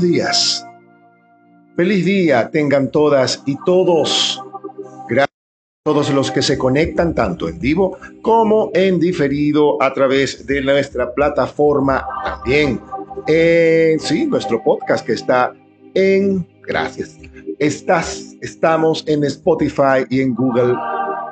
días. Feliz día tengan todas y todos. Gracias a todos los que se conectan tanto en vivo como en diferido a través de nuestra plataforma también. En, sí, nuestro podcast que está en, gracias, estás, estamos en Spotify y en Google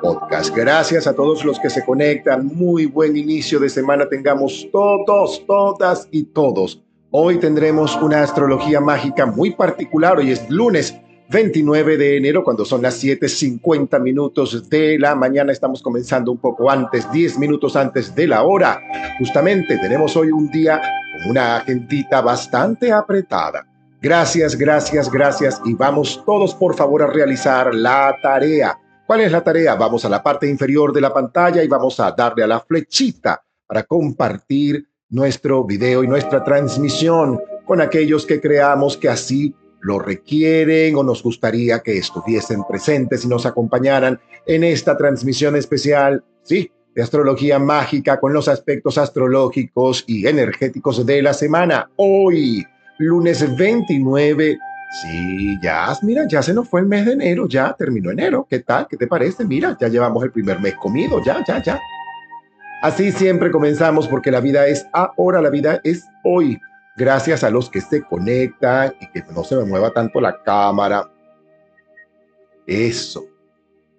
Podcast. Gracias a todos los que se conectan. Muy buen inicio de semana tengamos todos, todas y todos. Hoy tendremos una astrología mágica muy particular. Hoy es lunes 29 de enero, cuando son las 7:50 minutos de la mañana. Estamos comenzando un poco antes, 10 minutos antes de la hora. Justamente tenemos hoy un día con una agendita bastante apretada. Gracias, gracias, gracias. Y vamos todos, por favor, a realizar la tarea. ¿Cuál es la tarea? Vamos a la parte inferior de la pantalla y vamos a darle a la flechita para compartir nuestro video y nuestra transmisión con aquellos que creamos que así lo requieren o nos gustaría que estuviesen presentes y nos acompañaran en esta transmisión especial, sí, de astrología mágica con los aspectos astrológicos y energéticos de la semana. Hoy, lunes 29. Sí, ya, mira, ya se nos fue el mes de enero, ya terminó enero. ¿Qué tal? ¿Qué te parece? Mira, ya llevamos el primer mes comido, ya, ya, ya. Así siempre comenzamos porque la vida es ahora, la vida es hoy. Gracias a los que se conectan y que no se me mueva tanto la cámara. Eso,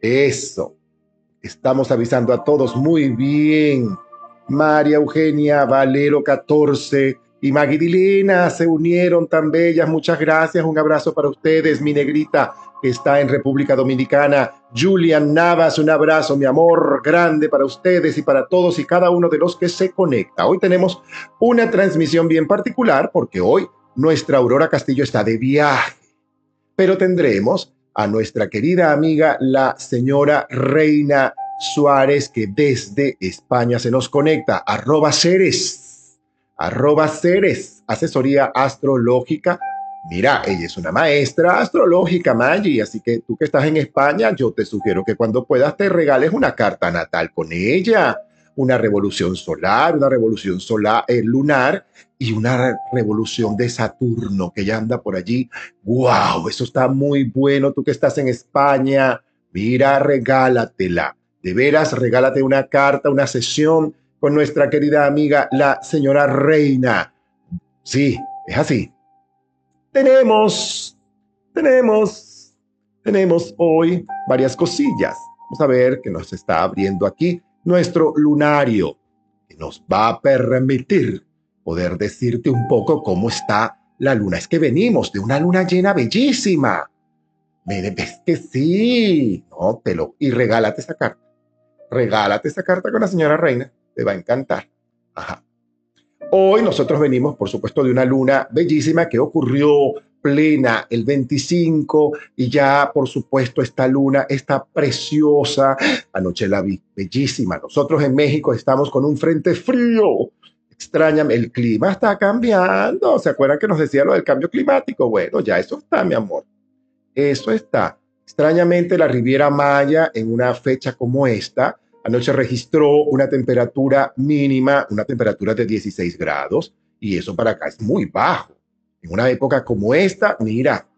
eso. Estamos avisando a todos muy bien. María Eugenia Valero 14 y Magdalena se unieron tan bellas. Muchas gracias. Un abrazo para ustedes, mi negrita está en República Dominicana. Julian Navas, un abrazo, mi amor, grande para ustedes y para todos y cada uno de los que se conecta. Hoy tenemos una transmisión bien particular porque hoy nuestra Aurora Castillo está de viaje, pero tendremos a nuestra querida amiga, la señora Reina Suárez, que desde España se nos conecta, arroba Ceres, arroba Ceres, asesoría astrológica Mira, ella es una maestra astrológica, Maggie, así que tú que estás en España, yo te sugiero que cuando puedas te regales una carta natal con ella, una revolución solar, una revolución solar eh, lunar y una revolución de Saturno que ya anda por allí. ¡Wow! Eso está muy bueno. Tú que estás en España, mira, regálatela. De veras, regálate una carta, una sesión con nuestra querida amiga, la señora Reina. Sí, es así tenemos, tenemos, tenemos hoy varias cosillas. Vamos a ver que nos está abriendo aquí nuestro lunario, nos va a permitir poder decirte un poco cómo está la luna. Es que venimos de una luna llena bellísima. ¿Ves que sí? No, te lo... Y regálate esa carta. Regálate esa carta con la señora Reina. Te va a encantar. Ajá. Hoy nosotros venimos, por supuesto, de una luna bellísima que ocurrió plena el 25 y ya, por supuesto, esta luna está preciosa. Anoche la vi bellísima. Nosotros en México estamos con un frente frío. Extrañame, el clima está cambiando. ¿Se acuerdan que nos decía lo del cambio climático? Bueno, ya eso está, mi amor. Eso está. Extrañamente, la Riviera Maya en una fecha como esta Anoche registró una temperatura mínima, una temperatura de 16 grados, y eso para acá es muy bajo. En una época como esta, mira,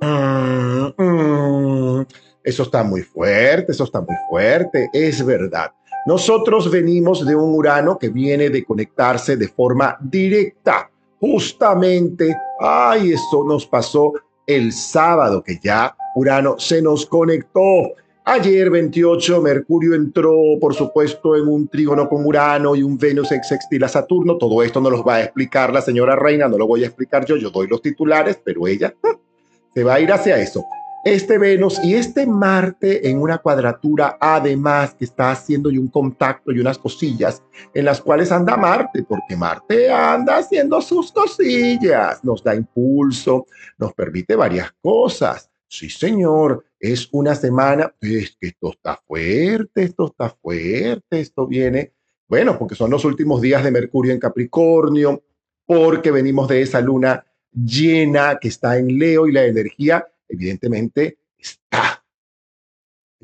mm, mm, eso está muy fuerte, eso está muy fuerte, es verdad. Nosotros venimos de un Urano que viene de conectarse de forma directa. Justamente, ay, eso nos pasó el sábado que ya Urano se nos conectó. Ayer 28, Mercurio entró, por supuesto, en un trígono con Urano y un Venus en sextil a Saturno. Todo esto no los va a explicar la señora Reina, no lo voy a explicar yo, yo doy los titulares, pero ella se va a ir hacia eso. Este Venus y este Marte en una cuadratura, además que está haciendo y un contacto y unas cosillas en las cuales anda Marte, porque Marte anda haciendo sus cosillas, nos da impulso, nos permite varias cosas. Sí, señor, es una semana, es que esto está fuerte, esto está fuerte, esto viene, bueno, porque son los últimos días de Mercurio en Capricornio, porque venimos de esa luna llena que está en Leo y la energía, evidentemente, está.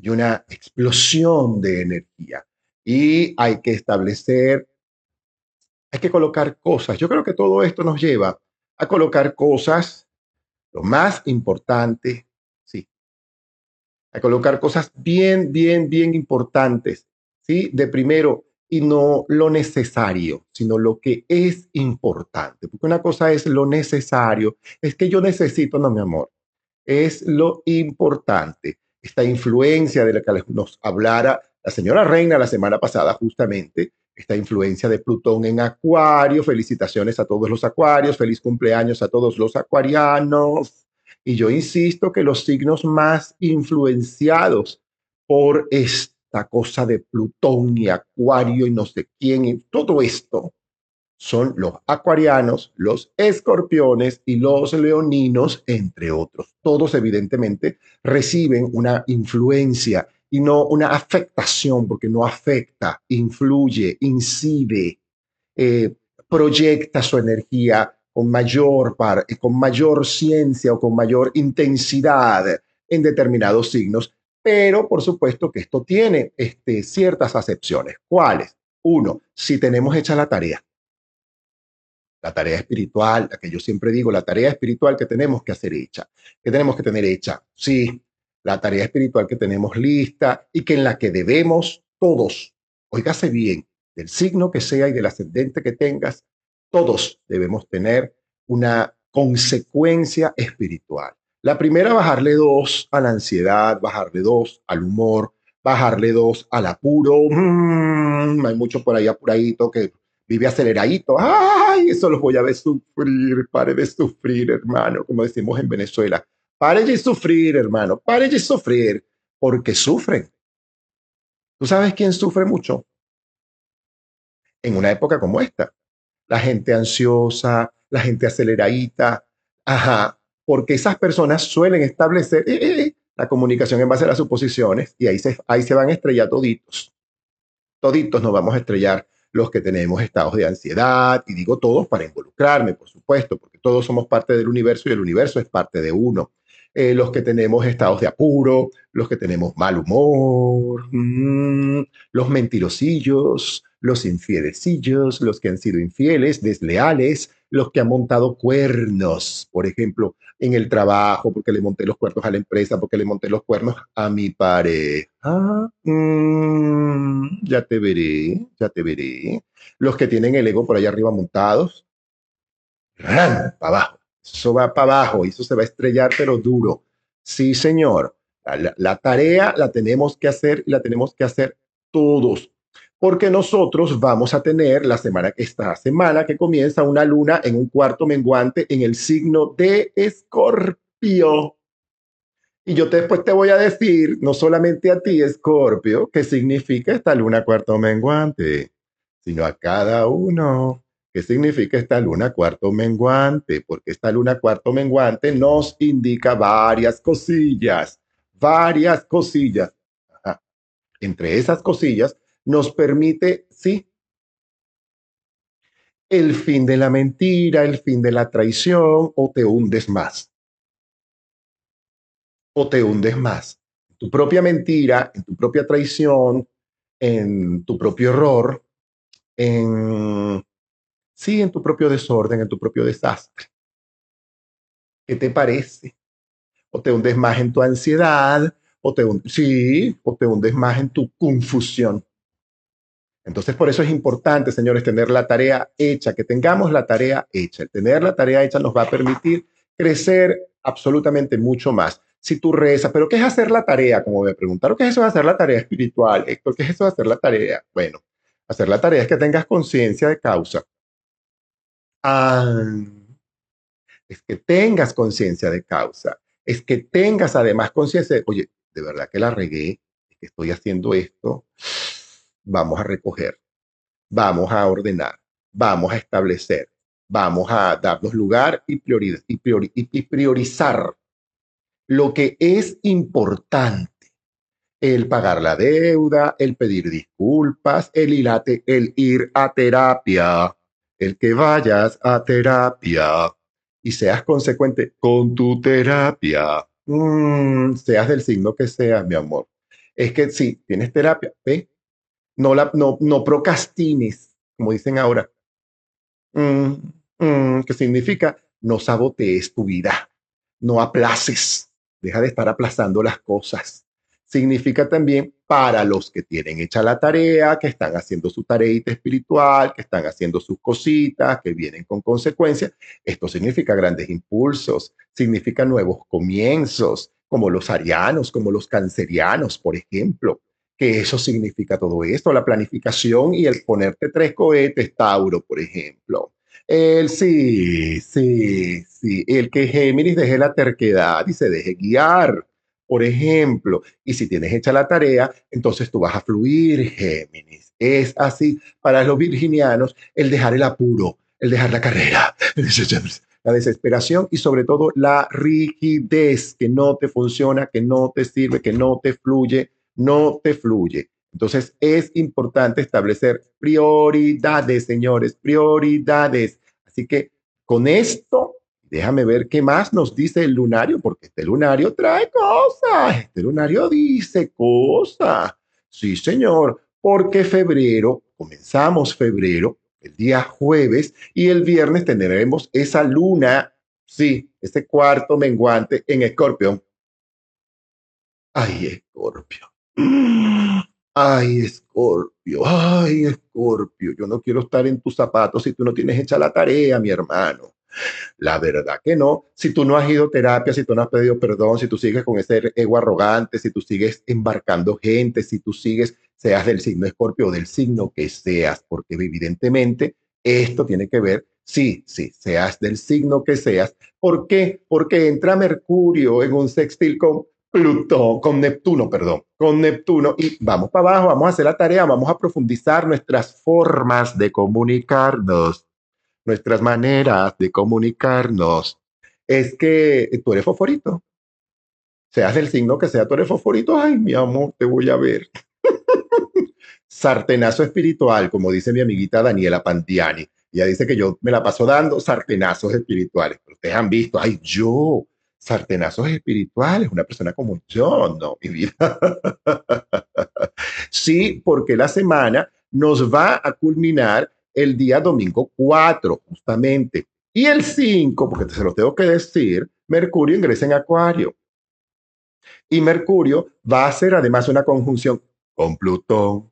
Hay una explosión de energía y hay que establecer, hay que colocar cosas. Yo creo que todo esto nos lleva a colocar cosas, lo más importante, a colocar cosas bien, bien, bien importantes, ¿sí? De primero, y no lo necesario, sino lo que es importante. Porque una cosa es lo necesario, es que yo necesito, no, mi amor, es lo importante. Esta influencia de la que nos hablara la señora Reina la semana pasada, justamente, esta influencia de Plutón en Acuario. Felicitaciones a todos los acuarios, feliz cumpleaños a todos los acuarianos. Y yo insisto que los signos más influenciados por esta cosa de Plutón y Acuario y no sé quién y todo esto son los acuarianos, los escorpiones y los leoninos, entre otros. Todos evidentemente reciben una influencia y no una afectación, porque no afecta, influye, incide, eh, proyecta su energía con mayor, par, con mayor ciencia o con mayor intensidad en determinados signos pero por supuesto que esto tiene este, ciertas acepciones. ¿Cuáles? Uno, si tenemos hecha la tarea. La tarea espiritual, la que yo siempre digo, la tarea espiritual que tenemos que hacer hecha, que tenemos que tener hecha. Sí, la tarea espiritual que tenemos lista y que en la que debemos todos, oígase bien, del signo que sea y del ascendente que tengas, todos debemos tener una consecuencia espiritual. La primera, bajarle dos a la ansiedad, bajarle dos al humor, bajarle dos al apuro. Mm, hay mucho por ahí apuradito que vive aceleradito. ¡Ay! Eso los voy a ver sufrir. Pare de sufrir, hermano, como decimos en Venezuela. Pare de sufrir, hermano. Pare de sufrir, porque sufren. ¿Tú sabes quién sufre mucho? En una época como esta. La gente ansiosa, la gente aceleradita. Ajá, porque esas personas suelen establecer eh, eh, eh, la comunicación en base a las suposiciones y ahí se, ahí se van a estrellar toditos. Toditos nos vamos a estrellar los que tenemos estados de ansiedad, y digo todos para involucrarme, por supuesto, porque todos somos parte del universo y el universo es parte de uno. Los que tenemos estados de apuro, los que tenemos mal humor, mm, los mentirosillos, los infielecillos, los que han sido infieles, desleales, los que han montado cuernos, por ejemplo, en el trabajo, porque le monté los cuernos a la empresa, porque le monté los cuernos a mi pareja. Mm, ya te veré, ya te veré. Los que tienen el ego por allá arriba montados, para abajo. Eso va para abajo eso se va a estrellar, pero duro. Sí, señor. La, la tarea la tenemos que hacer y la tenemos que hacer todos porque nosotros vamos a tener la semana, esta semana que comienza una luna en un cuarto menguante en el signo de Escorpio. Y yo después te voy a decir, no solamente a ti, Escorpio, qué significa esta luna cuarto menguante, sino a cada uno. ¿Qué significa esta luna cuarto menguante? Porque esta luna cuarto menguante nos indica varias cosillas, varias cosillas. Entre esas cosillas nos permite, sí, el fin de la mentira, el fin de la traición, o te hundes más. O te hundes más. Tu propia mentira, en tu propia traición, en tu propio error, en, sí, en tu propio desorden, en tu propio desastre. ¿Qué te parece? O te hundes más en tu ansiedad, o te, hundes más en tu confusión. Entonces, por eso es importante, señores, tener la tarea hecha, que tengamos la tarea hecha. El tener la tarea hecha nos va a permitir crecer absolutamente mucho más. Si tú rezas, pero ¿qué es hacer la tarea? Como me preguntaron, ¿qué es eso de hacer la tarea espiritual? Héctor, ¿qué es eso de hacer la tarea? Bueno, hacer la tarea es que tengas conciencia de causa. Es que tengas conciencia de causa. Es que tengas además conciencia de, oye, de verdad que la regué, que estoy haciendo esto vamos a recoger, vamos a ordenar, vamos a establecer, vamos a darnos lugar y, priorizar lo que es importante. El pagar la deuda, el pedir disculpas, el ir el ir a terapia, el que vayas a terapia y seas consecuente con tu terapia, mm, seas del signo que seas, mi amor. Es que si tienes terapia, ve, no, la, no, no procrastines, como dicen ahora. Mm, mm, que significa no sabotees tu vida, no aplaces, deja de estar aplazando las cosas. Significa también para los que tienen hecha la tarea, que están haciendo su tareita espiritual, que están haciendo sus cositas, que vienen con consecuencias. Esto significa grandes impulsos, significa nuevos comienzos, como los arianos, como los cancerianos, por ejemplo que eso significa todo esto, la planificación y el ponerte tres cohetes, Tauro, por ejemplo. El sí, sí, sí, el que Géminis deje la terquedad y se deje guiar, por ejemplo. Y si tienes hecha la tarea, entonces tú vas a fluir, Géminis. Es así. Para los virginianos, el dejar el apuro, el dejar la carrera, la desesperación y sobre todo la rigidez que no te funciona, que no te sirve, que no te fluye no te fluye. Entonces es importante establecer prioridades, señores, prioridades. Así que con esto, déjame ver qué más nos dice el lunario, porque este lunario trae cosas, este lunario dice cosas. Sí, señor, porque febrero, comenzamos febrero, el día jueves, y el viernes tendremos esa luna, sí, ese cuarto menguante en Escorpio. Ay, Escorpio. Ay, Escorpio, ay, Escorpio, yo no quiero estar en tus zapatos si tú no tienes hecha la tarea, mi hermano. La verdad que no. Si tú no has ido a terapia, si tú no has pedido perdón, si tú sigues con ese ego arrogante, si tú sigues embarcando gente, si tú sigues, seas del signo Escorpio o del signo que seas, porque evidentemente esto tiene que ver, sí, sí, seas del signo que seas. ¿Por qué? Porque entra Mercurio en un sextil con Plutón, con Neptuno, perdón, con Neptuno. Y vamos para abajo, vamos a hacer la tarea, vamos a profundizar nuestras formas de comunicarnos, nuestras maneras de comunicarnos. Es que tú eres fosforito. Seas del signo que sea, tú eres fosforito. Ay, mi amor, te voy a ver. Sartenazo espiritual, como dice mi amiguita Daniela Pantiani. Ella dice que yo me la paso dando sartenazos espirituales. ustedes han visto, ay, yo sartenazos espirituales, una persona como yo, no, mi vida. sí, porque la semana nos va a culminar el día domingo 4, justamente. Y el 5, porque se lo tengo que decir, Mercurio ingresa en Acuario. Y Mercurio va a hacer además una conjunción con Plutón.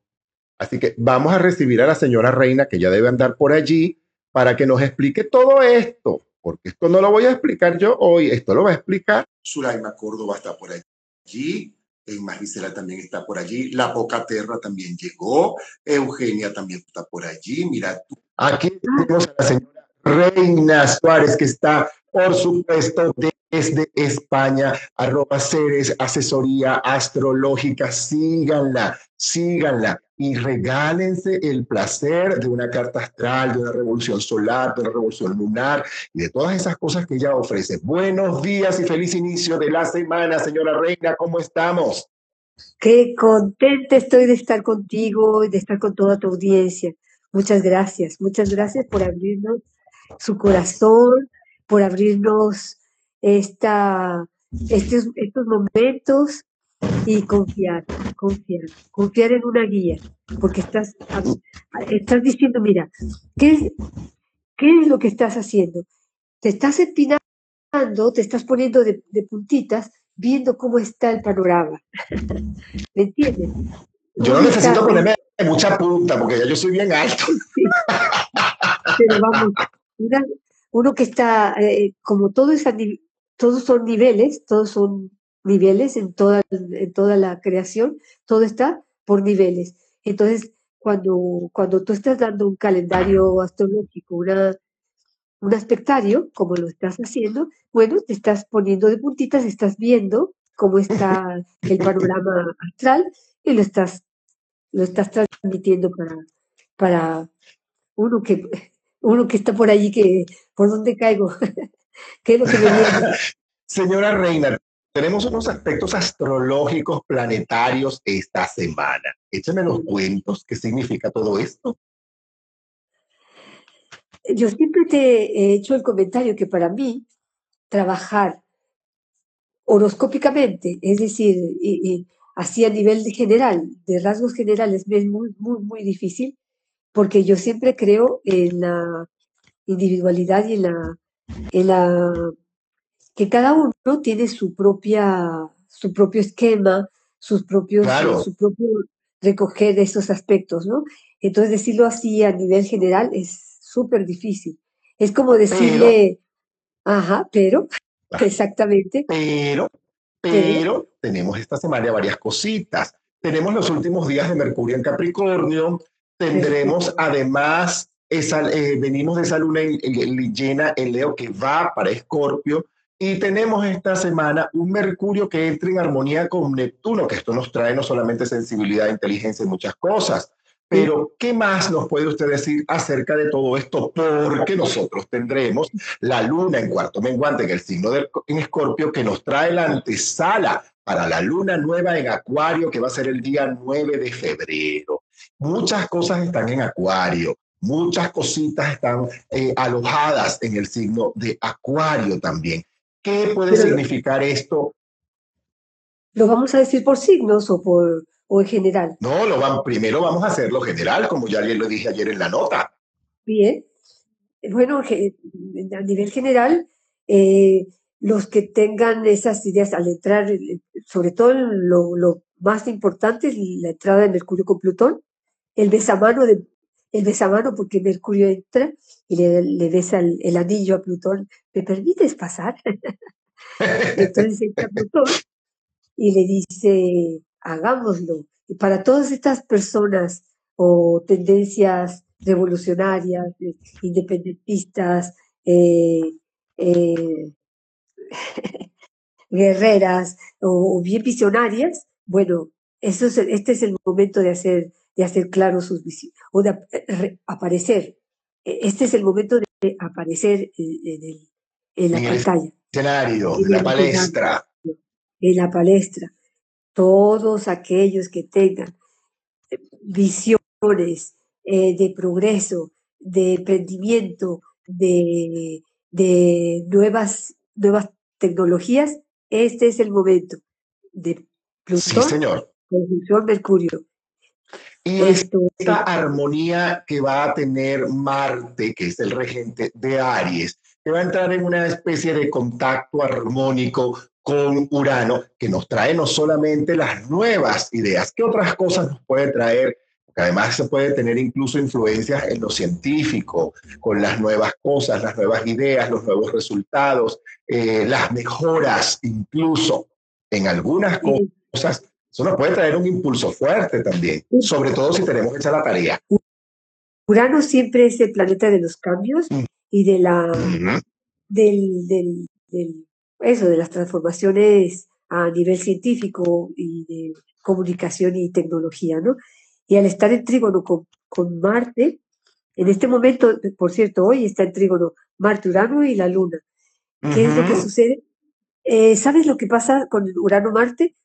Así que vamos a recibir a la señora reina que ya debe andar por allí para que nos explique todo esto porque esto no lo voy a explicar yo hoy, esto lo va a explicar. Suraima Córdoba está por allí, en también está por allí, La Poca Terra también llegó, Eugenia también está por allí, mira tú. Aquí tenemos a la señora Reina Suárez que está, por supuesto, desde España, arroba Ceres, asesoría astrológica, síganla, síganla y regálense el placer de una carta astral, de una revolución solar, de una revolución lunar y de todas esas cosas que ella ofrece. Buenos días y feliz inicio de la semana, señora Reina, ¿cómo estamos? Qué contenta estoy de estar contigo y de estar con toda tu audiencia. Muchas gracias, muchas gracias por abrirnos su corazón, por abrirnos esta, estos, estos momentos y confiar, confiar, confiar en una guía, porque estás, estás diciendo, mira, ¿qué, ¿qué es lo que estás haciendo? Te estás empinando, te estás poniendo de, puntitas, viendo cómo está el panorama. ¿Me entiendes? Yo no necesito ponerme mucha punta, porque ya yo soy bien alto. Pero vamos, uno que está, eh, como todo es todos son niveles, todos son niveles en toda, en toda la creación, todo está por niveles. Entonces, cuando, cuando tú estás dando un calendario astrológico, una, un aspectario, como lo estás haciendo, bueno, te estás poniendo de puntitas, estás viendo cómo está el panorama astral y lo estás, lo estás transmitiendo para, para uno que uno que está por allí, que por dónde caigo, qué es lo que me viene. Señora Reina, tenemos unos aspectos astrológicos planetarios esta semana. Échame los cuentos, ¿qué significa todo esto? Yo siempre te he hecho el comentario que para mí trabajar horoscópicamente, es decir, así a nivel general, de rasgos generales, es muy, muy, muy difícil, porque yo siempre creo en la individualidad y en la, que cada uno tiene su propia, su propio esquema, sus propios, su propio recoger esos aspectos, ¿no? Entonces decirlo así a nivel general es súper difícil. Es como decirle, ajá, pero, exactamente. Pero, pero, tenemos esta semana varias cositas. Tenemos los últimos días de Mercurio en Capricornio, tendremos además, esa, eh, venimos de esa luna llena en Leo que va para Escorpio, y tenemos esta semana un Mercurio que entra en armonía con Neptuno, que esto nos trae no solamente sensibilidad, inteligencia y muchas cosas. Pero, ¿qué más nos puede usted decir acerca de todo esto? Porque nosotros tendremos la luna en cuarto menguante, en el signo de en Escorpio, que nos trae la antesala para la luna nueva en Acuario, que va a ser el día 9 de febrero. Muchas cosas están en Acuario, muchas cositas están eh, alojadas en el signo de Acuario también. ¿Qué puede significar esto? ¿Lo vamos a decir por signos o por o en general? No, lo van, primero vamos a hacerlo general, como ya lo dije ayer en la nota. Bien. Bueno, a nivel general, eh, los que tengan esas ideas al entrar, sobre todo lo, lo más importante es la entrada de Mercurio con Plutón, el besamano de el besamano porque Mercurio entra y le, le besa el, anillo a Plutón. ¿Me permites pasar? Entonces entra Plutón y le dice, hagámoslo. Y para todas estas personas o tendencias revolucionarias, eh, independentistas, eh, eh, guerreras o, bien visionarias, bueno, eso este es el momento de hacer de hacer claro sus visiones o de aparecer. E, este es el momento de aparecer en, la pantalla. escenario, en la palestra. En la palestra. Todos aquellos que tengan eh, visiones eh, de progreso, de emprendimiento, de, de nuevas, nuevas tecnologías, este es el momento de Plutón, sí, señor. conjunción Mercurio, y esta armonía que va a tener Marte, que es el regente de Aries, que va a entrar en una especie de contacto armónico con Urano, que nos trae no solamente las nuevas ideas, ¿qué otras cosas nos puede traer? Porque además se puede tener incluso influencias en lo científico, con las nuevas cosas, las nuevas ideas, los nuevos resultados, eh, las mejoras incluso en algunas cosas eso nos puede traer un impulso fuerte también, sobre todo si tenemos que echar la tarea. Urano siempre es el planeta de los cambios y de la del, del, eso, de las transformaciones a nivel científico y de comunicación y tecnología, ¿no? Y al estar en trígono con, con Marte, en este momento, por cierto, hoy está en trígono Marte, Urano y la Luna. ¿Qué es lo que sucede? Eh, ¿Sabes lo que pasa con Urano-Marte?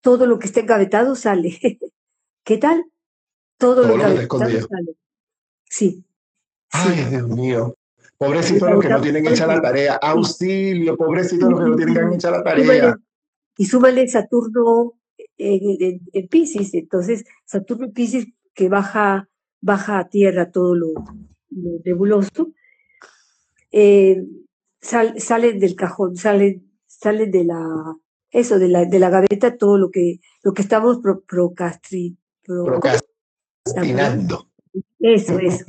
Todo lo que está engavetado sale. ¿Qué tal? Todo, lo, que sale. Sí. Ay, Dios mío. Pobrecito los que no tienen hecha la tarea. Auxilio, pobrecito los que no tienen hecha la tarea. Y súmale Saturno en, en, Pisces. Entonces, Saturno en Pisces que baja, baja a tierra todo lo, nebuloso, eh, salen del cajón, salen, salen de la eso, de la, de la gaveta, todo lo que, lo que estamos procrastinando. Eso, eso.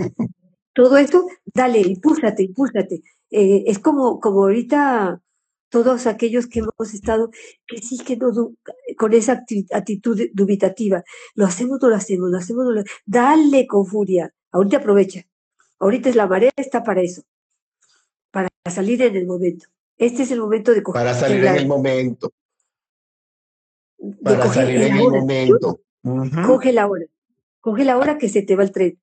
todo esto, dale, impúlsate, impúlsate. Eh, es como, como ahorita todos aquellos que hemos estado, que sí, que no, con esa actitud dubitativa, lo hacemos, no lo hacemos, lo hacemos, no lo dale con furia, ahorita aprovecha, ahorita es la marea, está para eso, para salir en el momento. Este es el momento de coger. Para salir en el momento para salir en el momento. Coge la hora, coge la hora que se te va el tren.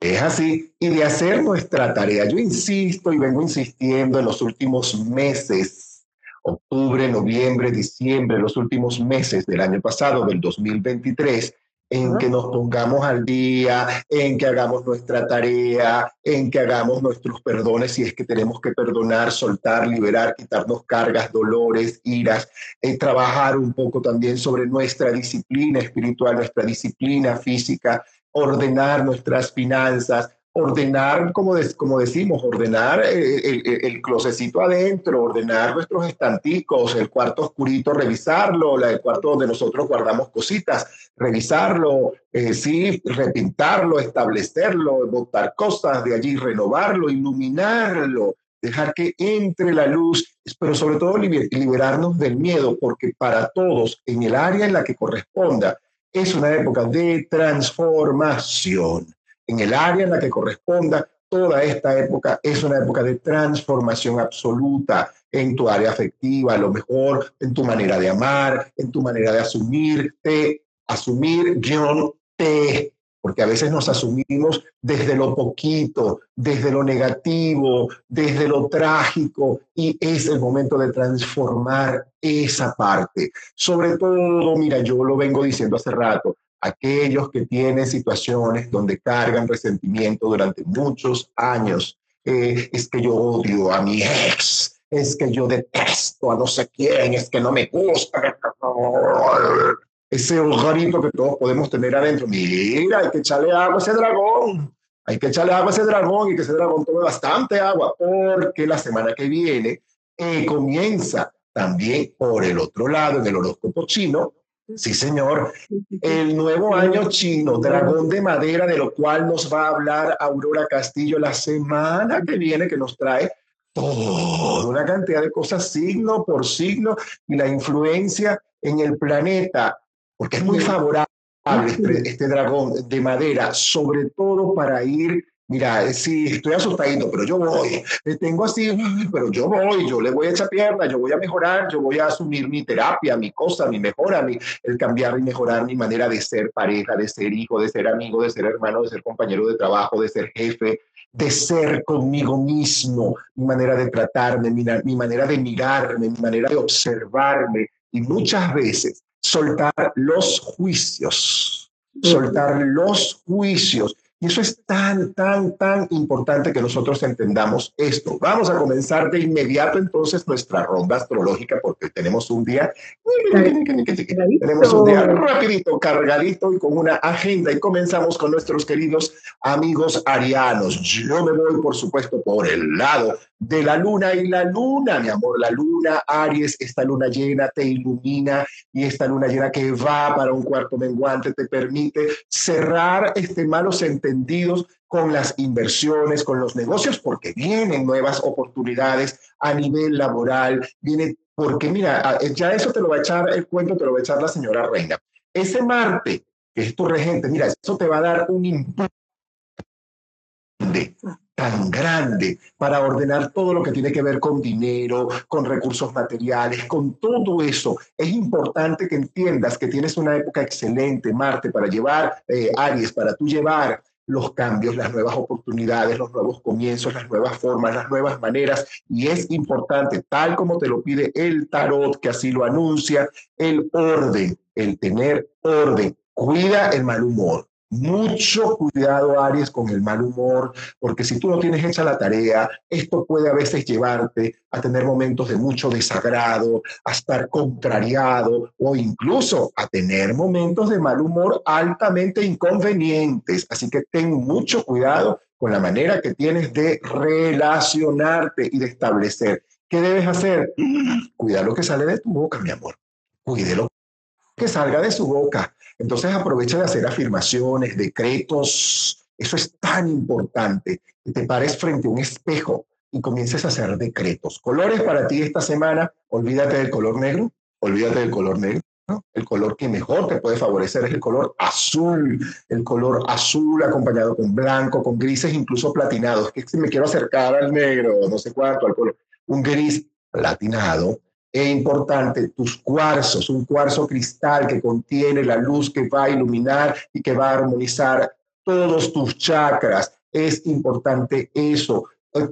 Es así, y de hacer nuestra tarea. Yo insisto y vengo insistiendo en los últimos meses, octubre, noviembre, diciembre, los últimos meses del año pasado, del 2023, en que nos pongamos al día, en que hagamos nuestra tarea, en que hagamos nuestros perdones si es que tenemos que perdonar, soltar, liberar, quitarnos cargas, dolores, iras, eh, trabajar un poco también sobre nuestra disciplina espiritual, nuestra disciplina física, ordenar nuestras finanzas, ordenar, como, como decimos, ordenar el, el, closecito adentro, ordenar nuestros estanticos, el cuarto oscurito, revisarlo, el cuarto donde nosotros guardamos cositas, revisarlo, eh, sí, repintarlo, establecerlo, botar cosas de allí, renovarlo, iluminarlo, dejar que entre la luz, pero sobre todo liberarnos del miedo, porque para todos, en el área en la que corresponda, es una época de transformación. En el área en la que corresponda, toda esta época es una época de transformación absoluta en tu área afectiva, a lo mejor en tu manera de amar, en tu manera de asumirte, asumir guion te porque a veces nos asumimos desde lo poquito, desde lo negativo, desde lo trágico, y es el momento de transformar esa parte. Sobre todo, mira, yo lo vengo diciendo hace rato, aquellos que tienen situaciones donde cargan resentimiento durante muchos años, eh, es que yo odio a mi ex, es que yo detesto a no sé quién, es que no me gusta ese hogarito que todos podemos tener adentro. Mira, hay que echarle agua a ese dragón. Hay que echarle agua a ese dragón y que ese dragón tome bastante agua, porque la semana que viene eh, comienza también por el otro lado, en el horóscopo chino, Sí, señor. El nuevo año chino, dragón de madera, de lo cual nos va a hablar Aurora Castillo la semana que viene, que nos trae toda una cantidad de cosas signo por signo y la influencia en el planeta porque es muy favorable este, este, dragón de madera, sobre todo para ir, mira, sí, estoy asustadito, pero yo voy, tengo así, pero yo voy, yo le voy a echar pierna, yo voy a mejorar, yo voy a asumir mi terapia, mi cosa, mi mejora, mi, el cambiar y mejorar mi manera de ser pareja, de ser hijo, de ser amigo, de ser hermano, de ser compañero de trabajo, de ser jefe, de ser conmigo mismo, mi manera de tratarme, mi, mi manera de mirarme, mi manera de observarme. Y muchas veces soltar los juicios, soltar los juicios. Y eso es tan, tan, tan importante que nosotros entendamos esto. Vamos a comenzar de inmediato entonces nuestra ronda astrológica porque tenemos un día, tenemos un día rapidito, cargadito y con una agenda y comenzamos con nuestros queridos amigos arianos. Yo me voy, por supuesto, por el lado de la luna y la luna, mi amor, la luna, Aries, esta luna llena te ilumina y esta luna llena que va para un cuarto menguante te permite cerrar este malos entendidos con las inversiones, con los negocios, porque vienen nuevas oportunidades a nivel laboral, viene, porque mira, ya eso te lo va a echar el cuento, te lo va a echar la señora Reina. Ese Marte, que es tu regente, mira, eso te va a dar un impulso tan grande para ordenar todo lo que tiene que ver con dinero, con recursos materiales, con todo eso. Es importante que entiendas que tienes una época excelente, Marte, para llevar, eh, Aries, para tú llevar los cambios, las nuevas oportunidades, los nuevos comienzos, las nuevas formas, las nuevas maneras. Y es importante, tal como te lo pide el tarot, que así lo anuncia, el orden, el tener orden. Cuida el mal humor. Mucho cuidado, Aries, con el mal humor, porque si tú no tienes hecha la tarea, esto puede a veces llevarte a tener momentos de mucho desagrado, a estar contrariado o incluso a tener momentos de mal humor altamente inconvenientes. Así que ten mucho cuidado con la manera que tienes de relacionarte y de establecer. ¿Qué debes hacer? Cuida lo que sale de tu boca, mi amor. Cuide lo que salga de su boca entonces aprovecha de hacer afirmaciones, decretos. Eso es tan importante. Que te pares frente a un espejo y comiences a hacer decretos. Colores para ti esta semana. Olvídate del color negro. Olvídate del color negro. El color que mejor te puede favorecer es el color azul, el color azul acompañado con blanco, con grises incluso platinados. Que si me quiero acercar al negro, no sé cuánto, al color, un gris platinado es importante tus cuarzos, un cuarzo cristal que contiene la luz que va a iluminar y que va a armonizar todos tus chakras. Es importante eso.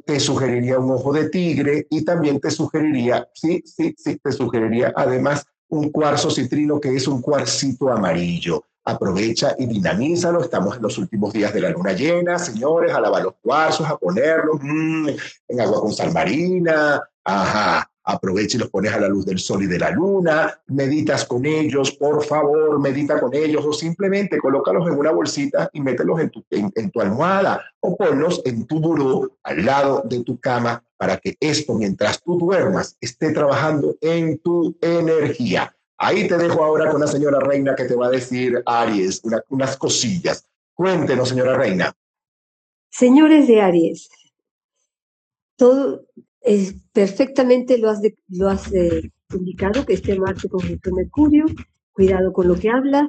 Te sugeriría un ojo de tigre y también te sugeriría, sí, sí, sí, te sugeriría además un cuarzo citrino que es un cuarcito amarillo. Aprovecha y dinamízalo. Estamos en los últimos días de la luna llena, señores, a lavar los cuarzos, a ponerlos mm, en agua con sal marina. Ajá aprovecha y los pones a la luz del sol y de la luna, meditas con ellos, por favor, medita con ellos o simplemente colócalos en una bolsita y mételos en tu, en, tu almohada o ponlos en tu buró al lado de tu cama para que esto, mientras tú duermas, esté trabajando en tu energía. Ahí te dejo ahora con la señora Reina que te va a decir, Aries, unas cosillas. Cuéntenos, señora Reina. Señores de Aries, todo es, perfectamente lo has, lo has eh, indicado, que este Marte con Mercurio, cuidado con lo que hablas,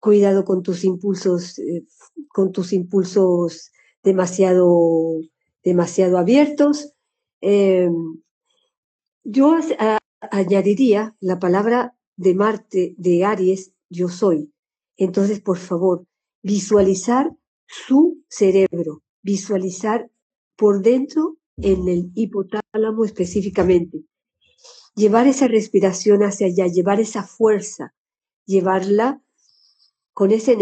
cuidado con tus impulsos, eh, con tus impulsos demasiado, demasiado abiertos. Em, yo añadiría la palabra de Marte, de Aries, yo soy. Entonces, por favor, visualizar su cerebro, visualizar por dentro en el hipotálamo específicamente. Llevar esa respiración hacia allá, llevar esa fuerza, llevarla con esa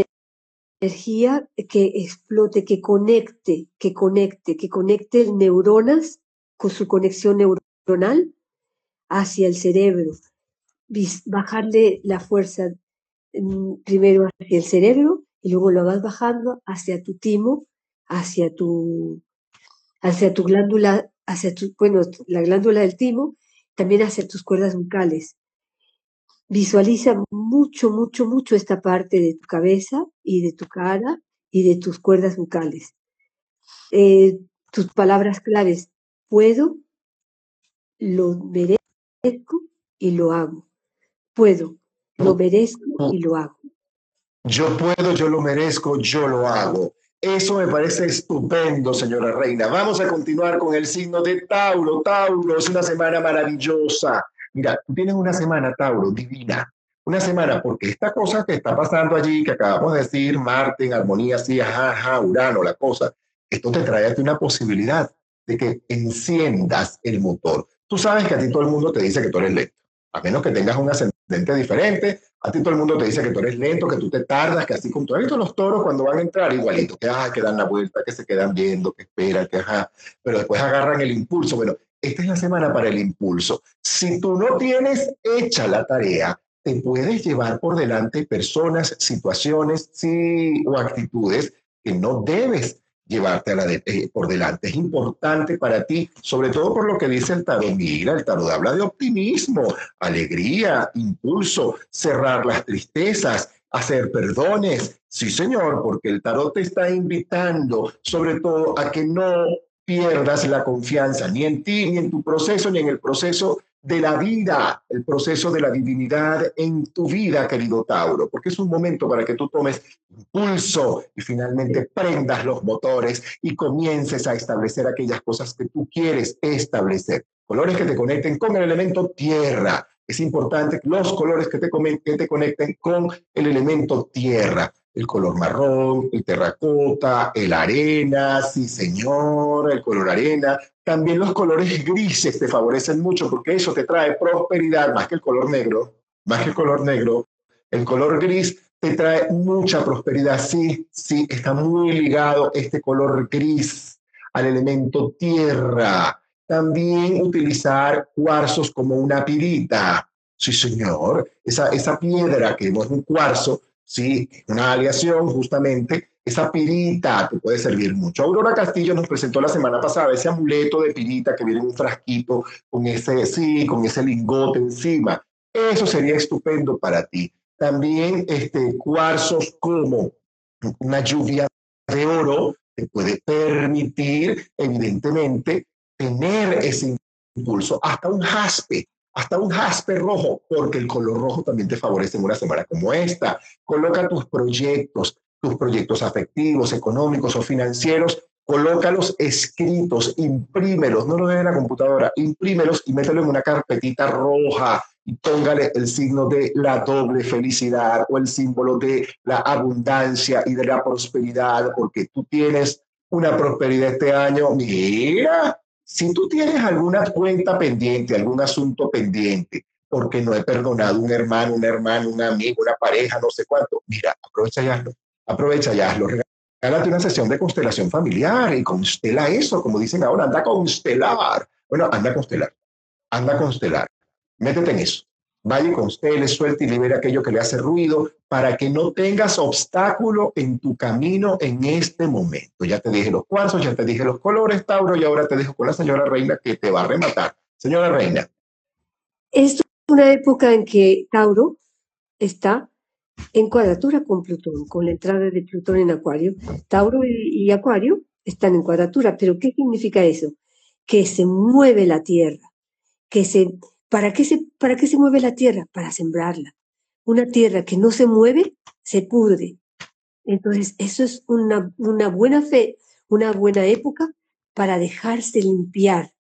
energía que explote, que conecte, que conecte, que conecte neuronas con su conexión neuronal hacia el cerebro. Bajarle la fuerza mm, primero hacia el cerebro y luego lo vas bajando hacia tu timo, hacia tu hacia tu glándula, hacia tu, bueno, la glándula del timo, también hacia tus cuerdas bucales. Visualiza mucho, mucho, mucho esta parte de tu cabeza y de tu cara y de tus cuerdas bucales. Eh, tus palabras claves, puedo, lo merezco y lo hago. Puedo, lo merezco y lo hago. Yo puedo, yo lo merezco, yo lo hago. Eso me parece estupendo, señora Reina. Vamos a continuar con el signo de Tauro. Tauro es una semana maravillosa. Mira, tú tienes una semana, Tauro, divina. Una semana, porque esta cosa que está pasando allí, que acabamos de decir, Marte en armonía, sí, ajá, Urano, la cosa, esto te trae a ti una posibilidad de que enciendas el motor. Tú sabes que a ti todo el mundo te dice que tú eres lento, a menos que tengas un ascendente diferente, a ti todo el mundo te dice que tú eres lento, que tú te tardas, que así como tú has los toros cuando van a entrar igualito, que, ah, que dan la vuelta, que se quedan viendo, que esperan, que ajá, pero después agarran el impulso. Bueno, esta es la semana para el impulso. Si tú no tienes hecha la tarea, te puedes llevar por delante personas, situaciones sí, o actitudes que no debes llevarte a la eh, por delante. Es importante para ti, sobre todo por lo que dice el tarot. Mira, el tarot habla de optimismo, alegría, impulso, cerrar las tristezas, hacer perdones. Sí, señor, porque el tarot te está invitando sobre todo a que no pierdas la confianza ni en ti, ni en tu proceso, ni en el proceso de la vida, el proceso de la divinidad en tu vida, querido Tauro, porque es un momento para que tú tomes impulso y finalmente prendas los motores y comiences a establecer aquellas cosas que tú quieres establecer. Colores que te conecten con el elemento tierra. Es importante los colores que te, que te conecten con el elemento tierra el color marrón, el terracota, el arena, sí señor, el color arena. También los colores grises te favorecen mucho porque eso te trae prosperidad más que el color negro, más que el color negro. El color gris te trae mucha prosperidad. Sí, sí, está muy ligado este color gris al elemento tierra. También utilizar cuarzos como una pirita. Sí, señor, esa, esa piedra que es un cuarzo ¿sí? Una aleación, justamente, esa pirita te puede servir mucho. Aurora Castillo nos presentó la semana pasada ese amuleto de pirita que viene en un frasquito con ese, sí, con ese lingote encima. Eso sería estupendo para ti. También este, cuarzos como una lluvia de oro te puede permitir, evidentemente, tener ese impulso. Hasta un jaspe hasta un jaspe rojo, porque el color rojo también te favorece en una semana como esta. Coloca tus proyectos, tus proyectos afectivos, económicos o financieros, colócalos escritos, imprímelos, no lo de la computadora, imprímelos y mételo en una carpetita roja y póngale el signo de la doble felicidad o el símbolo de la abundancia y de la prosperidad, porque tú tienes una prosperidad este año. Mira, si tú tienes alguna cuenta pendiente, algún asunto pendiente, porque no he perdonado un hermano, un hermano, un amigo, una pareja, no sé cuánto, mira, aprovecha ya, aprovecha ya, lo regálate una sesión de constelación familiar y constela eso, como dicen ahora, anda a constelar. Bueno, anda a constelar. anda a constelar. Métete en eso. Vaya y constele, suelta y libera aquello que le hace ruido para que no tengas obstáculo en tu camino en este momento. Ya te dije los cuarzos, ya te dije los colores, Tauro, y ahora te dejo con la señora Reina que te va a rematar. Señora Reina. Es una época en que Tauro está en cuadratura con Plutón, con la entrada de Plutón en Acuario. Tauro y, Acuario están en cuadratura, pero ¿qué significa eso? Que se mueve la Tierra, que se ¿Para qué, se, ¿Para qué se mueve la tierra? Para sembrarla. Una tierra que no se mueve, se pudre. Entonces, eso es una, una buena fe, una buena época para dejarse limpiar.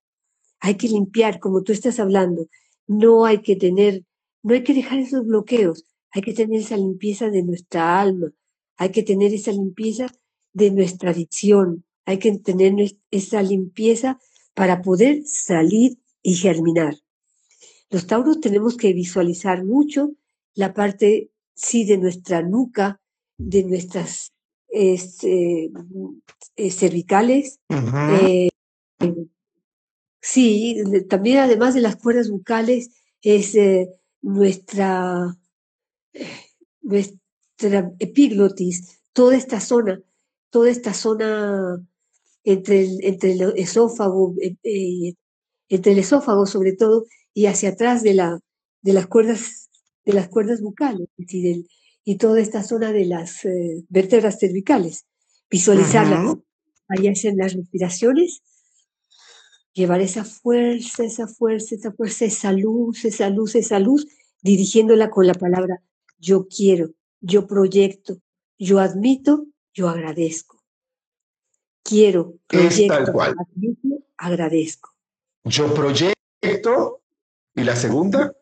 Hay que limpiar, como tú estás hablando. No hay que tener, no hay que dejar esos bloqueos. Hay que tener esa limpieza de nuestra alma. Hay que tener esa limpieza de nuestra adicción. Hay que tener esa limpieza para poder salir y germinar. Los tauros tenemos que visualizar mucho la parte, sí, de nuestra nuca, de nuestras este, eh, cervicales. Eh, sí, también además de las cuerdas bucales, es eh, nuestra, nuestra epiglotis, toda esta zona, toda esta zona entre el, entre el esófago, entre el esófago sobre todo, y hacia atrás de, la, de, las, cuerdas, de las cuerdas bucales y, y toda esta zona de las eh, vértebras cervicales. Visualizarla. Ahí hacen las respiraciones, llevar esa fuerza, esa fuerza, esa fuerza, esa luz, esa luz, esa luz, dirigiéndola con la palabra yo quiero, yo proyecto, yo admito, yo agradezco. Quiero, proyecto, admito, agradezco. Yo proyecto, ¿Y la segunda?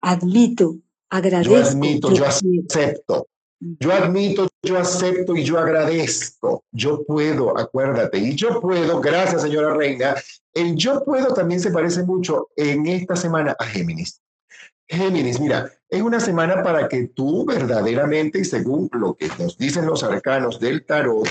Admito, agradezco. Yo admito, yo, acepto. Yo admito, yo acepto y yo agradezco. Yo puedo, acuérdate. Y yo puedo, gracias señora Reina. El yo puedo también se parece mucho en esta semana a Géminis. Géminis, mira, es una semana para que tú verdaderamente, y según lo que nos dicen los arcanos del tarot,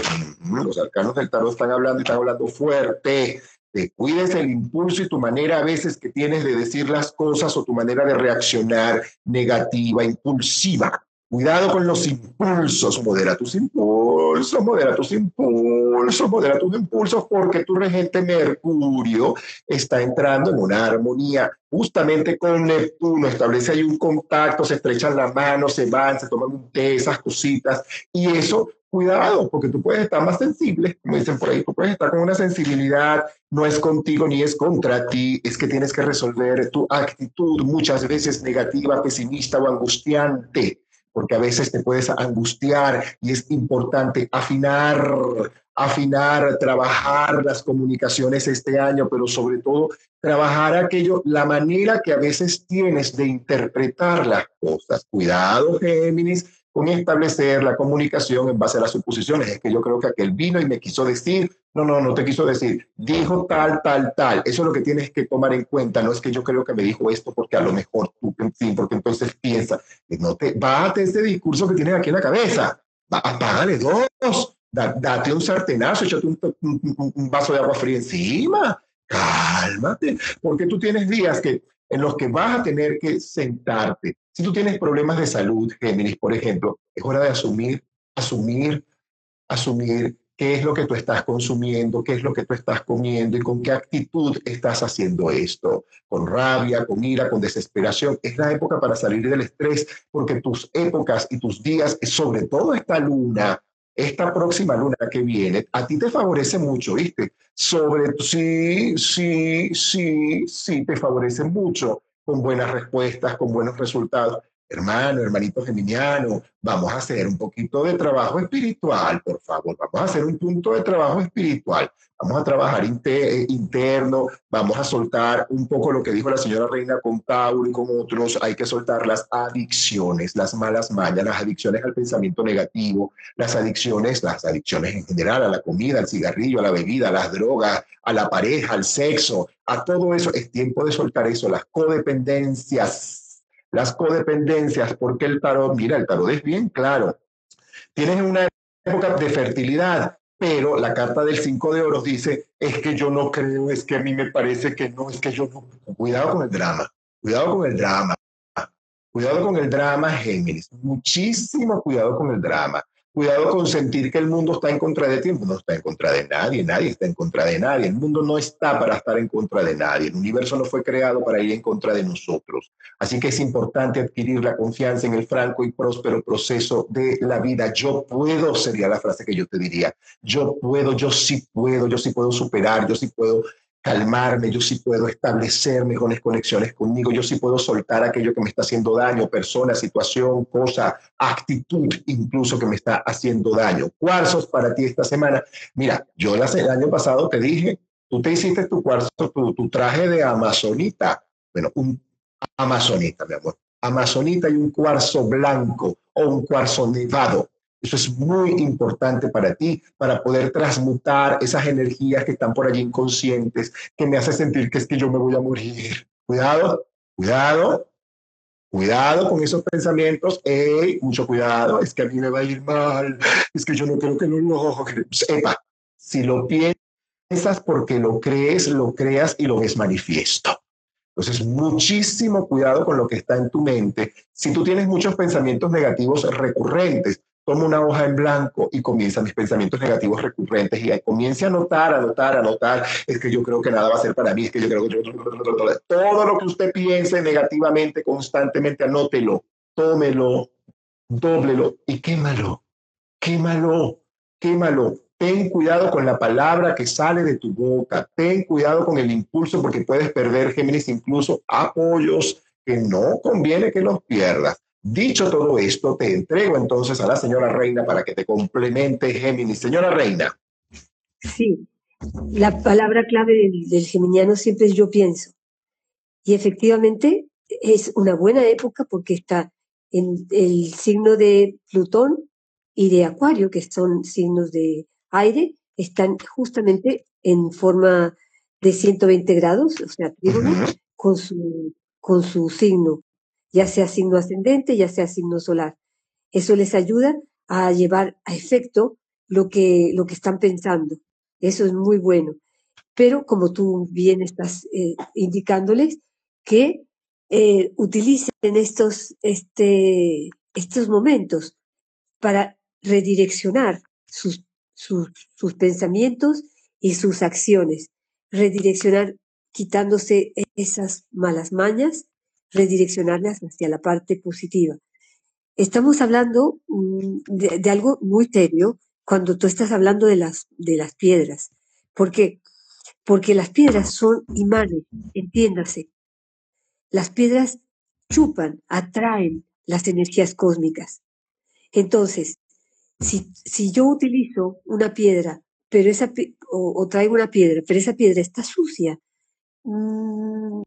los arcanos del tarot están hablando y están hablando fuerte, te cuides el impulso y tu manera a veces que tienes de decir las cosas o tu manera de reaccionar negativa, impulsiva. Cuidado con los impulsos, modera tus impulsos, modera tus impulsos, modera tus impulsos, porque tu regente Mercurio está entrando en una armonía. Justamente con Neptuno, establece ahí un contacto, se estrechan las manos, se van, se toman un té, esas cositas, y eso cuidado, porque tú puedes estar más sensible, como dicen por ahí, tú puedes estar con una sensibilidad, no es contigo ni es contra ti, es que tienes que resolver tu actitud muchas veces negativa, pesimista o angustiante, porque a veces te puedes angustiar y es importante afinar, afinar, trabajar las comunicaciones este año, pero sobre todo trabajar aquello, la manera que a veces tienes de interpretar las cosas. Cuidado, Géminis, con establecer la comunicación en base a las suposiciones. Es que yo creo que aquel vino y me quiso decir, no, no, no te quiso decir, dijo tal, tal, tal. Eso es lo que tienes que tomar en cuenta. No es que yo creo que me dijo esto porque a lo mejor tú, en porque entonces piensa, no te, bate ese discurso que tienes aquí en la cabeza. apágale dos, date un sartenazo, échate un, un vaso de agua fría encima. Cálmate, porque tú tienes días que en los que vas a tener que sentarte. Si tú tienes problemas de salud, Géminis, por ejemplo, es hora de asumir, asumir, asumir qué es lo que tú estás consumiendo, qué es lo que tú estás comiendo y con qué actitud estás haciendo esto. Con rabia, con ira, con desesperación. Es la época para salir del estrés, porque tus épocas y tus días, sobre todo esta luna, esta próxima luna que viene, a ti te favorece mucho, ¿viste? Sobre, sí, sí, sí, sí, te favorece mucho, con buenas respuestas, con buenos resultados. Hermano, hermanito geminiano, vamos a hacer un poquito de trabajo espiritual, por favor, vamos a hacer un punto de trabajo espiritual. Vamos a trabajar eh, interno, vamos a soltar un poco lo que dijo la señora Reina con Tauro y con otros. Hay que soltar las adicciones, las malas mañas, las adicciones al pensamiento negativo, las adicciones, las adicciones en general a la comida, al cigarrillo, a la bebida, a las drogas, a la pareja, al sexo, a todo eso. Es tiempo de soltar eso, las codependencias, las codependencias, porque el tarot, mira, el tarot es bien claro. Tienes una época de fertilidad, pero la carta del cinco de oros dice, es que yo no creo, es que a mí me parece que no, es que yo no. Cuidado con el drama, cuidado con el drama. Cuidado con el drama, Géminis. Muchísimo cuidado con el drama. Cuidado con sentir que el mundo está en contra de ti. No está en contra de nadie, nadie está en contra de nadie. El mundo no está para estar en contra de nadie. El universo no fue creado para ir en contra de nosotros. Así que es importante adquirir la confianza en el franco y próspero proceso de la vida. Yo puedo, sería la frase que yo te diría. Yo puedo, yo sí puedo, yo sí puedo superar, yo sí puedo calmarme, yo sí puedo establecer mejores conexiones conmigo, yo sí puedo soltar aquello que me está haciendo daño, persona, situación, cosa, actitud incluso que me está haciendo daño. Cuarzos para ti esta semana. Mira, yo el año pasado te dije, tú te hiciste tu cuarzo, tu, tu traje de amazonita, bueno, un amazonita, mi amor, amazonita y un cuarzo blanco o un cuarzo nevado eso es muy importante para ti, para poder transmutar esas energías que están por allí inconscientes, que me hace sentir que es que yo me voy a morir. Cuidado, cuidado, cuidado con esos pensamientos. Hey, mucho cuidado, es que a mí me va a ir mal, es que yo no creo que lo logre. Sepa, si lo piensas porque lo crees, lo creas y lo ves manifiesto. Entonces, muchísimo cuidado con lo que está en tu mente. Si tú tienes muchos pensamientos negativos recurrentes, tomo una hoja en blanco y comienza mis pensamientos negativos recurrentes y comience a anotar, anotar, anotar, es que yo creo que nada va a ser para mí, es que yo creo que todo lo que usted piense negativamente constantemente, anótelo, tómelo, dóblelo y quémalo, quémalo, quémalo. Ten cuidado con la palabra que sale de tu boca, ten cuidado con el impulso porque puedes perder, Géminis, incluso apoyos que no conviene que los pierdas. Dicho todo esto, te entrego entonces a la señora Reina para que te complemente Géminis. Señora Reina. Sí, la palabra clave del, geminiano siempre es yo pienso. Y efectivamente es una buena época porque está en el signo de Plutón y de Acuario, que son signos de aire, están justamente en forma de 120 grados, o sea, con, su, con su signo ya sea signo ascendente, ya sea signo solar. Eso les ayuda a llevar a efecto lo que, lo que están pensando. Eso es muy bueno. Pero como tú bien estás eh, indicándoles, que eh, utilicen estos, este, estos momentos para redireccionar sus, sus, sus pensamientos y sus acciones. Redireccionar quitándose esas malas mañas redireccionarlas hacia la parte positiva. Estamos hablando mm, de, algo muy serio cuando tú estás hablando de las, de las piedras. ¿Por qué? Porque las piedras son imanes, entiéndase. Las piedras chupan, atraen las energías cósmicas. Entonces, si, si yo utilizo una piedra, pero esa, o traigo una piedra, pero esa piedra está sucia, Mm,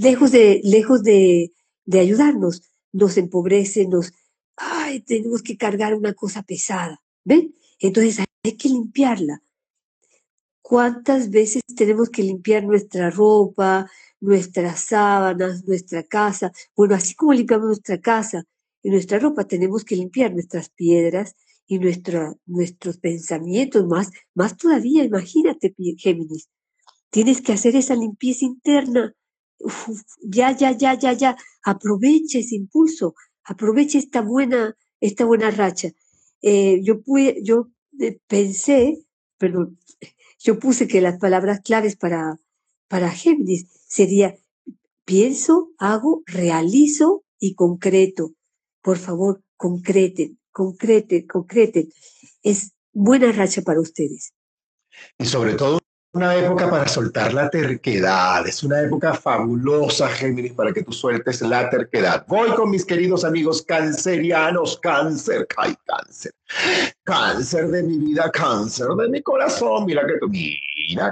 lejos de, lejos de, de ayudarnos, nos empobrece, nos, ay, tenemos que cargar una cosa pesada, ¿ven? Entonces hay que limpiarla. ¿Cuántas veces tenemos que limpiar nuestra ropa, nuestras sábanas, nuestra casa? Bueno, así como limpiamos nuestra casa y nuestra ropa, tenemos que limpiar nuestras piedras y nuestra, nuestros pensamientos, más, más todavía, imagínate, Géminis, Tienes que hacer esa limpieza interna. ya, ya, ya, ya, ya. Aprovecha ese impulso, aprovecha esta buena, esta buena racha. Eh, yo, pude, yo eh, pensé, perdón, yo puse que las palabras claves para, para Géminis sería pienso, hago, realizo y concreto. Por favor, concreten, concreten, concreten. Es buena racha para ustedes. Y sobre todo una época para soltar la terquedad, es una época fabulosa, Géminis, para que tú sueltes la terquedad. Voy con mis queridos amigos cancerianos, cáncer, cáncer, cáncer de mi vida, cáncer de mi corazón, mira que tú, mira,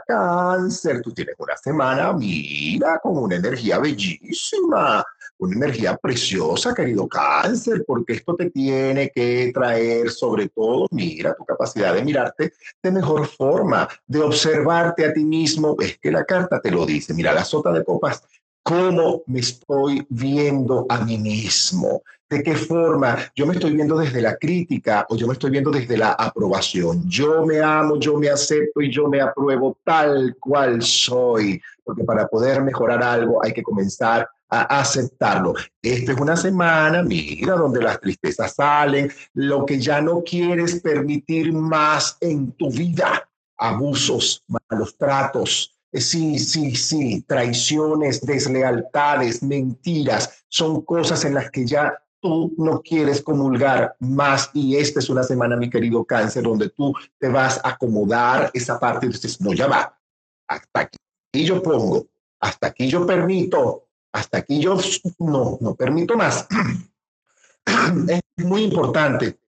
cáncer, tú tienes una semana, mira, con una energía bellísima, una energía preciosa, querido cáncer, porque esto te tiene que traer sobre todo, mira, tu capacidad de mirarte de mejor forma, de observarte a ti mismo. Es que la carta te lo dice. Mira, la sota de copas cómo me estoy viendo a mí mismo, de qué forma yo me estoy viendo desde la crítica o yo me estoy viendo desde la aprobación. Yo me amo, yo me acepto y yo me apruebo tal cual soy, porque para poder mejorar algo hay que comenzar a aceptarlo. Esta es una semana, mira, donde las tristezas salen, lo que ya no quieres permitir más en tu vida, abusos, malos tratos, Sí, sí, sí, traiciones, deslealtades, mentiras, son cosas en las que ya tú no quieres comulgar más. Y esta es una semana, mi querido cáncer, donde tú te vas a acomodar. Esa parte y dices, no, ya va, hasta aquí yo pongo, hasta aquí yo permito, hasta aquí yo no, no permito más. es muy importante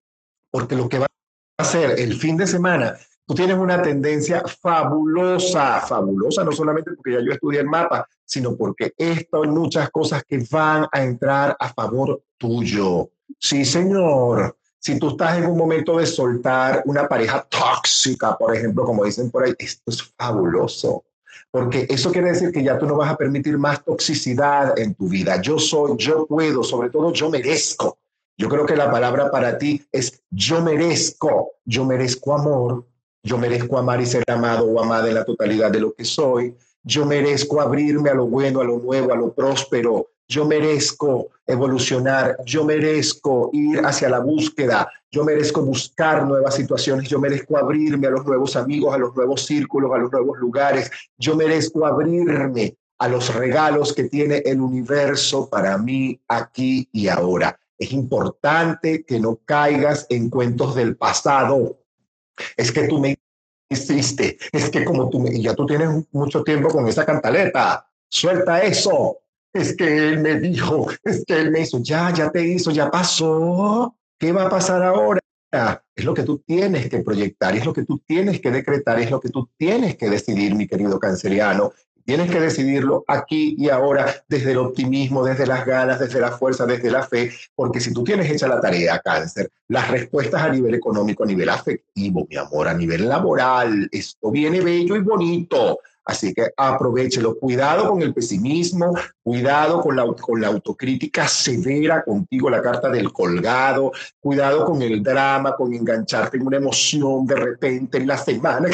porque lo que va a hacer el fin de semana tú tienes una tendencia fabulosa, fabulosa, no solamente porque ya yo estudié el mapa, sino porque esto hay muchas cosas que van a entrar a favor tuyo. Sí, señor. Si tú estás en un momento de soltar una pareja tóxica, por ejemplo, como dicen por ahí, esto es fabuloso. Porque eso quiere decir que ya tú no vas a permitir más toxicidad en tu vida. Yo soy, yo puedo, sobre todo yo merezco. Yo creo que la palabra para ti es yo merezco. Yo merezco amor, yo merezco amar y ser amado o amada en la totalidad de lo que soy. Yo merezco abrirme a lo bueno, a lo nuevo, a lo próspero. Yo merezco evolucionar. Yo merezco ir hacia la búsqueda. Yo merezco buscar nuevas situaciones. Yo merezco abrirme a los nuevos amigos, a los nuevos círculos, a los nuevos lugares. Yo merezco abrirme a los regalos que tiene el universo para mí aquí y ahora. Es importante que no caigas en cuentos del pasado es que tú me hiciste, es que como tú me, ya tú tienes mucho tiempo con esa cantaleta, suelta eso. Es que él me dijo, es que él me hizo, ya, ya te hizo, ya pasó. ¿Qué va a pasar ahora? Es lo que tú tienes que proyectar, es lo que tú tienes que decretar, es lo que tú tienes que decidir, mi querido canceriano. Tienes que decidirlo aquí y ahora, desde el optimismo, desde las ganas, desde la fuerza, desde la fe, porque si tú tienes hecha la tarea, cáncer, las respuestas a nivel económico, a nivel afectivo, mi amor, a nivel laboral, esto viene bello y bonito. Así que aprovechelo. Cuidado con el pesimismo, cuidado con la, con la autocrítica severa contigo, la carta del colgado, cuidado con el drama, con engancharte en una emoción de repente en la semana.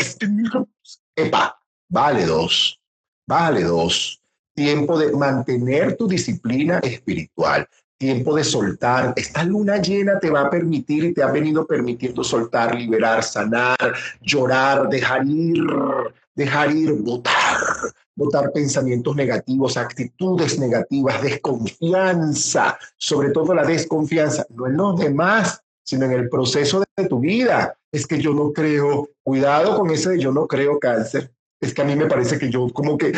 Epa, vale dos. Vale, dos. Tiempo de mantener tu disciplina espiritual. Tiempo de soltar. Esta luna llena te va a permitir y te ha venido permitiendo soltar, liberar, sanar, llorar, dejar ir, dejar ir, votar, votar pensamientos negativos, actitudes negativas, desconfianza, sobre todo la desconfianza, no en los demás, sino en el proceso de tu vida. Es que yo no creo, cuidado con ese de yo no creo cáncer, es que a mí me parece que yo como que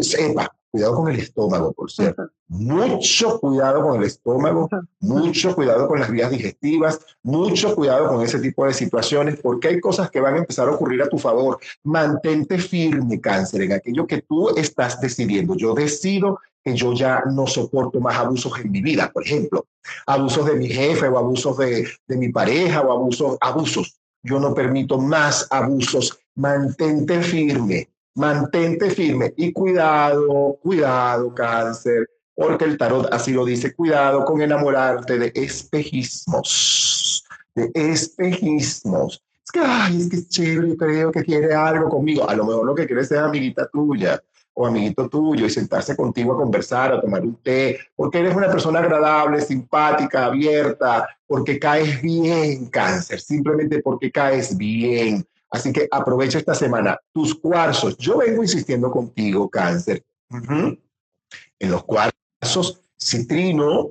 sepa, cuidado con el estómago, por cierto. Mucho cuidado con el estómago, mucho cuidado con las vías digestivas, mucho cuidado con ese tipo de situaciones, porque hay cosas que van a empezar a ocurrir a tu favor. Mantente firme, cáncer, en aquello que tú estás decidiendo. Yo decido que yo ya no soporto más abusos en mi vida, por ejemplo, abusos de mi jefe o abusos de, de mi pareja o abusos, abusos. Yo no permito más abusos mantente firme, mantente firme y cuidado, cuidado, cáncer, porque el tarot así lo dice, cuidado con enamorarte de espejismos, de espejismos. Es que, ay, es que es chévere, creo que quiere algo conmigo. A lo mejor lo que quiere es ser amiguita tuya o amiguito tuyo y sentarse contigo a conversar, a tomar un té, porque eres una persona agradable, simpática, abierta, porque caes bien, cáncer, simplemente porque caes bien. Así que aprovecha esta semana. Tus cuarzos, yo vengo insistiendo contigo, cáncer, en los cuarzos citrino,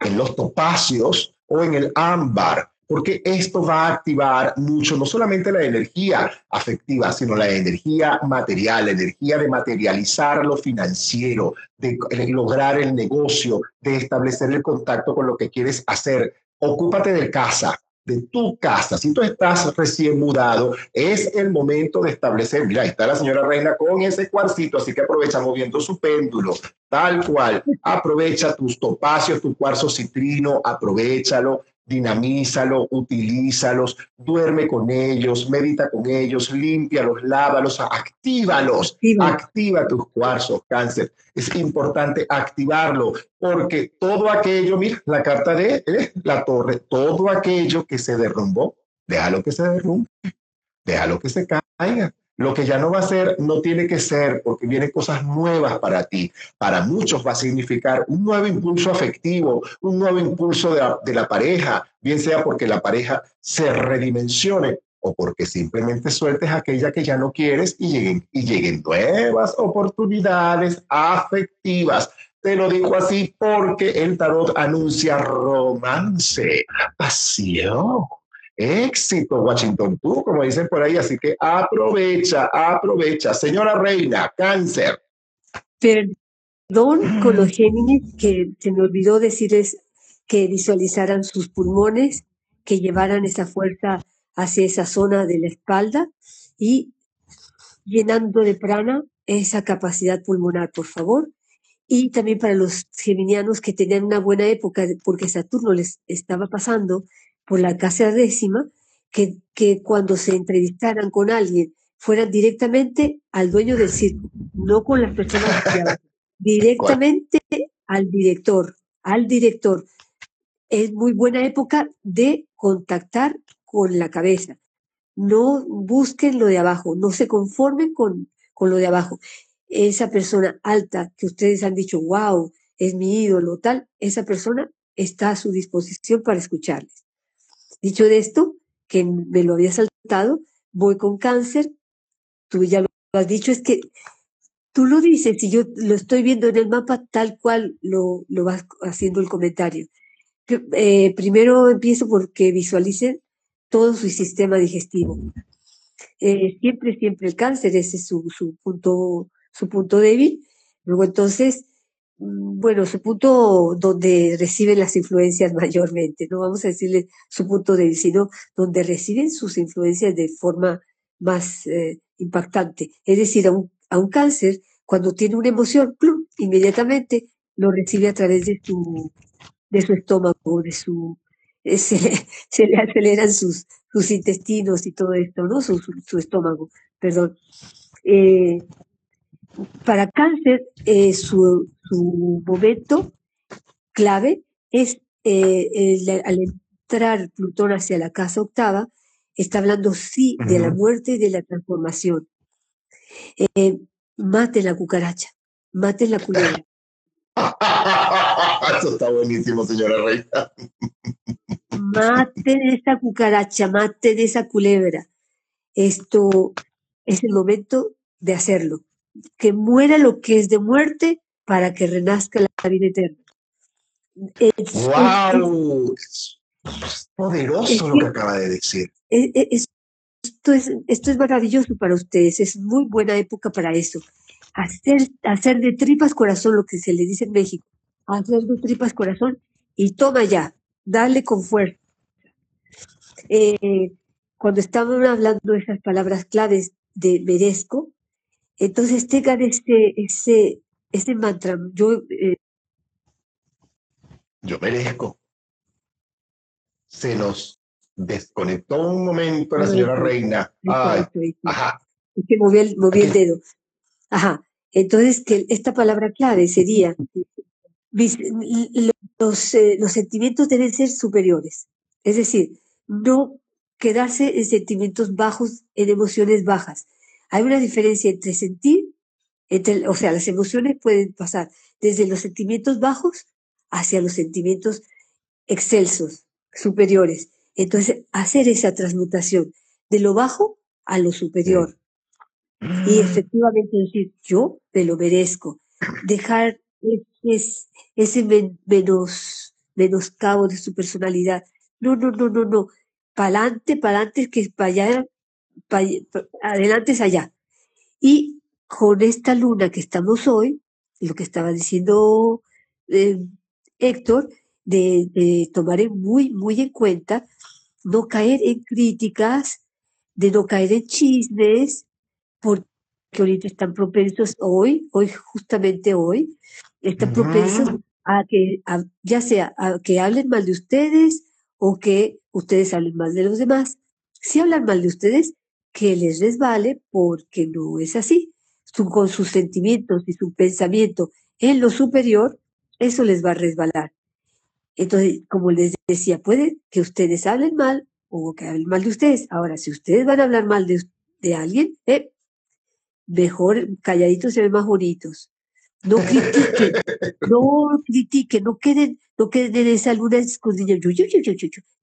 en los topacios o en el ámbar, porque esto va a activar mucho, no solamente la energía afectiva, sino la energía material, la energía de materializar lo financiero, de lograr el negocio, de establecer el contacto con lo que quieres hacer. Ocúpate de casa, de tu casa, si tú estás recién mudado, es el momento de establecer, mira, ahí está la señora Reina con ese cuarcito, así que aprovecha moviendo su péndulo, tal cual, aprovecha tus topacios, tu cuarzo citrino, aprovechalo, dinamízalo, utilízalos, duerme con ellos, medita con ellos, límpialos, lávalos, actívalos, activa tus cuarzos, cáncer. Es importante activarlo porque todo aquello, mira, la carta de eh, la torre, todo aquello que se derrumbó, déjalo que se derrumbe, déjalo que se caiga. Lo que ya no va a ser, no tiene que ser, porque vienen cosas nuevas para ti. Para muchos va a significar un nuevo impulso afectivo, un nuevo impulso de la, pareja, bien sea porque la pareja se redimensione o porque simplemente sueltes aquella que ya no quieres y lleguen, y lleguen nuevas oportunidades afectivas. Te lo digo así porque el tarot anuncia romance, pasión éxito, Washington, tú, como dicen por ahí. Así que aprovecha, aprovecha. Señora Reina, cáncer. Perdón con los Géminis que se me olvidó decirles que visualizaran sus pulmones, que llevaran esa fuerza hacia esa zona de la espalda y llenando de prana esa capacidad pulmonar, por favor. Y también para los geminianos que tenían una buena época, porque Saturno les estaba pasando por la casa décima, que, que cuando se entrevistaran con alguien fueran directamente al dueño del circo, no con las personas directamente al director, al director. Es muy buena época de contactar con la cabeza. No busquen lo de abajo, no se conformen con, con lo de abajo. Esa persona alta que ustedes han dicho, wow, es mi ídolo, tal, esa persona está a su disposición para escucharles. Dicho de esto, que me lo había saltado, voy con cáncer, tú ya lo has dicho, es que tú lo dices y yo lo estoy viendo en el mapa tal cual lo, lo vas haciendo el comentario. Eh, primero empiezo porque visualicen todo su sistema digestivo. Eh, siempre, siempre el cáncer, ese es su, su, punto, su punto débil. Luego entonces bueno, su punto donde reciben las influencias mayormente, no vamos a decirle su punto débil, sino donde reciben sus influencias de forma más eh, impactante. Es decir, a un, a un, cáncer, cuando tiene una emoción, ¡plum! inmediatamente lo recibe a través de su, de su estómago, de su, se, se, le aceleran sus, sus intestinos y todo esto, ¿no? Su, su, estómago, perdón. Eh, para cáncer, eh, su, su, momento clave es eh, al entrar Plutón hacia la casa octava, está hablando sí de la muerte y de la transformación. Eh, mate la cucaracha, mate la culebra. Eso está buenísimo, señora Reina. Maten esa cucaracha, maten esa culebra. Esto es el momento de hacerlo que muera lo que es de muerte para que renazca la vida eterna. ¡Wow! Es, poderoso lo que acaba de decir. esto, es, esto es maravilloso para ustedes, es muy buena época para eso. Hacer, hacer de tripas corazón lo que se le dice en México, hacer de tripas corazón y toma ya, dale con fuerza. Eh, cuando estaban hablando de esas palabras claves de merezco, entonces tengan ese, ese, ese mantra. Yo, eh, yo merezco. Se nos desconectó un momento la señora Reina. Ay, ajá. Es que moví el, moví el dedo. Ajá. Entonces, que esta palabra clave sería, los, eh, los sentimientos deben ser superiores. Es decir, no quedarse en sentimientos bajos, en emociones bajas, hay una diferencia entre sentir, entre, o sea, las emociones pueden pasar desde los sentimientos bajos hacia los sentimientos excelsos, superiores. Entonces, hacer esa transmutación de lo bajo a lo superior. Y efectivamente decir, yo me lo merezco. Dejar ese, ese menos, menoscabo de su personalidad. No, no, no, no, no. Para adelante, para adelante, que para allá adelante es allá. Y con esta luna que estamos hoy, lo que estaba diciendo eh, Héctor, de, tomar muy, muy en cuenta no caer en críticas, de no caer en chismes, porque ahorita están propensos hoy, hoy justamente hoy, están propensos a que, ya sea a que hablen mal de ustedes o que ustedes hablen mal de los demás. Si hablan mal de ustedes, que les resbale porque no es así. Con sus sentimientos y su pensamiento en lo superior, eso les va a resbalar. Entonces, como les decía, puede que ustedes hablen mal o que hablen mal de ustedes. Ahora, si ustedes van a hablar mal de, de alguien, eh, mejor calladitos se ven más bonitos. No critiquen, no critiquen, no queden, no queden en esa luna.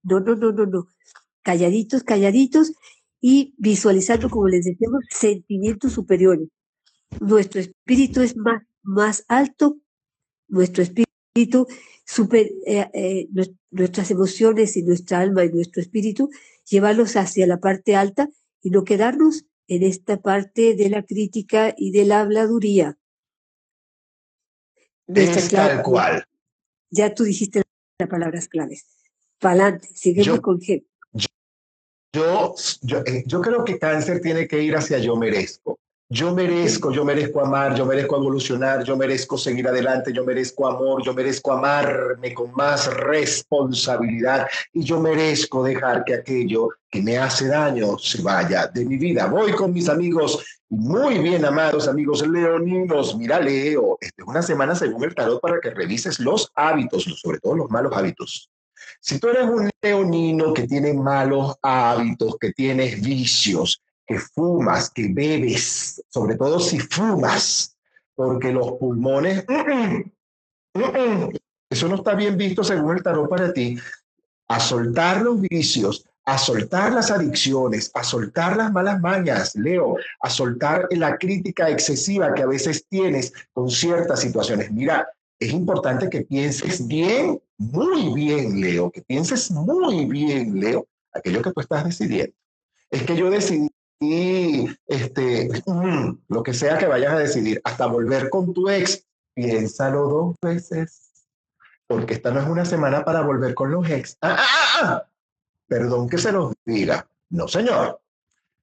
No, no, no, no, no. Calladitos, calladitos y visualizando, como les decíamos, sentimientos superiores. Nuestro espíritu es más, más alto, nuestro espíritu, super, eh, eh, nuestras emociones y nuestra alma y nuestro espíritu, llevarlos hacia la parte alta y no quedarnos en esta parte de la crítica y de la habladuría. Es tal cual. Ya tú dijiste las palabras claves. Pa'lante, seguimos con G. Yo, yo, eh, yo creo que cáncer tiene que ir hacia yo merezco. Yo merezco, yo merezco amar, yo merezco evolucionar, yo merezco seguir adelante, yo merezco amor, yo merezco amarme con más responsabilidad y yo merezco dejar que aquello que me hace daño se vaya de mi vida. Voy con mis amigos, muy bien amados amigos leoninos. Mira, Leo, esta es una semana según el tarot para que revises los hábitos, sobre todo los malos hábitos. Si tú eres un leonino que tiene malos hábitos, que tienes vicios, que fumas, que bebes, sobre todo si fumas, porque los pulmones, eso no está bien visto según el tarot para ti, a soltar los vicios, a soltar las adicciones, a soltar las malas mañas, Leo, a soltar la crítica excesiva que a veces tienes con ciertas situaciones. Mira, es importante que pienses bien, muy bien, Leo, que pienses muy bien, Leo, aquello que tú estás decidiendo. Es que yo decidí y este, mm, lo que sea que vayas a decidir, hasta volver con tu ex, piénsalo dos veces, porque esta no es una semana para volver con los ex. Ah, ah, ah, Perdón que se los diga. No, señor.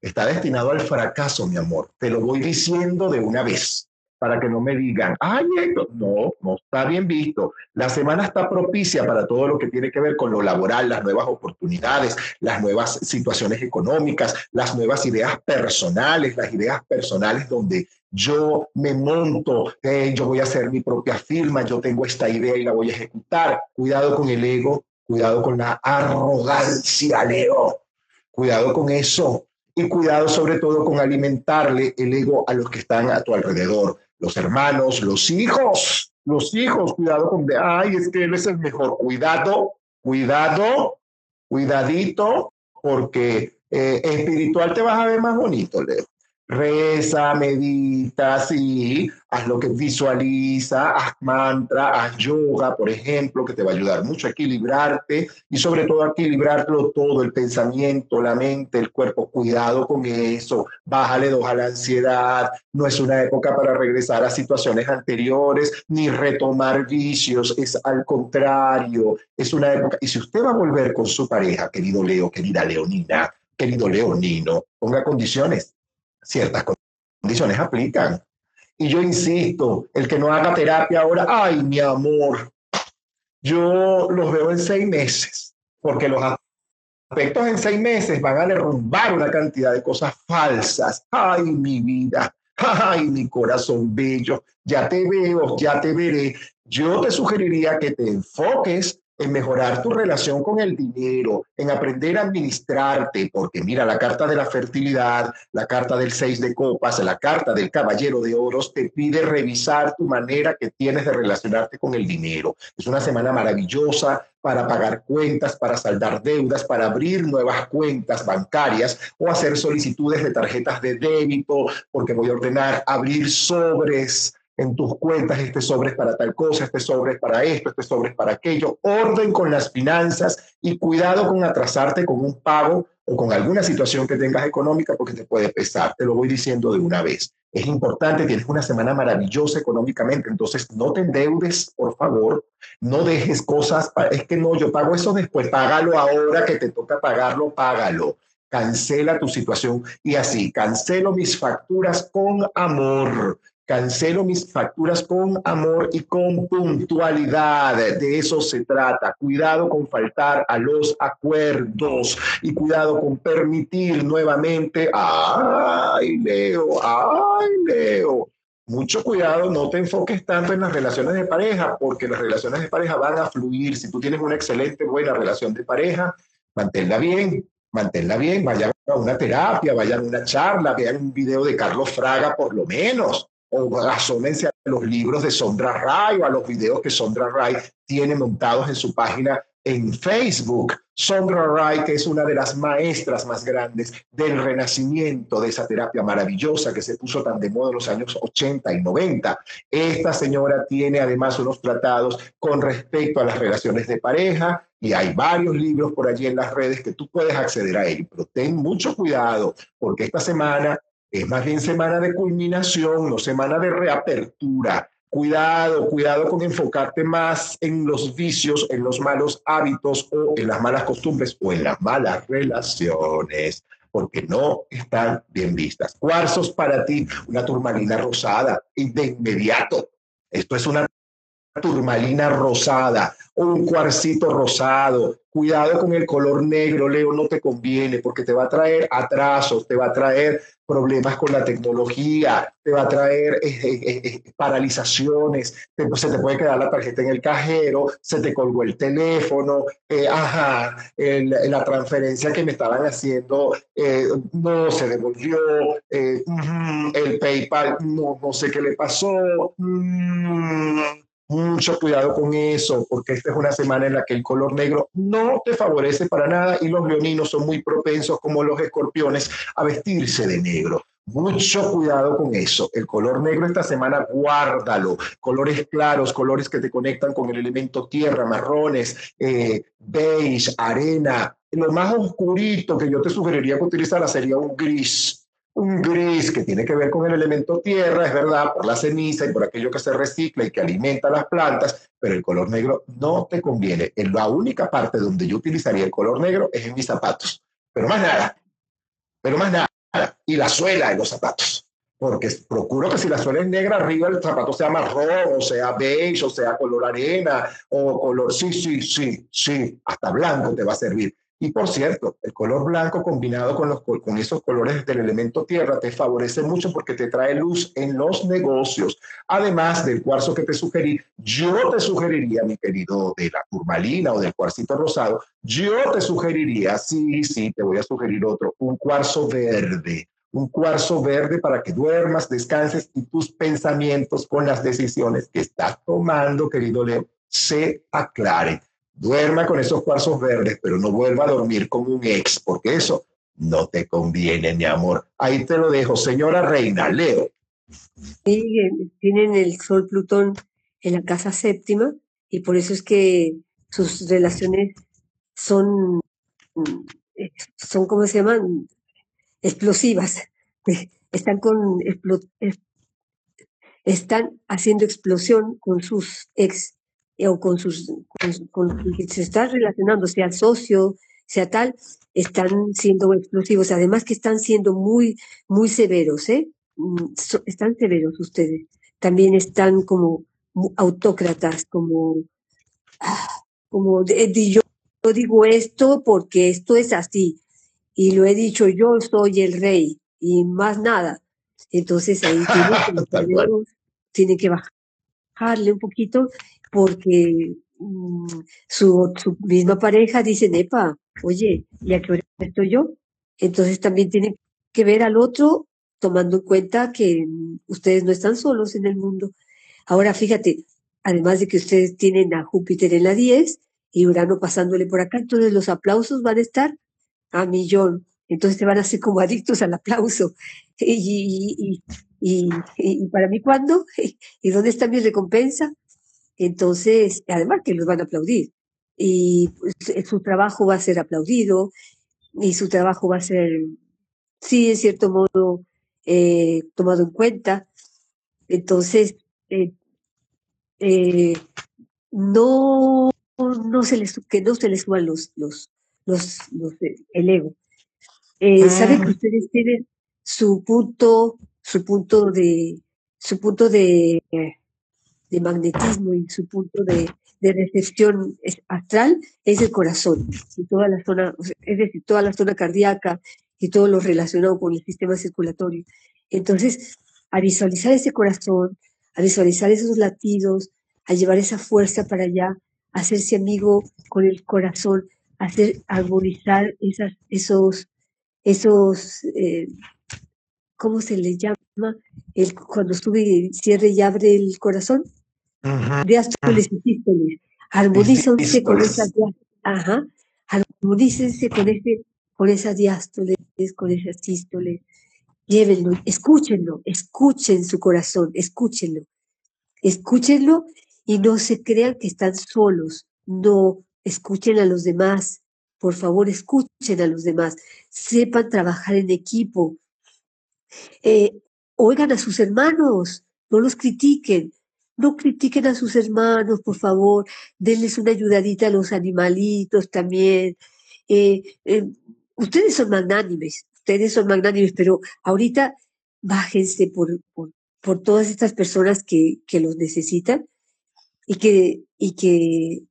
Está destinado al fracaso, mi amor. Te lo voy diciendo de una vez para que no me digan, ay, no, no está bien visto. La semana está propicia para todo lo que tiene que ver con lo laboral, las nuevas oportunidades, las nuevas situaciones económicas, las nuevas ideas personales, las ideas personales donde yo me monto, yo voy a hacer mi propia firma, yo tengo esta idea y la voy a ejecutar. Cuidado con el ego, cuidado con la arrogancia, Leo. Cuidado con eso. Y cuidado sobre todo con alimentarle el ego a los que están a tu alrededor los hermanos, los hijos, los hijos, cuidado con de, ay, es que él es el mejor, cuidado, cuidado, cuidadito, porque eh, espiritual te vas a ver más bonito, Leo. Reza, medita, sí, haz lo que visualiza, haz mantra, haz yoga, por ejemplo, que te va a ayudar mucho a equilibrarte y sobre todo a equilibrarlo todo, el pensamiento, la mente, el cuerpo. Cuidado con eso, bájale dos a la ansiedad. No es una época para regresar a situaciones anteriores ni retomar vicios, es al contrario, es una época. Y si usted va a volver con su pareja, querido Leo, querida Leonina, querido Leonino, ponga condiciones ciertas condiciones aplican. Y yo insisto, el que no haga terapia ahora, ay, mi amor, yo los veo en seis meses, porque los aspectos en seis meses van a derrumbar una cantidad de cosas falsas. Ay, mi vida, ay, mi corazón bello, ya te veo, ya te veré. Yo te sugeriría que te enfoques en mejorar tu relación con el dinero, en aprender a administrarte, porque mira, la carta de la fertilidad, la carta del seis de copas, la carta del caballero de oros te pide revisar tu manera que tienes de relacionarte con el dinero. Es una semana maravillosa para pagar cuentas, para saldar deudas, para abrir nuevas cuentas bancarias o hacer solicitudes de tarjetas de débito, porque voy a ordenar abrir sobres en tus cuentas, este sobre es para tal cosa, este sobre es para esto, este sobre es para aquello. Orden con las finanzas y cuidado con atrasarte con un pago o con alguna situación que tengas económica porque te puede pesar. Te lo voy diciendo de una vez. Es importante, tienes una semana maravillosa económicamente, entonces no te endeudes, por favor, no dejes cosas, es que no, yo pago eso después, págalo ahora que te toca pagarlo, págalo cancela tu situación y así, cancelo mis facturas con amor Cancelo mis facturas con amor y con puntualidad. De eso se trata. Cuidado con faltar a los acuerdos y cuidado con permitir nuevamente. Ay, Leo, ay, Leo. Mucho cuidado, no te enfoques tanto en las relaciones de pareja, porque las relaciones de pareja van a fluir. Si tú tienes una excelente, buena relación de pareja, manténla bien, manténla bien, vayan a una terapia, vayan a una charla, vean un video de Carlos Fraga por lo menos o asómense a los libros de Sondra Ray o a los videos que Sondra Ray tiene montados en su página en Facebook. Sondra que es una de las maestras más grandes del renacimiento de esa terapia maravillosa que se puso tan de moda en los años 80 y 90. Esta señora tiene además unos tratados con respecto a las relaciones de pareja y hay varios libros por allí en las redes que tú puedes acceder a ellos. Pero ten mucho cuidado porque esta semana es más bien semana de culminación, no semana de reapertura. Cuidado, cuidado con enfocarte más en los vicios, en los malos hábitos o en las malas costumbres o en las malas relaciones, porque no están bien vistas. Cuarzos para ti, una turmalina rosada y de inmediato. Esto es una turmalina rosada o un cuarcito rosado. Cuidado con el color negro, Leo, no te conviene porque te va a traer atrasos, te va a traer problemas con la tecnología, te va a traer eh, eh, eh, paralizaciones, se te puede quedar la tarjeta en el cajero, se te colgó el teléfono, ajá, la transferencia que me estaban haciendo no se devolvió, el PayPal no, no sé qué le pasó. Mm, mucho cuidado con eso, porque esta es una semana en la que el color negro no te favorece para nada y los leoninos son muy propensos, como los escorpiones, a vestirse de negro. Mucho cuidado con eso. El color negro esta semana, guárdalo. Colores claros, colores que te conectan con el elemento tierra, marrones, eh, beige, arena. Lo más oscurito que yo te sugeriría que utilizara sería un gris un gris que tiene que ver con el elemento tierra, es verdad, por la ceniza y por aquello que se recicla y que alimenta las plantas, pero el color negro no te conviene. En la única parte donde yo utilizaría el color negro es en mis zapatos, pero más nada, pero más nada. Y la suela de los zapatos, porque procuro que si la suela es negra, arriba el zapato sea marrón, o sea beige, o sea color arena, o color, sí, sí, sí, sí, hasta blanco te va a servir y por cierto, el color blanco combinado con, los, con esos colores del elemento tierra te favorece mucho porque te trae luz en los negocios. Además del cuarzo que te sugerí, yo te sugeriría, mi querido, de la turmalina o del cuarcito rosado, yo te sugeriría, sí, sí, te voy a sugerir otro, un cuarzo verde un cuarzo verde para que duermas, descanses y tus pensamientos con las decisiones que estás tomando, querido Leo, se aclaren. Duerma con esos cuarzos verdes, pero no vuelva a dormir con un ex, porque eso no te conviene, mi amor. Ahí te lo dejo, señora reina, Leo. Sí, tienen el Sol Plutón en la casa séptima y por eso es que sus relaciones son, son ¿cómo se llaman? Explosivas. Están con están haciendo explosión con sus ex o con sus con, se está relacionando, sea socio, sea tal, están siendo explosivos. Además que están siendo muy, muy severos, ¿eh? Mm, están severos ustedes. También están como autócratas, como, ah, como yo, yo digo esto porque esto es así. Y lo he dicho yo soy el rey y más nada. Entonces ahí tiene que bajarle un poquito porque mm, su, misma pareja dice, Nepa, oye, ¿y a qué hora estoy yo? Entonces también tiene que ver al otro tomando en cuenta que mm, ustedes no están solos en el mundo. Ahora fíjate, además de que ustedes tienen a Júpiter en la 10 y Urano pasándole por acá, entonces los aplausos van a estar a millón. Entonces te van a hacer como adictos al aplauso. Y, y, y para mí, ¿cuándo? ¿Y dónde está mi recompensa? Entonces, además que los van a aplaudir. Y pues, su trabajo va a ser aplaudido y su trabajo va a ser, sí, en cierto modo, eh, tomado en cuenta. Entonces, eh, eh, no, no se les, que no se les suban los, los, los, el ego. Saben que ah. ustedes tienen su punto, su punto de, su punto de, de magnetismo y su punto de, de recepción astral es el corazón y toda la zona, es decir, toda la zona cardíaca y todo lo relacionado con el sistema circulatorio. Entonces, a visualizar ese corazón, a visualizar esos latidos, a llevar esa fuerza para allá, a hacerse amigo con el corazón, a hacer armonizar esas, esos, esos, eh, ¿cómo se le llama? El, cuando sube, cierre y abre el corazón, diástoles y sístoles. Armonícense con esas ajá, armonícense con ese, con esas diástoles, con esas sístoles. Llévenlo, escúchenlo, escuchen su corazón, escúchenlo. Escúchenlo y no se crean que están solos. No, escuchen a los demás. Por favor, escuchen a los demás. Sepan trabajar en equipo. Eh, oigan a sus hermanos, no los critiquen. No critiquen a sus hermanos, por favor. Denles una ayudadita a los animalitos también. Eh, eh, ustedes son magnánimes, ustedes son magnánimes, pero ahorita bájense por, por, todas estas personas que, que, los necesitan y que, y que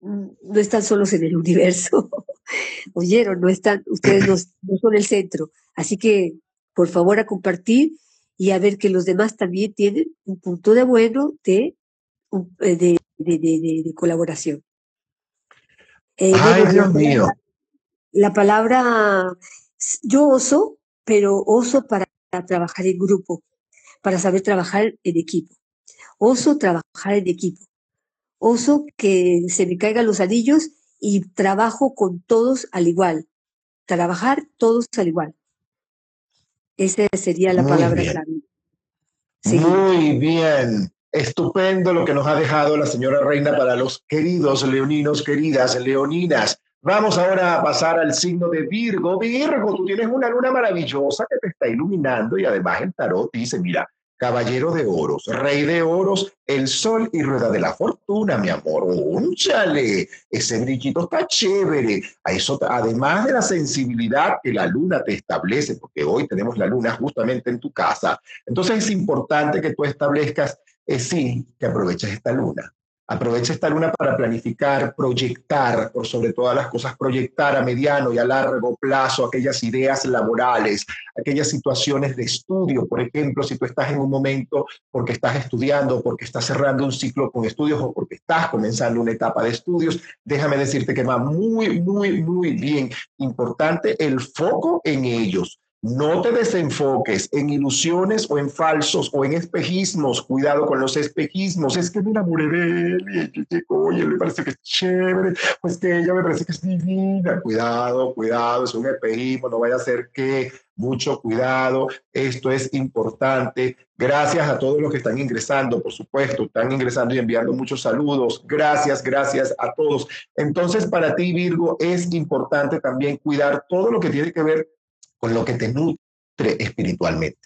no están solos en el universo. Oyeron, no están, ustedes no, no son el centro. Así que, por favor, a compartir y a ver que los demás también tienen un punto de bueno de, eh, de, de, de colaboración. Eh, Ay, Dios mío. La palabra, yo oso, pero oso para trabajar en grupo, para saber trabajar en equipo. Oso trabajar en equipo. Oso que se me caigan los anillos y trabajo con todos al igual. Trabajar todos al igual. Esa sería la palabra clave. Muy bien. Estupendo lo que nos ha dejado la señora Reina para los queridos leoninos, queridas leoninas. Vamos ahora a pasar al signo de Virgo. Virgo, tú tienes una luna maravillosa que te está iluminando y además el tarot dice, mira, caballero de oros, rey de oros, el sol y rueda de la fortuna, mi amor. ¡Únchale! Ese brillito está chévere. A eso, además de la sensibilidad que la luna te establece, porque hoy tenemos la luna justamente en tu casa, entonces es importante que tú establezcas, eh, sí, que aproveches esta luna Aprovecha esta luna para planificar, proyectar, por sobre todas las cosas, proyectar a mediano y a largo plazo aquellas ideas laborales, aquellas situaciones de estudio. Por ejemplo, si tú estás en un momento porque estás estudiando, porque estás cerrando un ciclo con estudios o porque estás comenzando una etapa de estudios, déjame decirte que va muy, muy, muy bien. Importante el foco en ellos no te desenfoques en ilusiones o en falsos o en espejismos. Cuidado con los espejismos. Es que me enamoré de él y oye, me parece que es chévere. Pues que ella me parece que es divina. Cuidado, cuidado, es un espejismo. No vaya a ser que mucho cuidado. Esto es importante. Gracias a todos los que están ingresando, por supuesto, están ingresando y enviando muchos saludos. Gracias, gracias a todos. Entonces, para ti, Virgo, es importante también cuidar todo lo que tiene que ver con lo que te nutre espiritualmente.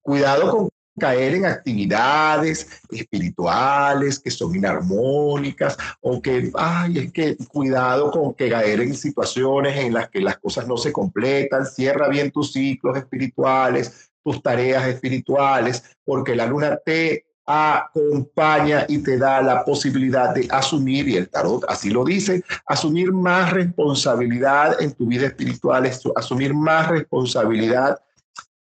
Cuidado con caer en actividades espirituales que son inarmónicas o que, ay, es que cuidado con que caer en situaciones en las que las cosas no se completan, cierra bien tus ciclos espirituales, tus tareas espirituales, porque la luna te acompaña y te da la posibilidad de asumir, y el tarot así lo dice, asumir más responsabilidad en tu vida espiritual, asumir más responsabilidad,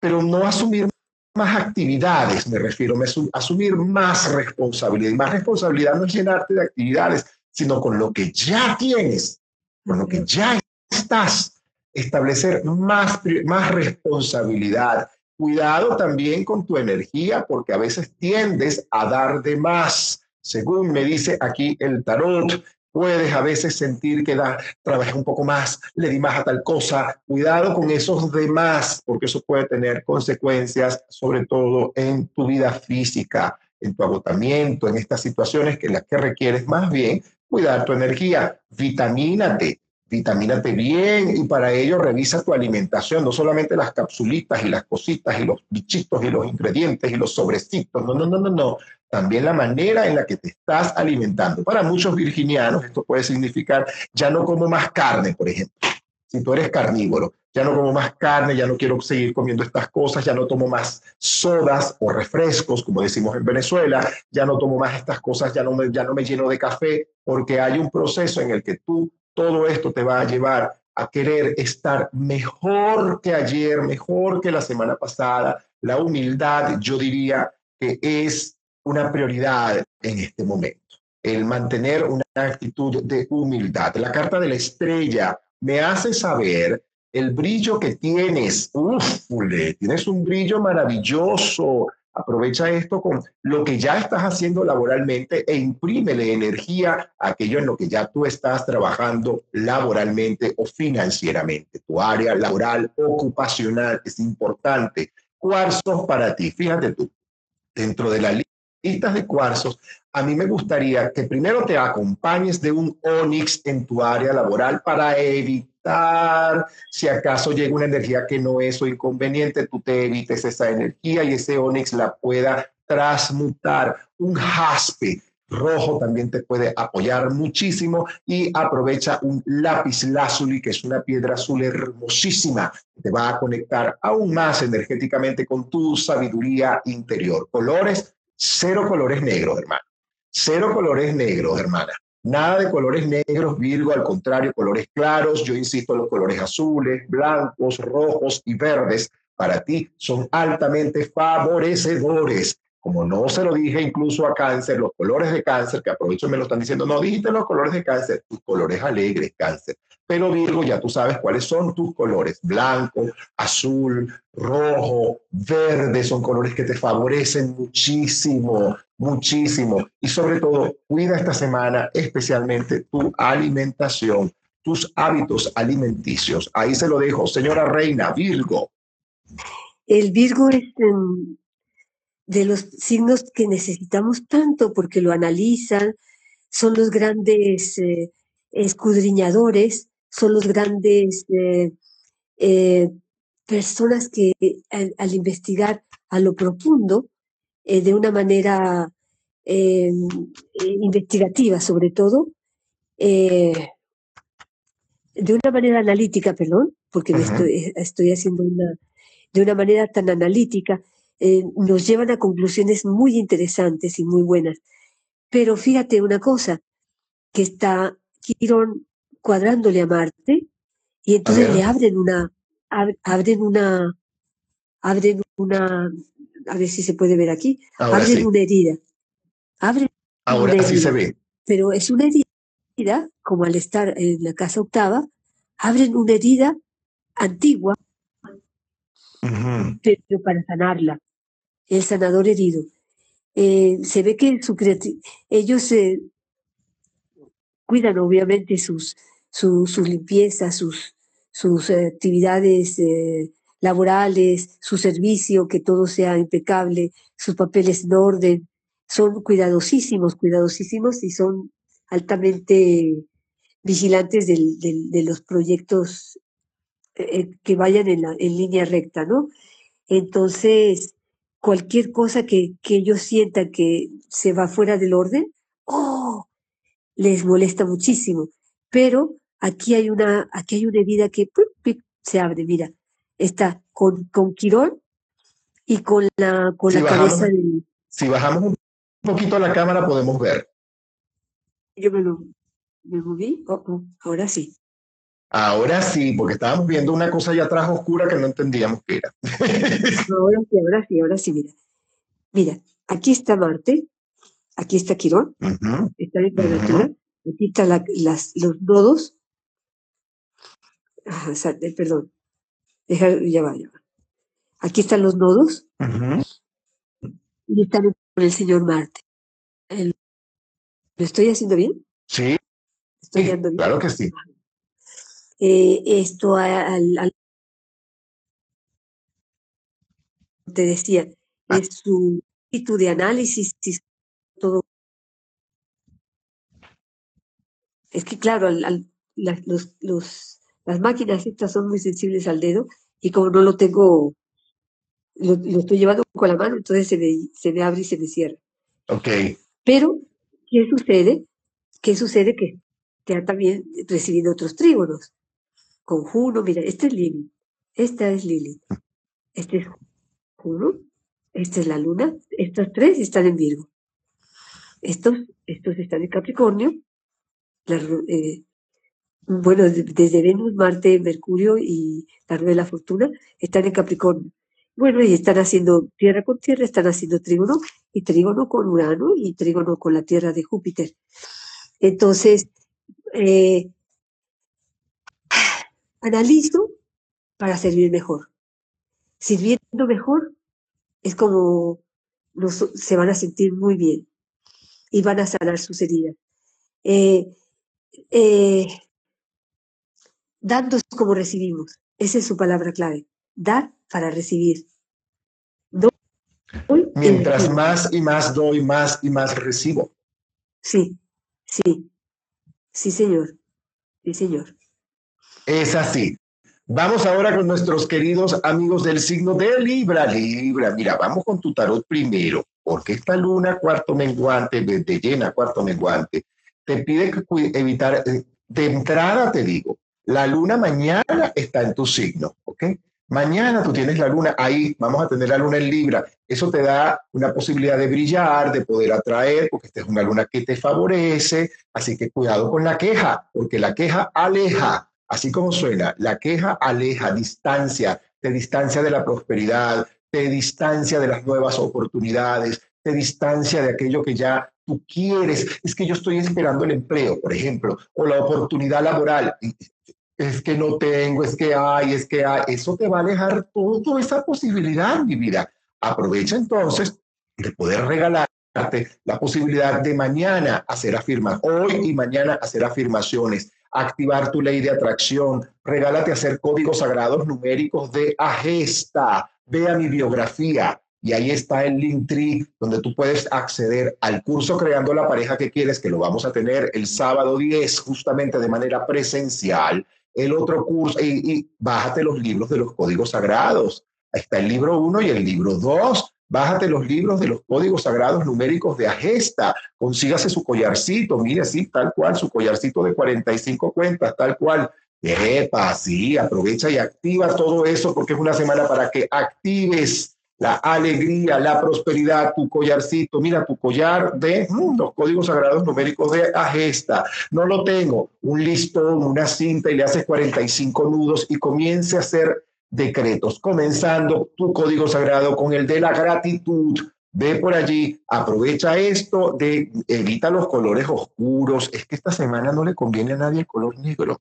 pero no asumir más actividades, me refiero, a asumir más responsabilidad. Y más responsabilidad no es llenarte de actividades, sino con lo que ya tienes, con lo que ya estás, establecer más, más responsabilidad, Cuidado también con tu energía porque a veces tiendes a dar de más. Según me dice aquí el tarot, puedes a veces sentir que da, trabajé un poco más, le di más a tal cosa. Cuidado con esos demás, porque eso puede tener consecuencias, sobre todo en tu vida física, en tu agotamiento, en estas situaciones que las que requieres más bien cuidar tu energía. Vitamínate, vitamínate bien y para ello revisa tu alimentación, no solamente las capsulitas y las cositas y los bichitos y los ingredientes y los sobrecitos, no, no, no, no, no, también la manera en la que te estás alimentando. Para muchos virginianos esto puede significar ya no como más carne, por ejemplo, si tú eres carnívoro, ya no como más carne, ya no quiero seguir comiendo estas cosas, ya no tomo más sodas o refrescos, como decimos en Venezuela, ya no tomo más estas cosas, ya no me, ya no me lleno de café, porque hay un proceso en el que tú, todo esto te va a llevar a querer estar mejor que ayer, mejor que la semana pasada. La humildad, yo diría que es una prioridad en este momento el mantener una actitud de humildad. La carta de la estrella me hace saber el brillo que tienes. Uf, tienes un brillo maravilloso. Aprovecha esto con lo que ya estás haciendo laboralmente e imprímele energía a aquello en lo que ya tú estás trabajando laboralmente o financieramente. Tu área laboral, ocupacional es importante. Cuarzos para ti. Fíjate tú, dentro de la listas de cuarzos, a mí me gustaría que primero te acompañes de un onix en tu área laboral para evitar, si acaso llega una energía que no es o inconveniente, tú te evites esa energía y ese onix la pueda transmutar. Un jaspe rojo también te puede apoyar muchísimo y aprovecha un lápiz lazuli, que es una piedra azul hermosísima, te va a conectar aún más energéticamente con tu sabiduría interior. Colores Cero colores negros, hermano. Cero colores negros, hermana. Nada de colores negros, Virgo, al contrario, colores claros. Yo insisto, los colores azules, blancos, rojos y verdes para ti son altamente favorecedores. Como no se lo dije incluso a cáncer, los colores de cáncer, que aprovecho me lo están diciendo, no dijiste los colores de cáncer, tus colores alegres, cáncer. Pero Virgo, ya tú sabes cuáles son tus colores, blanco, azul, rojo, verde, son colores que te favorecen muchísimo, muchísimo. Y sobre todo, cuida esta semana especialmente tu alimentación, tus hábitos alimenticios. Ahí se lo dejo, señora Reina, Virgo. El Virgo es em, de los signos que necesitamos tanto porque lo analizan, son los grandes eh, escudriñadores son los grandes eh, eh, personas que al, investigar a lo profundo, eh, de una manera investigativa sobre todo, de una manera analítica, perdón, porque estoy, estoy, haciendo una, de una manera tan analítica, nos llevan a conclusiones muy interesantes y muy buenas. Pero fíjate una cosa, que está Quirón cuadrándole a Marte y entonces le abren una, abren una, abren una, a ver si se puede ver aquí, abren una herida. Abren Ahora sí se ve. Pero es una herida, como al estar en la casa octava, abren una herida antigua, pero para sanarla. El sanador herido. Eh, se ve que su ellos eh, cuidan obviamente sus, su, limpieza, sus, sus actividades eh, laborales, su servicio, que todo sea impecable, sus papeles en orden. Son cuidadosísimos, cuidadosísimos y son altamente vigilantes de los proyectos eh, que vayan en, línea recta, ¿no? Entonces, cualquier cosa que, que ellos sientan que se va fuera del orden, ¡oh! les molesta muchísimo. Pero aquí hay una, aquí hay una herida que se abre, mira, está con, con Quirón y con la, con la cabeza del... Si bajamos un poquito la cámara podemos ver. Yo me lo me moví, oh, oh, ahora sí. Ahora sí, porque estábamos viendo una cosa allá atrás oscura que no entendíamos qué era. ahora sí, ahora sí, ahora sí, mira. Mira, aquí está Marte, aquí está Quirón, está en cuadratura, aquí están las, los nodos, eh, perdón, dejar, ya va, ya va. Aquí están los nodos y están con el señor Marte. ¿Lo estoy haciendo bien? Sí. ¿Estoy bien? Claro que sí. Eh, esto al, te decía, ah. es su espíritu de análisis todo. Es que claro, los, las máquinas estas son muy sensibles al dedo y como no lo tengo, lo, estoy llevando con la mano, entonces se me, se me abre y se me cierra. Ok. Pero, ¿qué sucede? ¿Qué sucede? Que te ha también recibido otros trígonos. Conjuno, mira, este es Lenin. Esta es Lilith. Este es Juno. Esta es la luna. Estos tres están en Virgo. Estos, estos están en Capricornio. Eh, bueno, desde Venus, Marte, Mercurio y la rueda de la fortuna están en Capricornio. Bueno, y están haciendo tierra con tierra, están haciendo trígono y trígono con Urano y trígono con la tierra de Júpiter. Entonces, eh, analizo para servir mejor. Sirviendo mejor es como se van a sentir muy bien y van a sanar sus heridas. Eh, eh, dando es como recibimos. Esa es su palabra clave. Dar para recibir. Mientras más y más doy, más y más recibo. Sí, sí, sí, señor. Sí, señor. Es así. Vamos ahora con nuestros queridos amigos del signo de Libra. Libra, mira, vamos con tu tarot primero, porque esta luna cuarto menguante, de llena cuarto menguante, te pide que evitar, eh, de entrada te digo, la luna mañana está en tu signo, ¿ok? Mañana tú tienes la luna ahí, vamos a tener la luna en Libra. Eso te da una posibilidad de brillar, de poder atraer, porque esta es una luna que te favorece. Así que cuidado con la queja, porque la queja aleja, así como suena, la queja aleja, distancia, te distancia de la prosperidad, te distancia de las nuevas oportunidades, te distancia de aquello que ya tú quieres. Es que yo estoy esperando el empleo, por ejemplo, o la oportunidad laboral es que no tengo, es que hay, es que hay. Eso te va a alejar toda esa posibilidad, mi vida. Aprovecha entonces de poder regalarte la posibilidad de mañana hacer afirmaciones, hoy y mañana hacer afirmaciones, activar tu ley de atracción, regálate hacer códigos sagrados numéricos de Agesta, ve a mi biografía, y ahí está el link tree donde tú puedes acceder al curso Creando la pareja que quieres, que lo vamos a tener el sábado 10, justamente de manera presencial el otro curso y, bájate los libros de los códigos sagrados. Está el libro 1 y el libro 2. Bájate los libros de los códigos sagrados numéricos de Agesta. Consígase su collarcito. Mire, sí, tal cual, su collarcito de 45 cuentas, tal cual. Epa, sí, aprovecha y activa todo eso porque es una semana para que actives la alegría, la prosperidad, tu collarcito, mira tu collar de mm, los códigos sagrados numéricos de Agesta. No lo tengo, un listón, una cinta y le haces 45 nudos y comience a hacer decretos, comenzando tu código sagrado con el de la gratitud. Ve por allí, aprovecha esto de evita los colores oscuros. Es que esta semana no le conviene a nadie el color negro.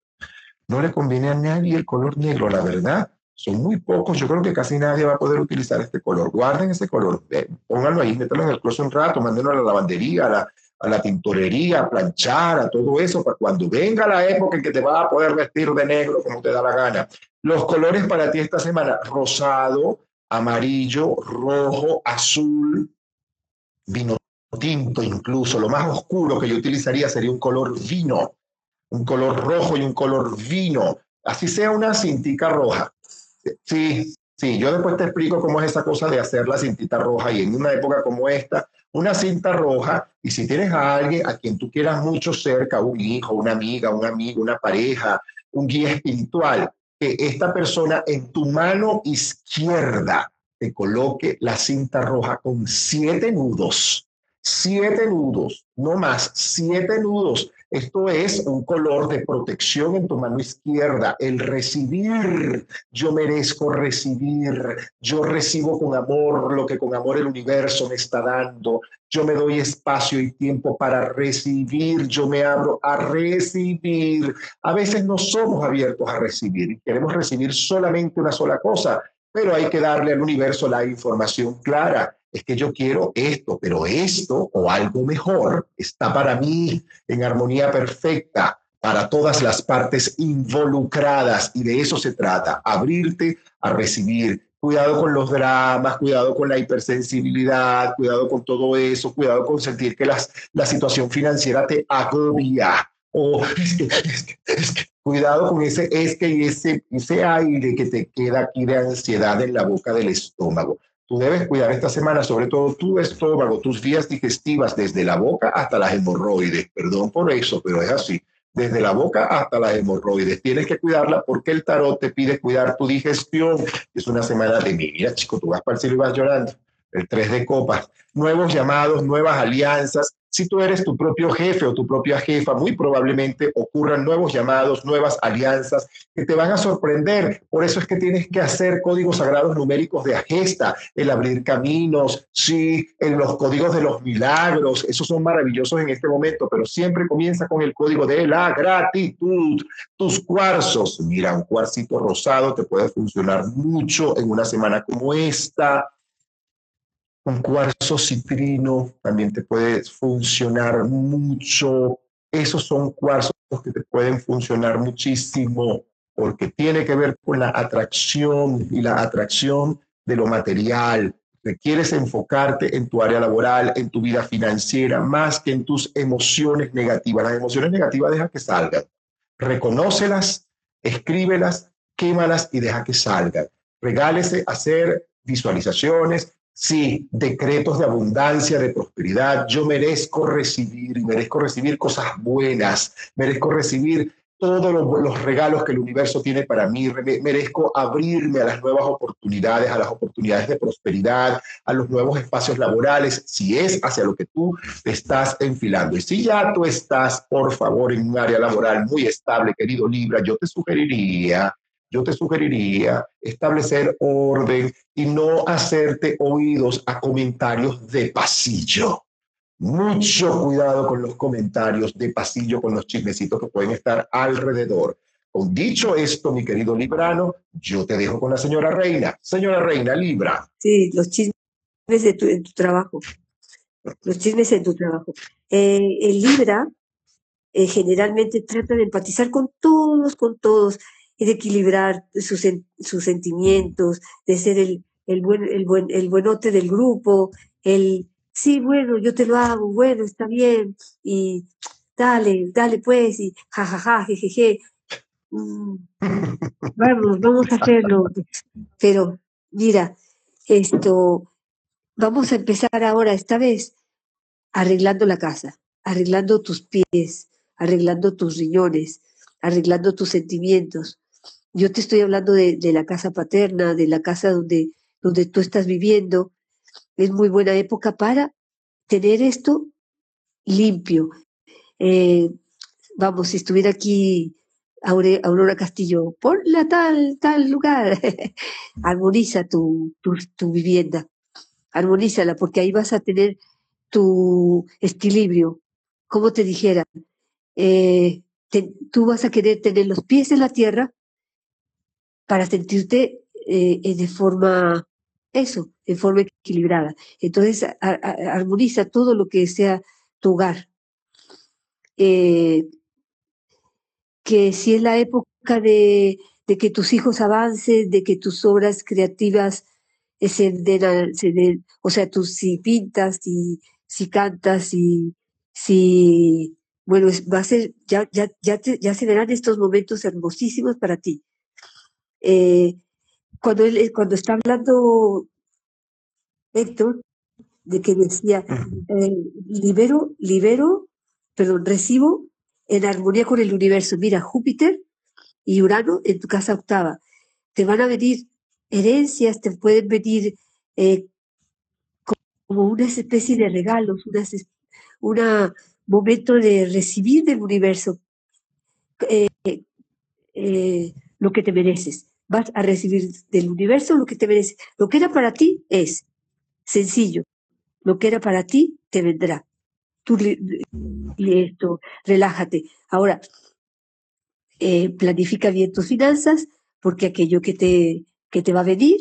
No le conviene a nadie el color negro, la verdad son muy pocos, yo creo que casi nadie va a poder utilizar este color. Guarden ese color, pónganlo ahí, métanlo en el closet un rato, mándenlo a la lavandería, a la, a la tintorería, a planchar, a todo eso, para cuando venga la época en que te vas a poder vestir de negro como te da la gana. Los colores para ti esta semana, rosado, amarillo, rojo, azul, vino tinto incluso. Lo más oscuro que yo utilizaría sería un color vino, un color rojo y un color vino. Así sea una cintica roja Sí, sí, yo después te explico cómo es esa cosa de hacer la cintita roja y en una época como esta, una cinta roja y si tienes a alguien a quien tú quieras mucho cerca, un hijo, una amiga, un amigo, una pareja, un guía espiritual, que esta persona en tu mano izquierda te coloque la cinta roja con siete nudos, siete nudos, no más, siete nudos esto es un color de protección en tu mano izquierda, el recibir. Yo merezco recibir. Yo recibo con amor lo que con amor el universo me está dando. Yo me doy espacio y tiempo para recibir. Yo me abro a recibir. A veces no somos abiertos a recibir. Queremos recibir solamente una sola cosa, pero hay que darle al universo la información clara es que yo quiero esto, pero esto o algo mejor está para mí en armonía perfecta para todas las partes involucradas y de eso se trata, abrirte a recibir. Cuidado con los dramas, cuidado con la hipersensibilidad, cuidado con todo eso, cuidado con sentir que las, la situación financiera te agobia. O cuidado con ese es que ese, ese aire que te queda aquí de ansiedad en la boca del estómago. Tú debes cuidar esta semana, sobre todo tu estómago, tus vías digestivas, desde la boca hasta las hemorroides. Perdón por eso, pero es así. desde la boca hasta las hemorroides. Tienes que cuidarla porque el tarot te pide cuidar tu digestión. Es una semana de mira, chico, tú vas para el cielo y vas llorando. El 3 de copas. Nuevos llamados, nuevas alianzas, si tú eres tu propio jefe o tu propia jefa, muy probablemente ocurran nuevos llamados, nuevas alianzas que te van a sorprender. Por eso es que tienes que hacer códigos sagrados numéricos de agesta, el abrir caminos, sí, en los códigos de los milagros. Esos son maravillosos en este momento, pero siempre comienza con el código de la gratitud. Tus cuarzos, mira, un cuarcito rosado te puede funcionar mucho en una semana como esta un cuarzo citrino también te puede funcionar mucho. Esos son cuarzos que te pueden funcionar muchísimo porque tiene que ver con la atracción y la atracción de lo material. Quieres enfocarte en tu área laboral, en tu vida financiera, más que en tus emociones negativas. Las emociones negativas deja que salgan. Reconócelas, escríbelas, quémalas y deja que salgan. Regálese hacer visualizaciones, Sí, decretos de abundancia, de prosperidad. Yo merezco recibir y merezco recibir cosas buenas, merezco recibir todos los, regalos que el universo tiene para mí, merezco abrirme a las nuevas oportunidades, a las oportunidades de prosperidad, a los nuevos espacios laborales, si es hacia lo que tú estás enfilando. Y si ya tú estás, por favor, en un área laboral muy estable, querido Libra, yo te sugeriría yo te sugeriría establecer orden y no hacerte oídos a comentarios de pasillo. Mucho cuidado con los comentarios de pasillo, con los chismecitos que pueden estar alrededor. Con dicho esto, mi querido Librano, yo te dejo con la señora Reina. Señora Reina, Libra. Sí, los chismes de tu, trabajo. Los chismes en tu trabajo. Eh, el Libra eh, generalmente trata de empatizar con todos, con todos de equilibrar sus, sus sentimientos, de ser el, el, buen, el, buen, el buenote del grupo, el, sí, bueno, yo te lo hago, bueno, está bien, y dale, dale pues, y jajaja, jejeje. Mm, vamos, vamos a hacerlo. Pero mira, esto, vamos a empezar ahora, esta vez, arreglando la casa, arreglando tus pies, arreglando tus riñones, arreglando tus sentimientos, yo te estoy hablando de, la casa paterna, de la casa donde, donde tú estás viviendo. Es muy buena época para tener esto limpio. Eh, vamos, si estuviera aquí Aurora Castillo, ponla tal, tal lugar. Armoniza tu, tu, vivienda. Armonízala, porque ahí vas a tener tu equilibrio. Como te dijera, eh, tú vas a querer tener los pies en la tierra para sentirte eh, de forma, eso, de forma equilibrada. Entonces, armoniza todo lo que sea tu hogar. Eh, que si es la época de, que tus hijos avancen, de que tus obras creativas se den, o sea, tú si pintas, si, si cantas, si, si bueno, va a ser, ya, ya, ya, ya se verán estos momentos hermosísimos para ti. Eh, cuando, él, cuando está hablando Héctor, de que decía, eh, libero, libero, perdón, recibo en armonía con el universo. Mira, Júpiter y Urano en tu casa octava. Te van a venir herencias, te pueden venir eh, como una especie de regalos, un momento de recibir del universo lo que te mereces. Vas a recibir del universo lo que te mereces. Lo que era para ti es sencillo. Lo que era para ti te vendrá. Tú esto, relájate. Ahora, eh, planifica bien tus finanzas porque aquello que te, que te va a venir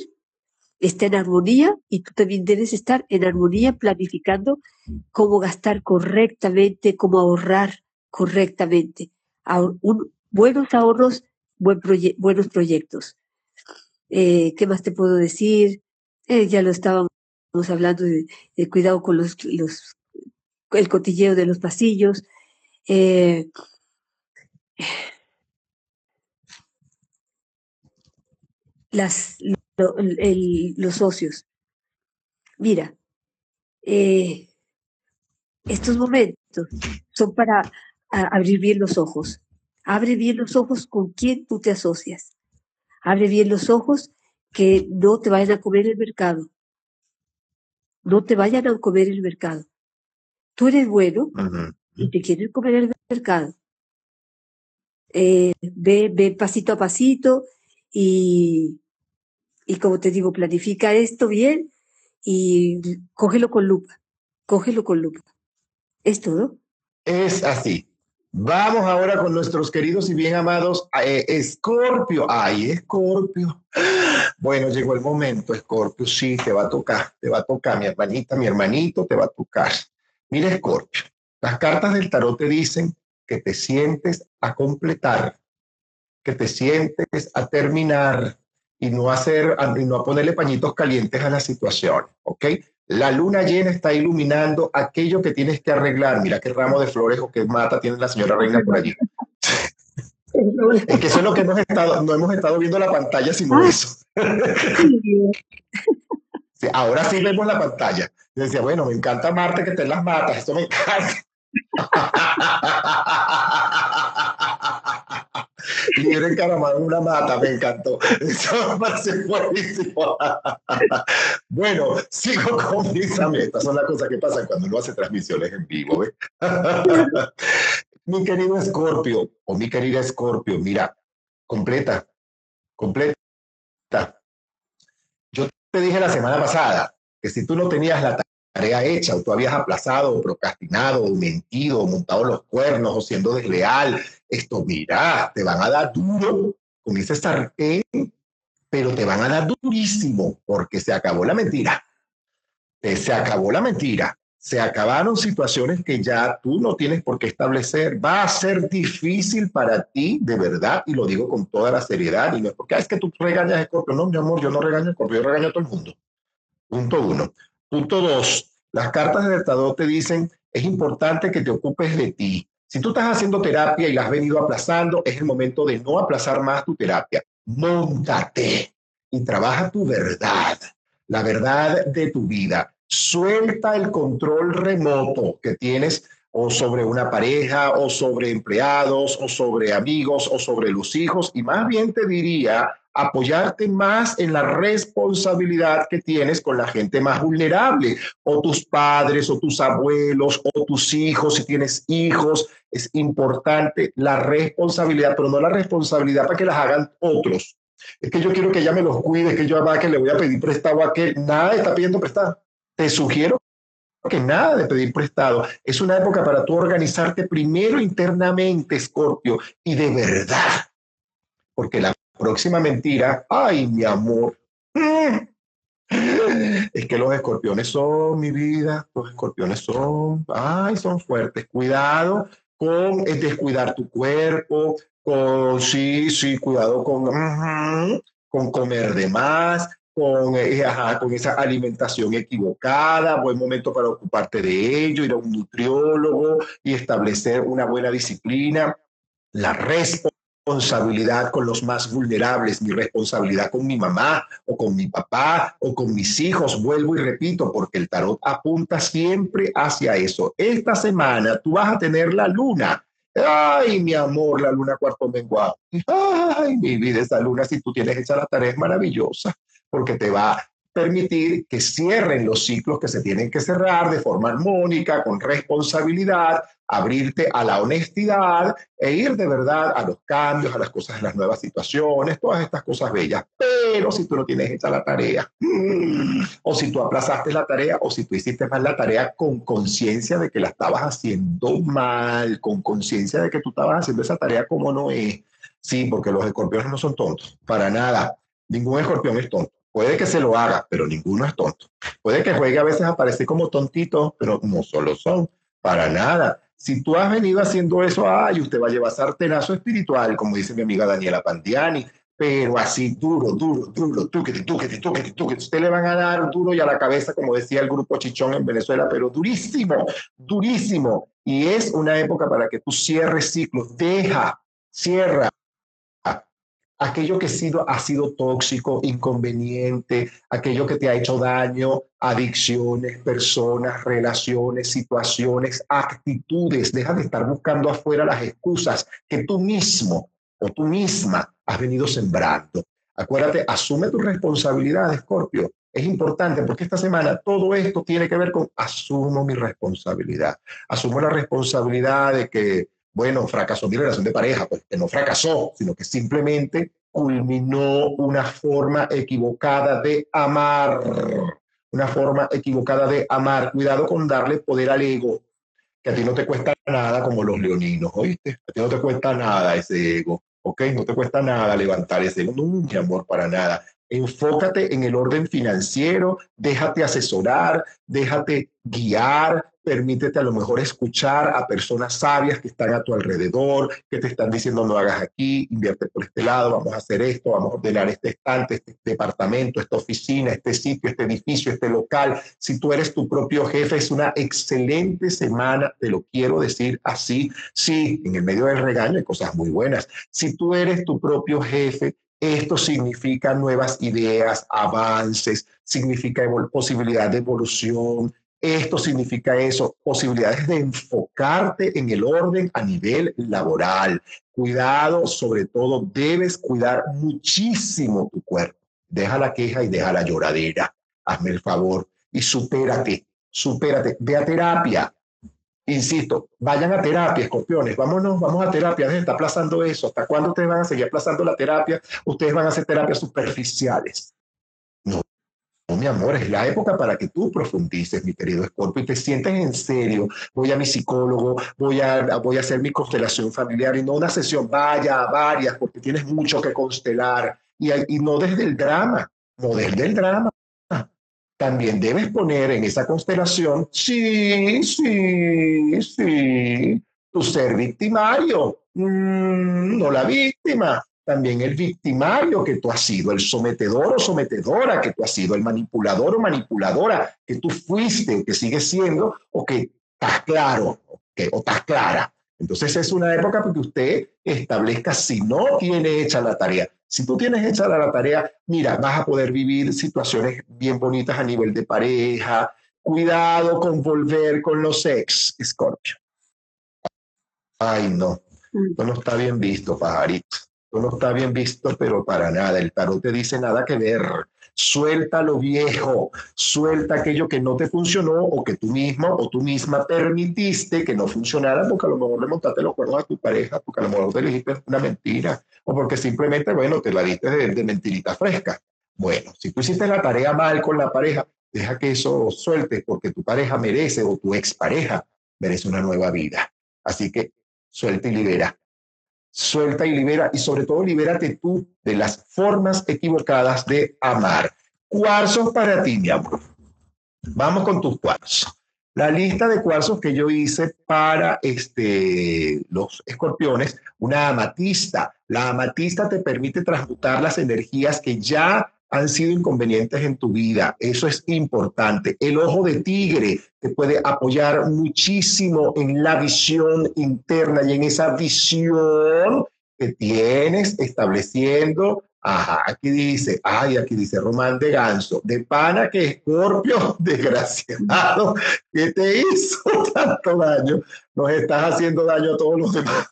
está en armonía y tú también debes estar en armonía planificando cómo gastar correctamente, cómo ahorrar correctamente. buenos ahorros buenos proyectos. Eh, ¿Qué más te puedo decir? Eh, ya lo estábamos hablando de, cuidado con los, los, el cotilleo de los pasillos. Eh, las, los socios. Mira, estos momentos son para abrir bien los ojos. Abre bien los ojos con quién tú te asocias. Abre bien los ojos que no te vayan a comer el mercado. No te vayan a comer el mercado. Tú eres bueno y te quieren comer el mercado. Eh, ve, ve pasito a pasito y, y como te digo, planifica esto bien y cógelo con lupa. Cógelo con lupa. Es todo. Es así. Vamos ahora con nuestros queridos y bien amados eh, Escorpio. Ay, Escorpio. Bueno, llegó el momento, Escorpio. Sí, te va a tocar, te va a tocar, mi hermanita, mi hermanito, te va a tocar. Mira, Escorpio, las cartas del tarot te dicen que te sientes a completar, que te sientes a terminar y no hacer, y no ponerle pañitos calientes a la situación, ¿ok? La luna llena está iluminando aquello que tienes que arreglar. Mira qué ramo de flores o qué mata tiene la señora reina por allí. es que eso es lo que hemos estado, no hemos estado viendo la pantalla sino ah. eso. ahora sí vemos la pantalla. Yo decía, bueno, me encanta Marte que te las matas, esto me encanta. Libre encaramado en una mata, me encantó. Eso me parece buenísimo. bueno, sigo con mis metas. Son las cosas que pasan cuando uno hace transmisiones en vivo. mi querido Escorpio, o mi querida Escorpio, mira, completa, completa. Yo te dije la semana pasada que si tú no tenías la tarea hecha, o tú habías aplazado, procrastinado, mentido, montado los cuernos, o siendo desleal, esto, mira, te van a dar duro con ese sartén, pero te van a dar durísimo porque se acabó la mentira. Eh, se acabó la mentira. Se acabaron situaciones que ya tú no tienes por qué establecer. Va a ser difícil para ti, de verdad, y lo digo con toda la seriedad. Y no es porque ah, es que tú regañas a Scorpio. No, mi amor, yo no regaño a Scorpio, yo regaño a todo el mundo. Punto uno. Punto dos. Las cartas del Estado te dicen, es importante que te ocupes de ti. Si tú estás haciendo terapia y la has venido aplazando, es el momento de no aplazar más tu terapia. Móntate y trabaja tu verdad, la verdad de tu vida. Suelta el control remoto que tienes o sobre una pareja, o sobre empleados, o sobre amigos, o sobre los hijos. Y más bien te diría, apoyarte más en la responsabilidad que tienes con la gente más vulnerable, o tus padres, o tus abuelos, o tus hijos, si tienes hijos, es importante la responsabilidad, pero no la responsabilidad para que las hagan otros. Es que yo quiero que ella me los cuide, que yo a que le voy a pedir prestado a que nada está pidiendo prestado. Te sugiero que nada de pedir prestado. Es una época para tú organizarte primero internamente, Scorpio, y de verdad. Porque la próxima mentira, ay, mi amor, es que los escorpiones son mi vida, los escorpiones son, ay, son fuertes. Cuidado con descuidar tu cuerpo, con, sí, sí, cuidado con, con comer de más, con, eh, con esa alimentación equivocada, buen momento para ocuparte de ello, ir a un nutriólogo y establecer una buena disciplina. La responsabilidad responsabilidad con los más vulnerables, mi responsabilidad con mi mamá o con mi papá o con mis hijos, vuelvo y repito, porque el tarot apunta siempre hacia eso. Esta semana tú vas a tener la luna. Ay, mi amor, la luna cuarto menguado. Ay, mi vida, esa luna, si tú tienes hecha la tarea, es maravillosa, porque te va permitir que cierren los ciclos que se tienen que cerrar de forma armónica, con responsabilidad, abrirte a la honestidad e ir de verdad a los cambios, a las cosas, a las nuevas situaciones, todas estas cosas bellas. Pero si tú no tienes hecha la tarea, mm, o si tú aplazaste la tarea, o si tú hiciste mal la tarea con conciencia de que la estabas haciendo mal, con conciencia de que tú estabas haciendo esa tarea como no es. Sí, porque los escorpiones no son tontos, para nada. Ningún escorpión es tonto. Puede que se lo haga, pero ninguno es tonto. Puede que juegue a veces a parecer como tontito, pero no solo son, para nada. Si tú has venido haciendo eso, ay, usted va a llevar sartenazo espiritual, como dice mi amiga Daniela Pandiani, pero así duro, duro, duro, tú que tú que tú que tú que usted le van a dar duro y a la cabeza, como decía el grupo Chichón en Venezuela, pero durísimo, durísimo. Y es una época para que tú cierres ciclos, deja, cierra, aquello que ha sido, ha sido tóxico, inconveniente, aquello que te ha hecho daño, adicciones, personas, relaciones, situaciones, actitudes. Deja de estar buscando afuera las excusas que tú mismo o tú misma has venido sembrando. Acuérdate, asume tu responsabilidad, Escorpio. Es importante porque esta semana todo esto tiene que ver con asumo mi responsabilidad. Asumo la responsabilidad de que bueno, fracasó mi relación de pareja, pues no fracasó, sino que simplemente culminó una forma equivocada de amar, una forma equivocada de amar. Cuidado con darle poder al ego, que a ti no te cuesta nada como los leoninos, ¿oíste? A ti no te cuesta nada ese ego, ¿ok? No te cuesta nada levantar ese ego, no, mi amor, para nada. Enfócate en el orden financiero, déjate asesorar, déjate guiar, permítete a lo mejor escuchar a personas sabias que están a tu alrededor, que te están diciendo no hagas aquí, invierte por este lado, vamos a hacer esto, vamos a ordenar este estante, este departamento, esta oficina, este sitio, este edificio, este local. Si tú eres tu propio jefe, es una excelente semana, te lo quiero decir así. Sí, en el medio del regaño hay cosas muy buenas. Si tú eres tu propio jefe, esto significa nuevas ideas, avances, significa posibilidad de evolución, esto significa eso, posibilidades de enfocarte en el orden a nivel laboral. Cuidado, sobre todo, debes cuidar muchísimo tu cuerpo. Deja la queja y deja la lloradera. Hazme el favor y supérate, supérate. Ve a terapia. Insisto, vayan a terapia, escorpiones. Vámonos, vamos a terapia. Deja está aplazando eso. ¿Hasta cuándo ustedes van a seguir aplazando la terapia? Ustedes van a hacer terapias superficiales. No, mi amor, es la época para que tú profundices, mi querido Scorpio, y te sientes en serio. Voy a mi psicólogo, voy a, voy a hacer mi constelación familiar y no una sesión, vaya a varias, porque tienes mucho que constelar. Y, y no desde el drama, no desde el drama. También debes poner en esa constelación, sí, sí, sí, tu ser victimario, mm, no la víctima también el victimario que tú has sido, el sometedor o sometedora que tú has sido, el manipulador o manipuladora que tú fuiste o que sigues siendo o que estás claro que, o estás clara. Entonces es una época porque usted establezca si no tiene hecha la tarea. Si tú tienes hecha la, tarea, mira, vas a poder vivir situaciones bien bonitas a nivel de pareja. Cuidado con volver con los ex, Scorpio. Ay, no. Mm. no está bien visto, pajarito no está bien visto, pero para nada. El tarot te dice nada que ver. Suelta lo viejo, suelta aquello que no te funcionó o que tú mismo o tú misma permitiste que no funcionara porque a lo mejor le montaste los cuernos a tu pareja, porque a lo mejor te dijiste una mentira o porque simplemente, bueno, te la diste de, de mentirita fresca. Bueno, si tú hiciste la tarea mal con la pareja, deja que eso suelte porque tu pareja merece o tu expareja merece una nueva vida. Así que suelta y libera suelta y libera y sobre todo libérate tú de las formas equivocadas de amar. Cuarzos para ti, mi amor. Vamos con tus cuarzos. La lista de cuarzos que yo hice para este, los escorpiones, una amatista. La amatista te permite transmutar las energías que ya han sido inconvenientes en tu vida. Eso es importante. El ojo de tigre te puede apoyar muchísimo en la visión interna y en esa visión que tienes estableciendo. Ajá, aquí dice, ay, aquí dice Román de Ganso, de pana que Escorpio, desgraciado, que te hizo tanto daño, nos estás haciendo daño a todos los demás.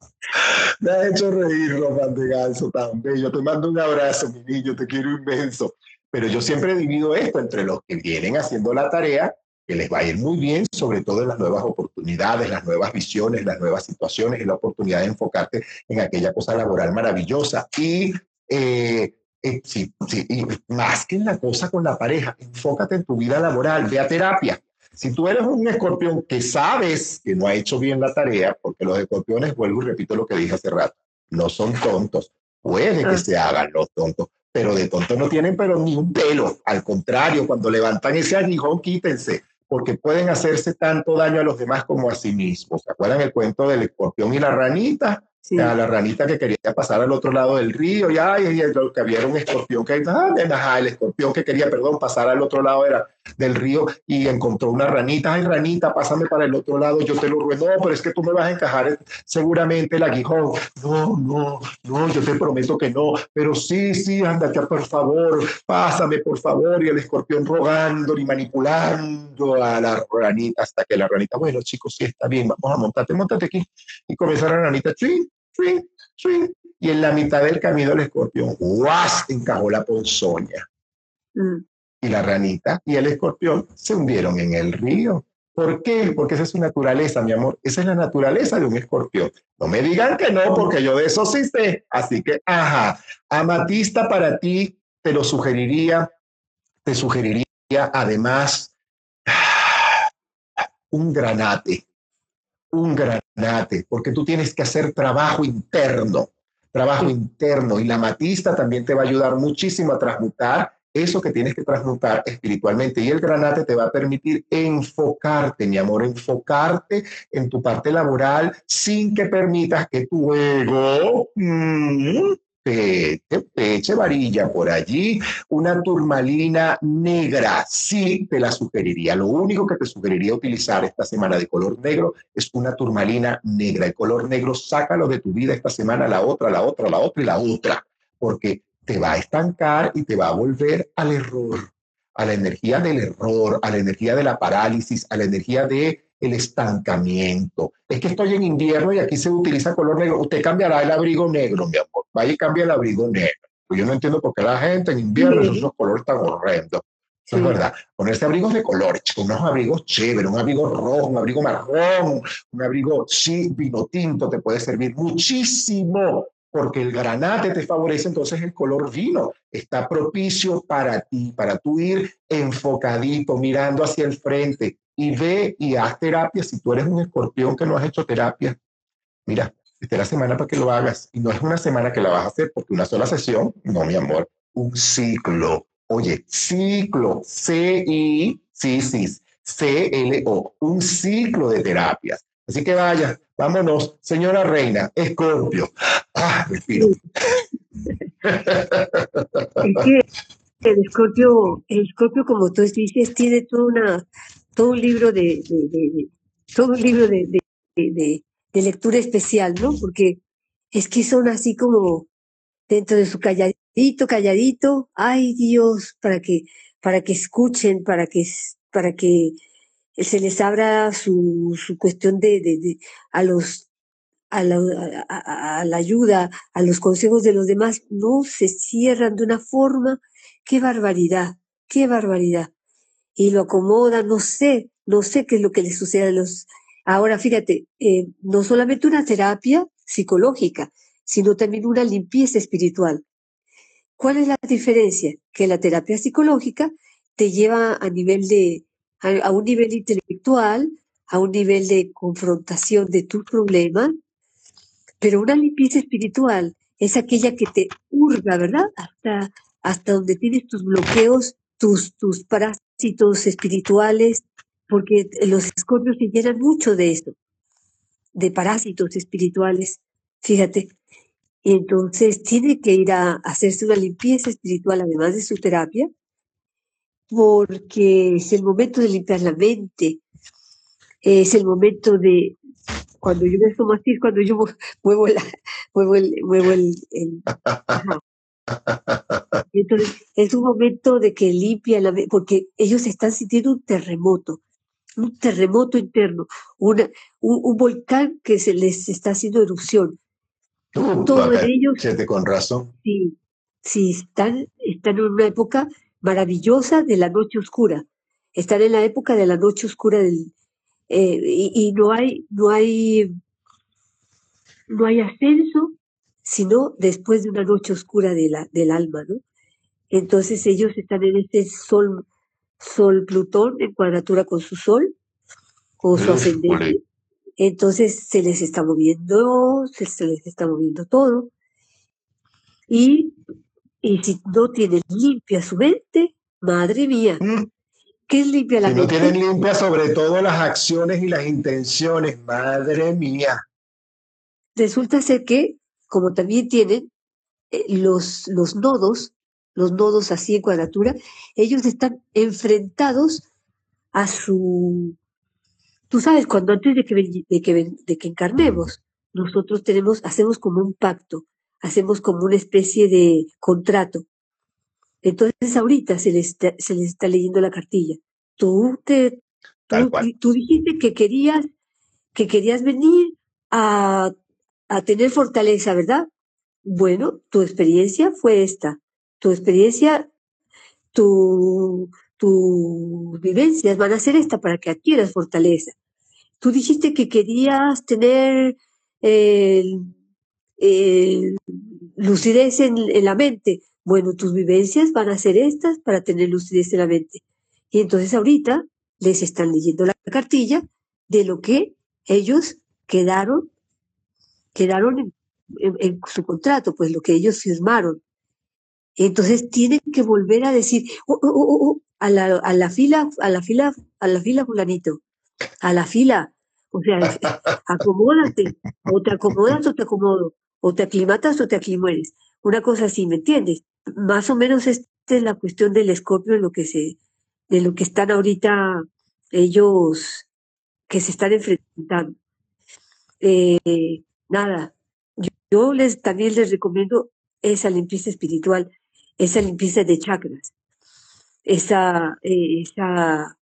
Me ha hecho reír, Román de Ganso, tan bello. Te mando un abrazo, mi niño, te quiero inmenso. Pero yo siempre divido esto entre los que vienen haciendo la tarea, que les va a ir muy bien, sobre todo en las nuevas oportunidades, las nuevas visiones, las nuevas situaciones y la oportunidad de enfocarte en aquella cosa laboral maravillosa. Y, eh, eh, y más que en la cosa con la pareja, enfócate en tu vida laboral, ve a terapia si tú eres un escorpión que sabes que no ha hecho bien la tarea, porque los escorpiones, vuelvo y repito lo que dije hace rato, no son tontos. Puede que ah. se hagan los tontos, pero de tontos no tienen pero ni un pelo. Al contrario, cuando levantan ese aguijón, quítense, porque pueden hacerse tanto daño a los demás como a sí mismos. ¿Se acuerdan el cuento del escorpión y la ranita? A la ranita que quería pasar al otro lado del río, y, ay, que había un escorpión que, ah, el escorpión que quería, perdón, pasar al otro lado era del río y encontró una ranita, ay, ranita, pásame para el otro lado, yo te lo ruego, no, pero es que tú me vas a encajar seguramente el aguijón. No, no, no, yo te prometo que no, pero sí, sí, ándate, por favor, pásame, por favor, y el escorpión rogando y manipulando a la ranita hasta que la ranita, bueno, chicos, sí, está bien, vamos a montarte, montate aquí. Y comenzó la ranita, ching, y en la mitad del camino el escorpión, ¡guas! encajó la ponzoña. Mm. Y la ranita y el escorpión se hundieron en el río. ¿Por qué? Porque esa es su naturaleza, mi amor. Esa es la naturaleza de un escorpión. No me digan que no, porque yo de eso sí sé. Así que, ajá, amatista para ti, te lo sugeriría, te sugeriría además un granate un granate, porque tú tienes que hacer trabajo interno, trabajo interno, y la matista también te va a ayudar muchísimo a transmutar eso que tienes que transmutar espiritualmente. Y el granate te va a permitir enfocarte, mi amor, enfocarte en tu parte laboral sin que permitas que tu ego mm, te, eche varilla por allí, una turmalina negra, sí te la sugeriría. Lo único que te sugeriría utilizar esta semana de color negro es una turmalina negra. El color negro, sácalo de tu vida esta semana, la otra, la otra, la otra y la otra, porque te va a estancar y te va a volver al error, a la energía del error, a la energía de la parálisis, a la energía de el estancamiento. Es que estoy en invierno y aquí se utiliza color negro. Usted cambiará el abrigo negro, mi amor. Vaya y cambia el abrigo negro. Pues yo no entiendo por qué la gente en invierno usa esos colores tan horrendos. es verdad. Ponerse abrigos de colores, unos abrigos chéveres, un abrigo rojo, un abrigo marrón, un abrigo, sí, vino tinto, te puede servir muchísimo porque el granate te favorece, entonces el color vino está propicio para ti, para tú ir enfocadito, mirando hacia el frente, y ve y haz terapia. Si tú eres un escorpión que no has hecho terapia, mira, esta es la semana para que lo hagas. Y no es una semana que la vas a hacer porque una sola sesión, no, mi amor, un ciclo. Oye, ciclo, C-I, sí, sí, C-L-O, un ciclo de terapias. Así que vaya, vámonos, señora reina, escorpio. Ah, respiro. el escorpio, el escorpio, como tú dices, tiene toda una, todo un libro de, todo un libro de, lectura especial, ¿no? Porque es que son así como dentro de su calladito, calladito, ay Dios, para que, para que escuchen, para que, para que se les abra su, su cuestión de, a los a la, a la, ayuda, a los consejos de los demás, no se cierran de una forma, qué barbaridad, qué barbaridad y lo acomoda, no sé, no sé qué es lo que le sucede a los... Ahora, fíjate, eh, no solamente una terapia psicológica, sino también una limpieza espiritual. ¿Cuál es la diferencia? Que la terapia psicológica te lleva a nivel de, a, un nivel intelectual, a un nivel de confrontación de tu problema, pero una limpieza espiritual es aquella que te hurga, ¿verdad? Hasta, hasta donde tienes tus bloqueos, tus, tus, parásitos espirituales, porque los escorpios se llenan mucho de esto, de parásitos espirituales, fíjate. Entonces tiene que ir a hacerse una limpieza espiritual, además de su terapia, porque es el momento de limpiar la mente, es el momento de, cuando yo me tomo así, cuando yo muevo, la, muevo el, muevo el, entonces, es un momento de que limpia la porque ellos están sintiendo un terremoto, un terremoto interno, una, un, volcán que se les está haciendo erupción. Todo ellos. con razón. Sí, sí, están, están en una época maravillosa de la noche oscura. Están en la época de la noche oscura del, eh, y, y, no hay, no hay, no hay ascenso sino después de una noche oscura de la, del alma, ¿no? Entonces ellos están en este sol, sol Plutón en cuadratura con su sol, con su ascendente. Entonces se les está moviendo, se, les está moviendo todo. Y, y si no tienen limpia su mente, madre mía, mm. ¿qué es limpia la mente? No tienen limpia sobre todo las acciones y las intenciones, madre mía resulta ser que, como también tienen eh, los, los nodos, los nodos así en cuadratura, ellos están enfrentados a su... Tú sabes, cuando antes de que, de que, de que encarnemos, nosotros tenemos, hacemos como un pacto, hacemos como una especie de contrato. Entonces ahorita se les está, se les está leyendo la cartilla. Tú te tú, dijiste que querías que querías venir a, a tener fortaleza, ¿verdad? Bueno, tu experiencia fue esta. Tu experiencia, tu, tus vivencias van a ser esta para que adquieras fortaleza. Tú dijiste que querías tener lucidez en, la mente. Bueno, tus vivencias van a ser estas para tener lucidez en la mente. Y entonces ahorita les están leyendo la cartilla de lo que ellos quedaron, quedaron en, su contrato, pues lo que ellos firmaron. Entonces tienen que volver a decir, oh, oh, oh, a, la, a la fila, a la fila, a la fila, fulanito, a la fila, o sea, acomódate, o te acomodas o te acomodo, o te aclimatas o te aclimueres. Una cosa así, ¿me entiendes? Más o menos esta es la cuestión del escorpio, de lo que se, de lo que están ahorita ellos que se están enfrentando. Eh, nada, yo, les también les recomiendo esa limpieza espiritual, esa limpieza de chakras, esa, eh, esa,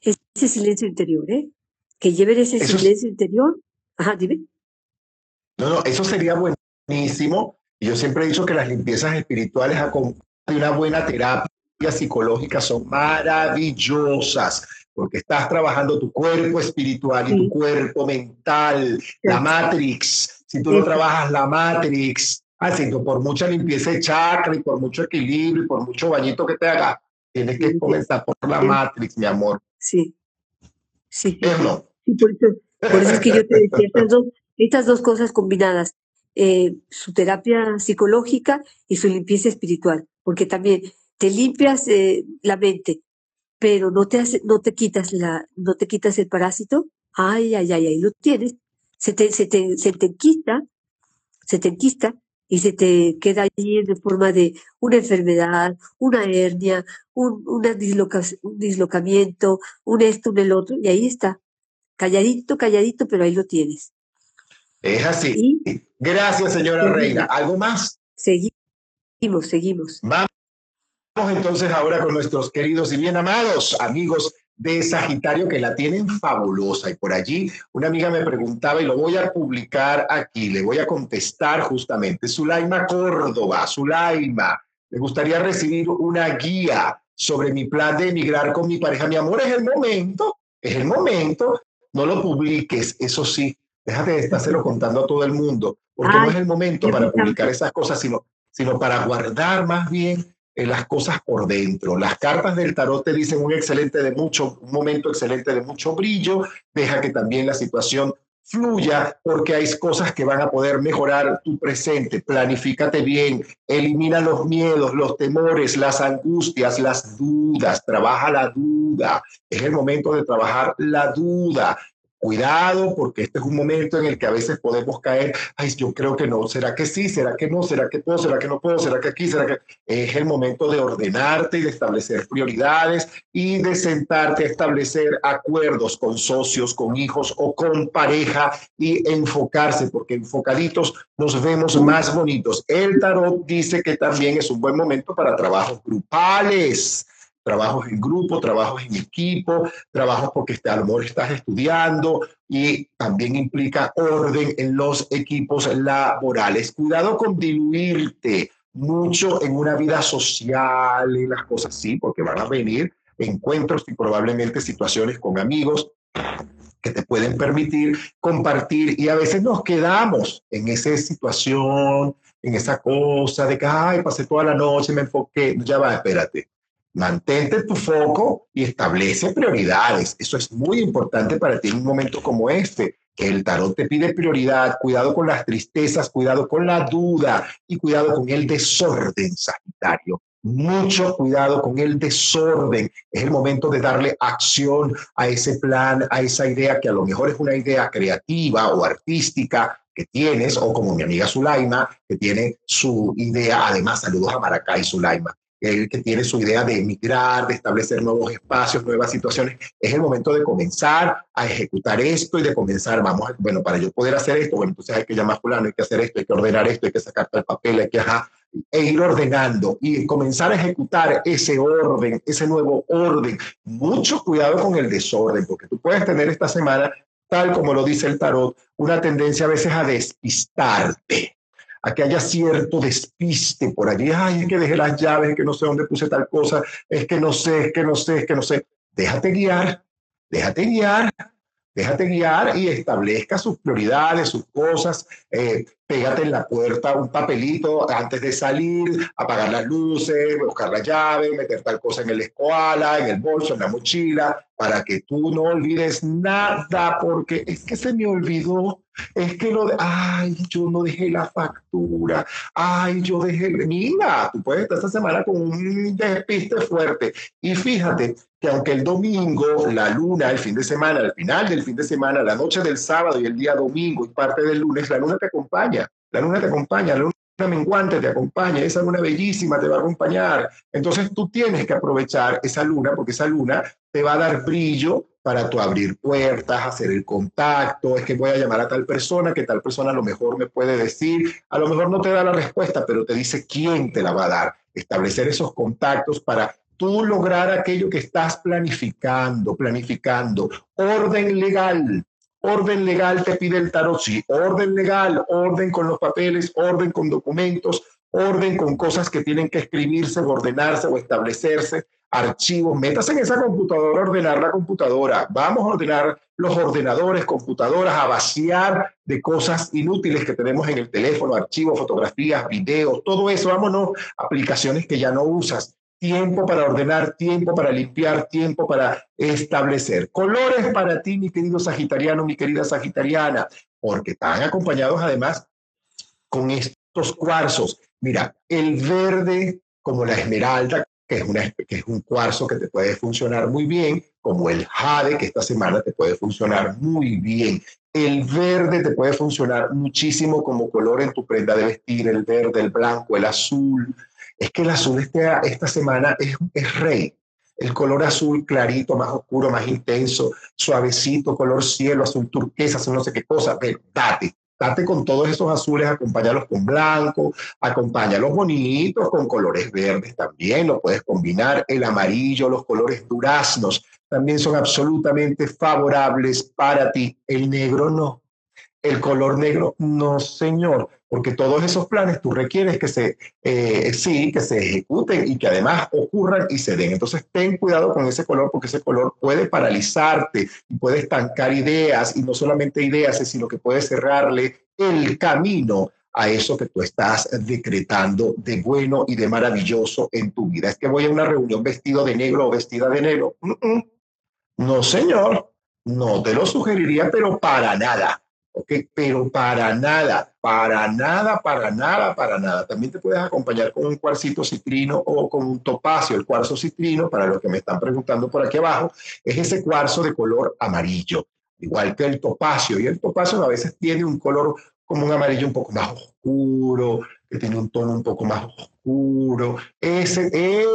ese silencio interior, ¿eh? que lleven ese silencio interior. Ajá, dime. No, no, eso sería buenísimo. Yo siempre he dicho que las limpiezas espirituales de una buena terapia psicológica son maravillosas porque estás trabajando tu cuerpo espiritual y tu cuerpo mental, la matrix. Si tú no trabajas la matrix, haciendo por mucha limpieza de chakra y por mucho equilibrio y por mucho bañito que te haga, tienes que comenzar por la matrix, mi amor. Sí. Sí. no? por, eso, es que yo te decía, estas dos, cosas combinadas, eh, su terapia psicológica y su limpieza espiritual, porque también te limpias eh, la mente, pero no te, hace, no te quitas la, no te quitas el parásito, ay, ay, ay, ahí lo tienes, se te, se te, se te quita, se te quita y se te queda ahí en forma de una enfermedad, una hernia, un, una un dislocamiento, un esto, un el otro, y ahí está. Calladito, calladito, pero ahí lo tienes. Es así. Gracias, señora Reina. ¿Algo más? Seguimos, seguimos. Vamos entonces ahora con nuestros queridos y bien amados amigos de Sagitario que la tienen fabulosa. Y por allí una amiga me preguntaba y lo voy a publicar aquí, le voy a contestar justamente. Zulaima Córdoba, Zulaima, me gustaría recibir una guía sobre mi plan de emigrar con mi pareja. Mi amor, es el momento, es el momento. No lo publiques, eso sí, déjate de estárselo contando a todo el mundo, porque no es el momento para publicar esas cosas, sino, sino para guardar más bien en las cosas por dentro. Las cartas del tarot te dicen un excelente de mucho, un momento excelente de mucho brillo, deja que también la situación fluya porque hay cosas que van a poder mejorar tu presente. Planifícate bien, elimina los miedos, los temores, las angustias, las dudas, trabaja la duda. Es el momento de trabajar la duda. Cuidado, porque este es un momento en el que a veces podemos caer, ay, yo creo que no, ¿será que sí? ¿Será que no? ¿Será que puedo? ¿Será que no puedo? ¿Será que aquí? ¿Será que...? Es el momento de ordenarte y de establecer prioridades y de sentarte a establecer acuerdos con socios, con hijos o con pareja y enfocarse, porque enfocaditos nos vemos más bonitos. El tarot dice que también es un buen momento para trabajos grupales trabajos en grupo, trabajos en equipo, trabajos porque este, a lo mejor estás estudiando y también implica orden en los equipos laborales. Cuidado con diluirte mucho en una vida social y las cosas así, porque van a venir encuentros y probablemente situaciones con amigos que te pueden permitir compartir y a veces nos quedamos en esa situación, en esa cosa de que, ay, pasé toda la noche, me enfoqué, ya va, espérate, Mantente tu foco y establece prioridades. Eso es muy importante para ti en un momento como este, el tarot te pide prioridad, cuidado con las tristezas, cuidado con la duda y cuidado con el desorden, Sagitario. Mucho cuidado con el desorden. Es el momento de darle acción a ese plan, a esa idea que a lo mejor es una idea creativa o artística que tienes, o como mi amiga Zulaima, que tiene su idea, además saludos a Maracay, Zulaima, que tiene su idea de emigrar, de establecer nuevos espacios, nuevas situaciones, es el momento de comenzar a ejecutar esto y de comenzar, vamos, bueno, para yo poder hacer esto, bueno, entonces hay que llamar a fulano, hay que hacer esto, hay que ordenar esto, hay que sacar el papel, hay que, ajá, e ir ordenando y comenzar a ejecutar ese orden, ese nuevo orden. Mucho cuidado con el desorden, porque tú puedes tener esta semana, tal como lo dice el tarot, una tendencia a veces a despistarte, a que haya cierto despiste por allí. Ay, es que dejé las llaves, es que no sé dónde puse tal cosa, es que no sé, es que no sé, es que no sé. Déjate guiar, déjate guiar, déjate guiar y establezca sus prioridades, sus cosas. Eh, pégate en la puerta un papelito antes de salir, apagar las luces, buscar la llave, meter tal cosa en el escuala, en el bolso, en la mochila, para que tú no olvides nada, porque es que se me olvidó, es que lo de, ay, yo no dejé la factura, ay, yo dejé, mira, tú puedes estar esta semana con un despiste fuerte. Y fíjate que aunque el domingo, la luna, el fin de semana, al final del fin de semana, la noche del sábado y el día domingo y parte del lunes, la luna te acompaña la luna te acompaña, la luna menguante te acompaña, esa luna bellísima te va a acompañar. Entonces tú tienes que aprovechar esa luna porque esa luna te va a dar brillo para tú abrir puertas, hacer el contacto, es que voy a llamar a tal persona, que tal persona a lo mejor me puede decir, a lo mejor no te da la respuesta, pero te dice quién te la va a dar. Establecer esos contactos para tú lograr aquello que estás planificando, planificando. Orden legal, Orden legal te pide el tarot, sí. Orden legal, orden con los papeles, orden con documentos, orden con cosas que tienen que escribirse, ordenarse o establecerse, archivos. Métase en esa computadora, ordenar la computadora. Vamos a ordenar los ordenadores, computadoras, a vaciar de cosas inútiles que tenemos en el teléfono, archivos, fotografías, videos, todo eso. Vámonos, aplicaciones que ya no usas tiempo para ordenar, tiempo para limpiar, tiempo para establecer. Colores para ti, mi querido Sagitariano, mi querida Sagitariana, porque están acompañados además con estos cuarzos. Mira, el verde como la esmeralda, que es, que es un cuarzo que te puede funcionar muy bien, como el jade, que esta semana te puede funcionar muy bien. El verde te puede funcionar muchísimo como color en tu prenda de vestir, el verde, el blanco, el azul, es que el azul este, esta semana es, es rey. El color azul clarito, más oscuro, más intenso, suavecito, color cielo, azul turquesa, azul no sé qué cosa, pero date, date con todos esos azules, acompáñalos con blanco, acompáñalos bonitos con colores verdes también, lo puedes combinar, el amarillo, los colores duraznos, también son absolutamente favorables para ti. El negro no. El color negro, no, señor porque todos esos planes tú requieres que se, eh, sí, que se ejecuten y que además ocurran y se den. Entonces ten cuidado con ese color porque ese color puede paralizarte y puede estancar ideas y no solamente ideas, sino que puede cerrarle el camino a eso que tú estás decretando de bueno y de maravilloso en tu vida. Es que voy a una reunión vestido de negro o vestida de negro. No, señor, no te lo sugeriría, pero para nada. ¿Ok? Pero para nada, para nada, para nada, para nada. También te puedes acompañar con un cuarcito citrino o con un topacio. El cuarzo citrino, para los que me están preguntando por aquí abajo, es ese cuarzo de color amarillo, igual que el topacio. Y el topacio a veces tiene un color como un amarillo un poco más oscuro, que tiene un tono un poco más oscuro. Ese,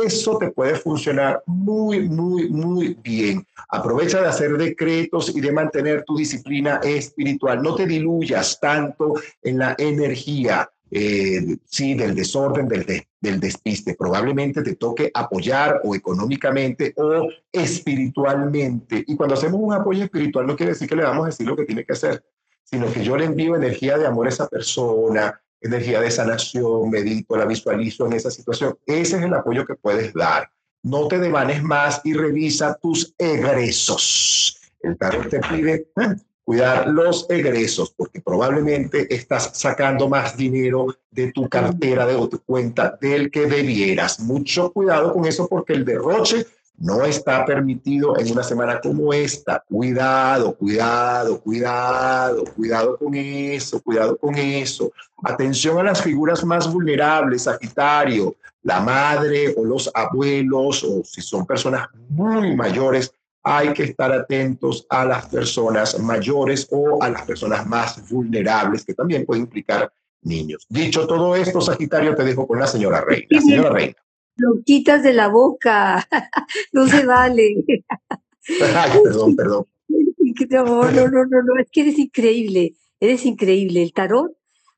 eso te puede funcionar muy, muy, muy bien. Aprovecha de hacer decretos y de mantener tu disciplina espiritual. No te diluyas tanto en la energía. Eh, sí, del desorden, del, del despiste. Probablemente te toque apoyar o económicamente o espiritualmente. Y cuando hacemos un apoyo espiritual no quiere decir que le vamos a decir lo que tiene que hacer, sino que yo le envío energía de amor a esa persona, energía de sanación, medito, la visualizo en esa situación. Ese es el apoyo que puedes dar. No te devanes más y revisa tus egresos. El tarot te pide eh, cuidar los egresos porque probablemente estás sacando más dinero de tu cartera, de tu cuenta del que debieras. Mucho cuidado con eso porque el derroche no está permitido en una semana como esta. Cuidado, cuidado, cuidado, cuidado con eso, cuidado con eso. Atención a las figuras más vulnerables, Sagitario, la madre o los abuelos, o si son personas muy mayores, hay que estar atentos a las personas mayores o a las personas más vulnerables, que también puede implicar niños. Dicho todo esto, Sagitario, te dejo con la señora Reina. Señora Reina. Lo quitas de la boca, no se vale. Ay, perdón, perdón. No, no, no, no, no, es que eres increíble, eres increíble. El tarot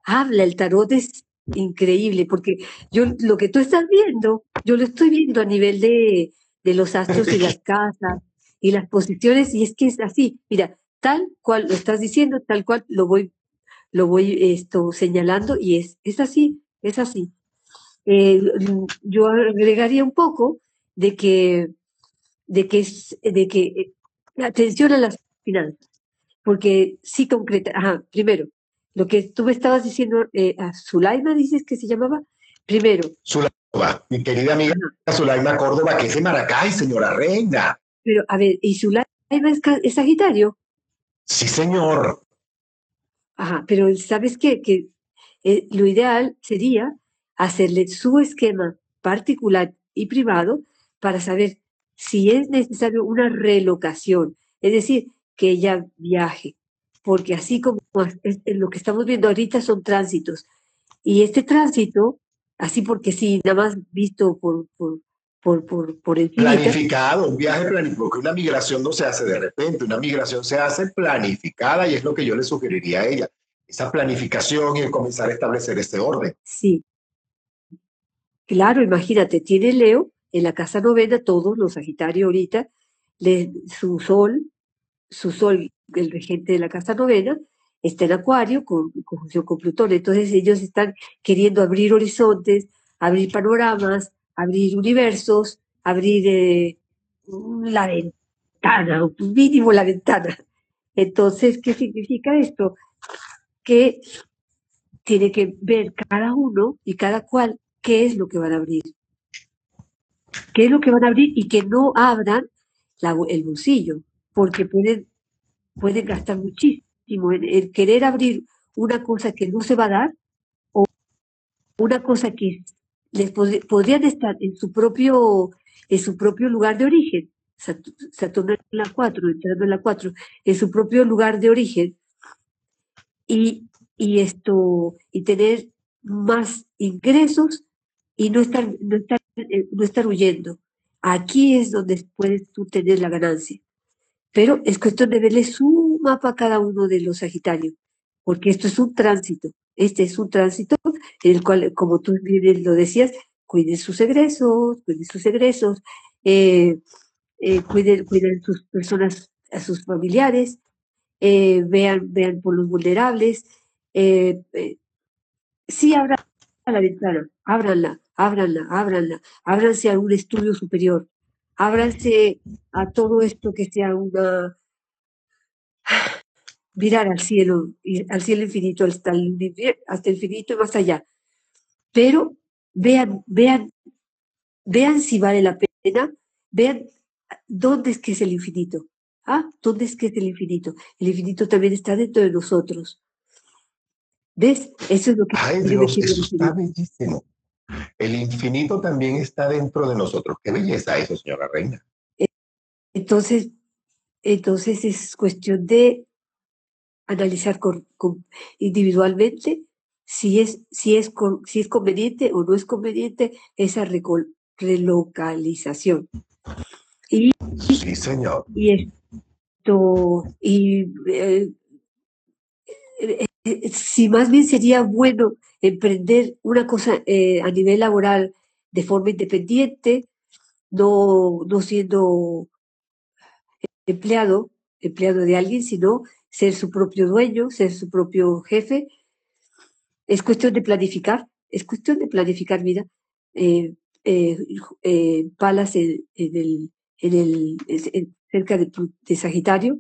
habla, el tarot es increíble, porque yo lo que tú estás viendo, yo lo estoy viendo a nivel de, de los astros y las casas y las posiciones, y es que es así, mira, tal cual lo estás diciendo, tal cual lo voy, lo voy esto, señalando, y es, es así, es así. Eh, yo agregaría un poco de que, de que, de que eh, atención a las finanzas, porque sí concreta, ajá, primero, lo que tú me estabas diciendo eh, a Zulaima, dices que se llamaba, primero. Zulaima, mi querida amiga Zulaima Córdoba, que es de Maracay, señora reina. Pero, a ver, ¿y Zulaima es, Sagitario? Sí, señor. Ajá, pero ¿sabes qué? Que eh, lo ideal sería hacerle su esquema particular y privado para saber si es necesario una relocación, es decir, que ella viaje, porque así como lo que estamos viendo ahorita son tránsitos, y este tránsito, así porque sí, nada más visto por, por, por, por, por el Planificado, un viaje planificado, porque una migración no se hace de repente, una migración se hace planificada y es lo que yo le sugeriría a ella, esa planificación y el comenzar a establecer este orden. Sí, Claro, imagínate, tiene Leo en la casa novena, todos los Sagitarios ahorita, su sol, su sol, el regente de la casa novena, está en Acuario con conjunción con Plutón. Entonces ellos están queriendo abrir horizontes, abrir panoramas, abrir universos, abrir eh, la ventana, mínimo la ventana. Entonces, ¿qué significa esto? Que tiene que ver cada uno y cada cual qué es lo que van a abrir. ¿Qué es lo que van a abrir? Y que no abran el bolsillo, porque pueden, pueden gastar muchísimo en, querer abrir una cosa que no se va a dar o una cosa que les podrían estar en su propio en su propio lugar de origen. Saturno en la 4, entrando en la 4, en su propio lugar de origen. Y, y esto, y tener más ingresos y no estar, no estar, eh, no estar huyendo. Aquí es donde puedes tú tener la ganancia. Pero es cuestión de verle su mapa a cada uno de los Sagitarios, porque esto es un tránsito. Este es un tránsito en el cual, como tú bien lo decías, cuiden sus egresos, cuiden sus egresos, eh, eh, cuiden, sus personas, a sus familiares, vean, vean por los vulnerables. sí habrá la ventana, ábranla, ábranla, ábranla, ábranse a un estudio superior, ábranse a todo esto que sea una mirar al cielo, al cielo infinito, hasta el, hasta el infinito y más allá. Pero vean, vean, vean si vale la pena, vean dónde es que es el infinito. ¿Ah? ¿Dónde es que es el infinito? El infinito también está dentro de nosotros. ¿Ves? Eso es lo que... Ay, Dios, eso está bellísimo. El infinito también está dentro de nosotros. Qué belleza eso, señora Reina. Entonces, entonces es cuestión de analizar individualmente si es, si, es si es conveniente o no es conveniente esa relocalización. Y, sí, señor. Y esto, y eh, eh, eh, si más bien sería bueno emprender una cosa eh, a nivel laboral de forma independiente, no, no siendo empleado, empleado de alguien, sino ser su propio dueño, ser su propio jefe. Es cuestión de planificar, es cuestión de planificar, mira, eh, Palas en, el, en el, cerca de, de Sagitario,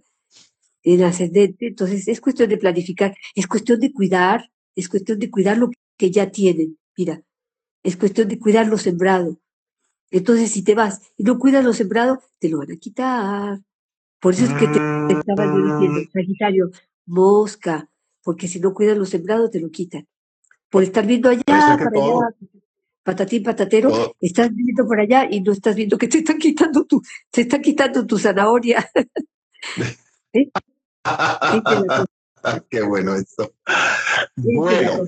en ascendente, entonces es cuestión de planificar, es cuestión de cuidar, es cuestión de cuidar lo que ya tienen, mira, es cuestión de cuidar lo sembrado. Entonces, si te vas y no cuidas lo sembrado, te lo van a quitar. Por eso es que te, estaba yo diciendo, mm. Sagitario, mosca, porque si no cuidas lo sembrado, te lo quitan. Por estar viendo allá, para allá. patatín patatero, estás viendo por allá y no estás viendo que te están quitando tu, te están quitando tu zanahoria. ¿Eh? Qué bueno esto. Bueno,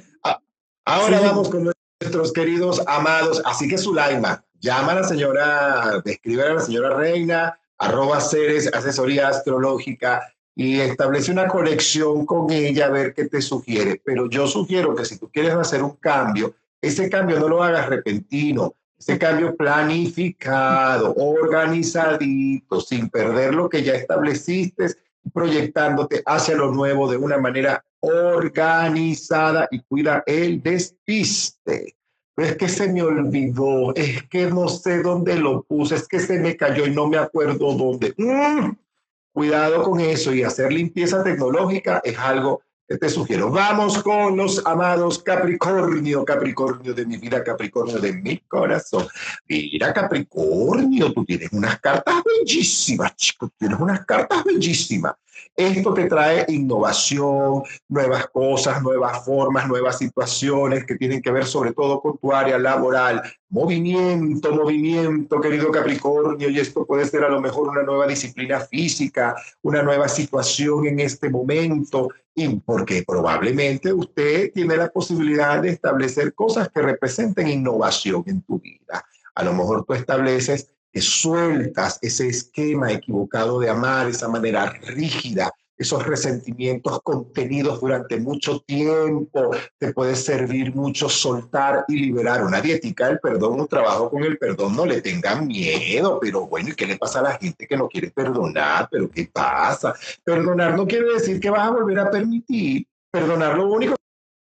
ahora vamos con nuestros queridos amados. Así que Sulaima, llama a la señora, escribe a la señora Reina, arroba Ceres, asesoría astrológica, y establece una conexión con ella a ver qué te sugiere. Pero yo sugiero que si tú quieres hacer un cambio, ese cambio no lo hagas repentino, ese cambio planificado, organizadito, sin perder lo que ya estableciste, proyectándote hacia lo nuevo de una manera organizada y cuida el despiste. es que se me olvidó, es que no sé dónde lo puse, es que se me cayó y no me acuerdo dónde. Mm, cuidado con eso y hacer limpieza tecnológica es algo te sugiero. Vamos con los amados Capricornio, Capricornio de mi vida, Capricornio de mi corazón. Mira, Capricornio, tú tienes unas cartas bellísimas, chicos, tienes unas cartas bellísimas. Esto te trae innovación, nuevas cosas, nuevas formas, nuevas situaciones que tienen que ver sobre todo con tu área laboral. Movimiento, movimiento, querido Capricornio, y esto puede ser a lo mejor una nueva disciplina física, una nueva situación en este momento, y porque probablemente usted tiene la posibilidad de establecer cosas que representen innovación en tu vida. A lo mejor tú estableces sueltas ese esquema equivocado de amar, esa manera rígida, esos resentimientos contenidos durante mucho tiempo, te puede servir mucho soltar y liberar una diética el perdón, un trabajo con el perdón, no le tengan miedo, pero bueno, ¿y qué le pasa a la gente que no quiere perdonar? ¿Pero qué pasa? Perdonar no quiere decir que vas a volver a permitir, perdonar lo único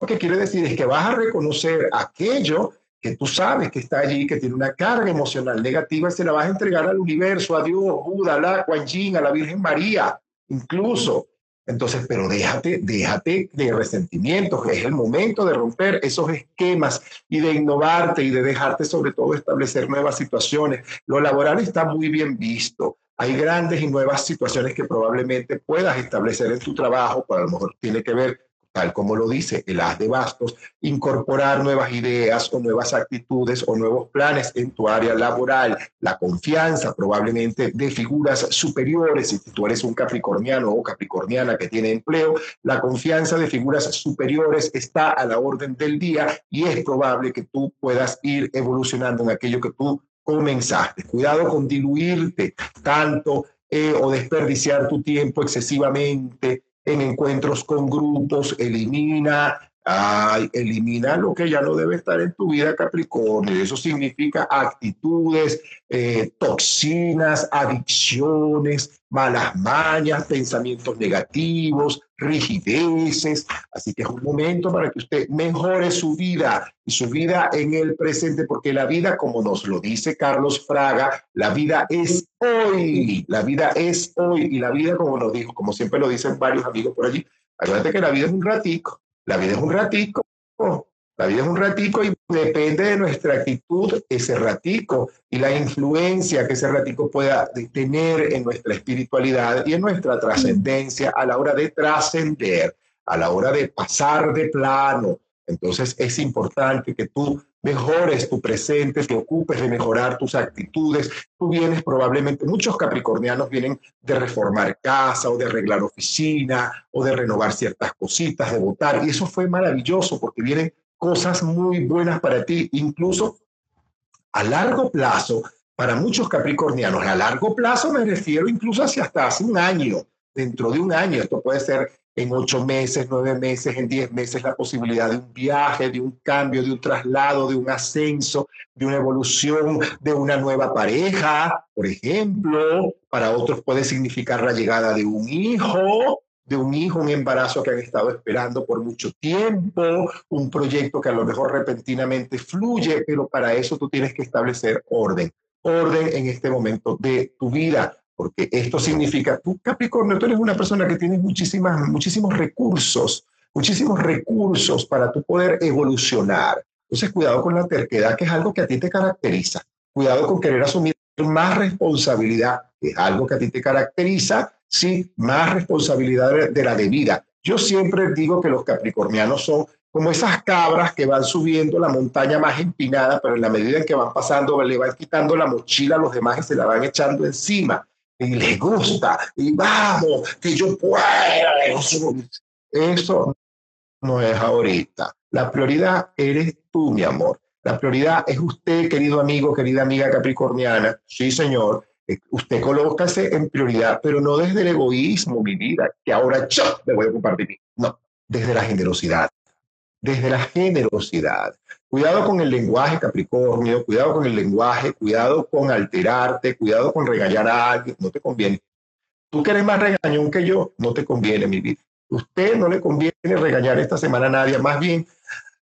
que quiere decir es que vas a reconocer aquello que tú sabes que está allí, que tiene una carga emocional negativa, se la vas a entregar al universo, a Dios, Buda, a la Kuan Yin, a la Virgen María, incluso. Entonces, pero déjate, déjate de resentimientos, es el momento de romper esos esquemas y de innovarte y de dejarte sobre todo establecer nuevas situaciones. Lo laboral está muy bien visto. Hay grandes y nuevas situaciones que probablemente puedas establecer en tu trabajo, pero a lo mejor tiene que ver como lo dice el haz de bastos, incorporar nuevas ideas o nuevas actitudes o nuevos planes en tu área laboral, la confianza probablemente de figuras superiores, si tú eres un capricorniano o capricorniana que tiene empleo, la confianza de figuras superiores está a la orden del día y es probable que tú puedas ir evolucionando en aquello que tú comenzaste. Cuidado con diluirte tanto eh, o desperdiciar tu tiempo excesivamente en encuentros con grupos, elimina, ay, elimina lo que ya no debe estar en tu vida, Capricornio. Eso significa actitudes, eh, toxinas, adicciones, malas mañas, pensamientos negativos, rigideces. Así que es un momento para que usted mejore su vida y su vida en el presente, porque la vida, como nos lo dice Carlos Fraga, la vida es hoy, la vida es hoy y la vida, como nos dijo, como siempre lo dicen varios amigos por allí, acuérdate que la vida es un ratico, la vida es un ratico. La vida es un ratico y depende de nuestra actitud ese ratico y la influencia que ese ratico pueda tener en nuestra espiritualidad y en nuestra trascendencia a la hora de trascender, a la hora de pasar de plano. Entonces es importante que tú mejores tu presente, te ocupes de mejorar tus actitudes. Tú vienes probablemente, muchos capricornianos vienen de reformar casa o de arreglar oficina o de renovar ciertas cositas, de votar. Y eso fue maravilloso porque vienen cosas muy buenas para ti, incluso a largo plazo, para muchos capricornianos. A largo plazo me refiero incluso hacia hasta hace un año, dentro de un año. Esto puede ser en ocho meses, nueve meses, en diez meses, la posibilidad de un viaje, de un cambio, de un traslado, de un ascenso, de una evolución, de una nueva pareja, por ejemplo. Para otros puede significar la llegada de un hijo, de un hijo, un embarazo que han estado esperando por mucho tiempo, un proyecto que a lo mejor repentinamente fluye, pero para eso tú tienes que establecer orden, orden en este momento de tu vida, porque esto significa, tú Capricornio, tú eres una persona que tiene muchísimas, muchísimos recursos, muchísimos recursos para tú poder evolucionar. Entonces, cuidado con la terquedad, que es algo que a ti te caracteriza. Cuidado con querer asumir más responsabilidad, que es algo que a ti te caracteriza sí, más responsabilidad de la debida. Yo siempre digo que los capricornianos son como esas cabras que van subiendo la montaña más empinada, pero en la medida en que van pasando, le van quitando la mochila a los demás y se la van echando encima. Y les gusta, y vamos, que yo pueda. Eso no es ahorita. La prioridad eres tú, mi amor. La prioridad es usted, querido amigo, querida amiga capricorniana. Sí, señor. Eh, usted colócase en prioridad, pero no desde el egoísmo, mi vida, que ahora yo me voy a ocupar de mí. No, desde la generosidad. Desde la generosidad. Cuidado con el lenguaje Capricornio, cuidado con el lenguaje, cuidado con alterarte, cuidado con regañar a alguien, no te conviene. Tú que eres más regañón que yo, no te conviene, mi vida. Usted no le conviene regañar esta semana a nadie, más bien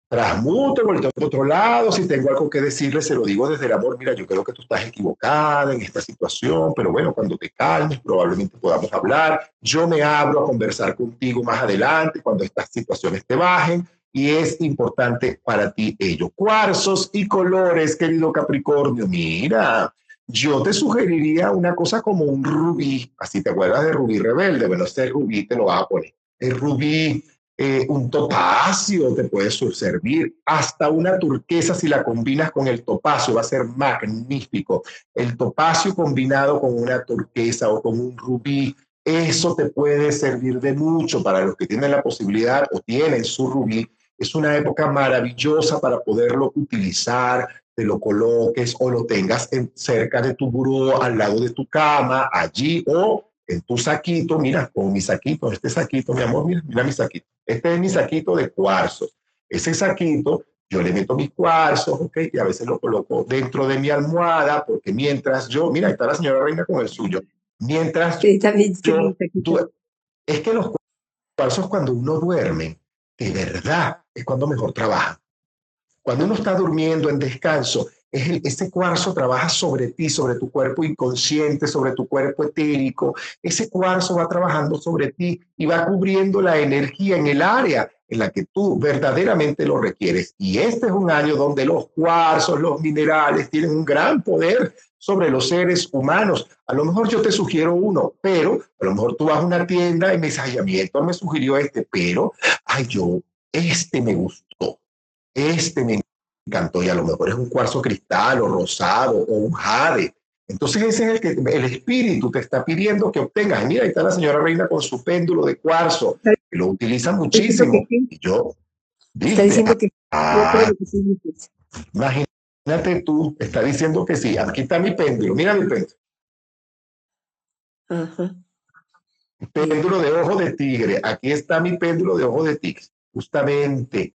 transmute, volteo a otro lado, si tengo algo que decirle, se lo digo desde el amor, mira, yo creo que tú estás equivocada en esta situación, pero bueno, cuando te calmes, probablemente podamos hablar, yo me abro a conversar contigo más adelante, cuando estas situaciones te bajen, y es importante para ti ello. Cuarzos y colores, querido Capricornio, mira, yo te sugeriría una cosa como un rubí, así te acuerdas de rubí rebelde, bueno, este rubí te lo vas a poner, el rubí eh, un topacio te puede servir, hasta una turquesa si la combinas con el topacio va a ser magnífico. El topacio combinado con una turquesa o con un rubí, eso te puede servir de mucho para los que tienen la posibilidad o tienen su rubí. Es una época maravillosa para poderlo utilizar, te lo coloques o lo tengas en, cerca de tu buró, al lado de tu cama, allí o en tu saquito, mira, con mi saquito, este saquito, mi amor, mira, mira mi saquito. Este es mi saquito de cuarzos. Ese saquito, yo le meto mis cuarzos, ¿ok? Y a veces lo coloco dentro de mi almohada, porque mientras yo, mira, está la señora reina con el suyo. Mientras sí, también, yo, es que los cuarzos cuando uno duerme, de verdad, es cuando mejor trabaja. Cuando uno está durmiendo en descanso, es ese cuarzo trabaja sobre ti, sobre tu cuerpo inconsciente, sobre tu cuerpo etérico. Ese cuarzo va trabajando sobre ti y va cubriendo la energía en el área en la que tú verdaderamente lo requieres. Y este es un año donde los cuarzos, los minerales tienen un gran poder sobre los seres humanos. A lo mejor yo te sugiero uno, pero a lo mejor tú vas a una tienda y me dices, ay, a mí Héctor me sugirió este, pero, ay, yo, este me gustó, este me encantó y a lo mejor es un cuarzo cristal o rosado o un jade. Entonces ese es el que el espíritu te está pidiendo que obtengas. mira, ahí está la señora Reina con su péndulo de cuarzo, que lo utiliza muchísimo. Y yo, está diciendo que, ah, Imagínate tú, está diciendo que sí. Aquí está mi péndulo, mira mi péndulo. Ajá. Péndulo de ojo de tigre. Aquí está mi péndulo de ojo de tigre. Justamente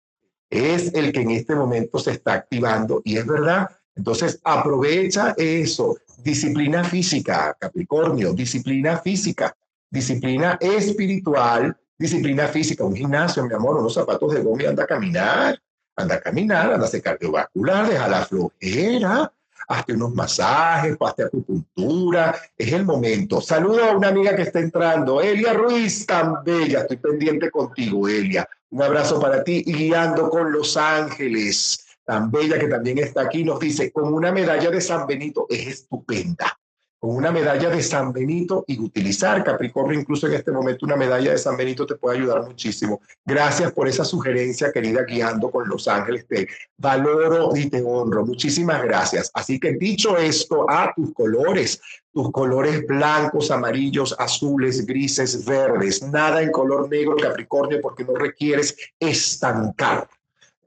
es el que en este momento se está activando y es verdad. Entonces, aprovecha eso. Disciplina física, Capricornio, disciplina física, disciplina espiritual, disciplina física, un gimnasio, mi amor, unos zapatos de goma anda a caminar, anda a caminar, anda a hacer cardiovascular, deja la flojera, hazte unos masajes, hazte acupuntura, es el momento. Saludo a una amiga que está entrando, Elia Ruiz, tan bella, estoy pendiente contigo, Elia. Un abrazo para ti y guiando con Los Ángeles, tan bella que también está aquí, nos dice, con una medalla de San Benito, es estupenda con una medalla de San Benito y utilizar Capricornio, incluso en este momento una medalla de San Benito te puede ayudar muchísimo. Gracias por esa sugerencia, querida, guiando con Los Ángeles. Te valoro y te honro. Muchísimas gracias. Así que dicho esto, a tus colores, tus colores blancos, amarillos, azules, grises, verdes, nada en color negro, Capricornio, porque no requieres estancar.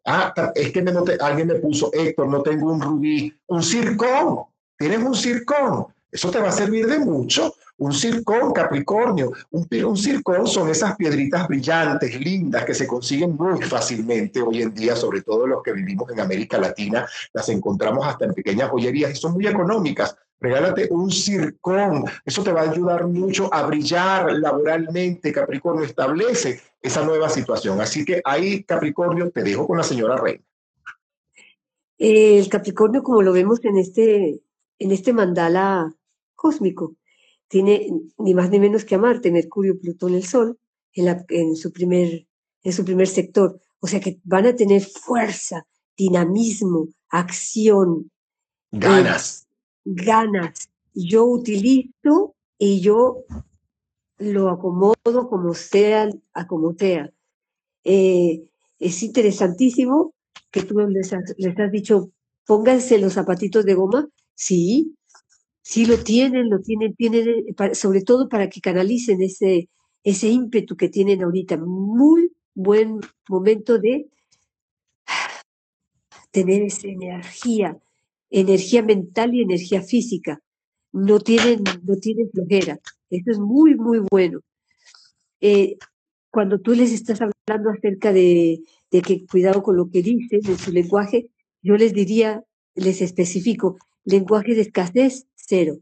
Ah, es que me noté, alguien me puso, Héctor, no tengo un rubí, un circón. Tienes un circón eso te va a servir de mucho. Un circón, Capricornio, un, un circón son esas piedritas brillantes, lindas, que se consiguen muy fácilmente hoy en día, sobre todo los que vivimos en América Latina, las encontramos hasta en pequeñas joyerías y son muy económicas. Regálate un circón, eso te va a ayudar mucho a brillar laboralmente. Capricornio establece esa nueva situación. Así que ahí, Capricornio, te dejo con la señora Reina. El Capricornio, como lo vemos en este, en este mandala cósmico. Tiene ni más ni menos que a Marte, Mercurio, Plutón, el Sol, en, su primer, en su primer sector. O sea que van a tener fuerza, dinamismo, acción. Eh, ganas. ganas. Yo utilizo y yo lo acomodo como sea, a como sea. Eh, es interesantísimo que tú les has, dicho, pónganse los zapatitos de goma. Sí, sí lo tienen, lo tienen, tienen, eh, sobre todo para que canalicen ese, ese ímpetu que tienen ahorita. Muy buen momento de tener esa energía, energía mental y energía física. No tienen, no tienen flojera. Eso es muy, muy bueno. Eh, cuando tú les estás hablando acerca de, que cuidado con lo que dicen en su lenguaje, yo les diría, les especifico, lenguaje de escasez, cero,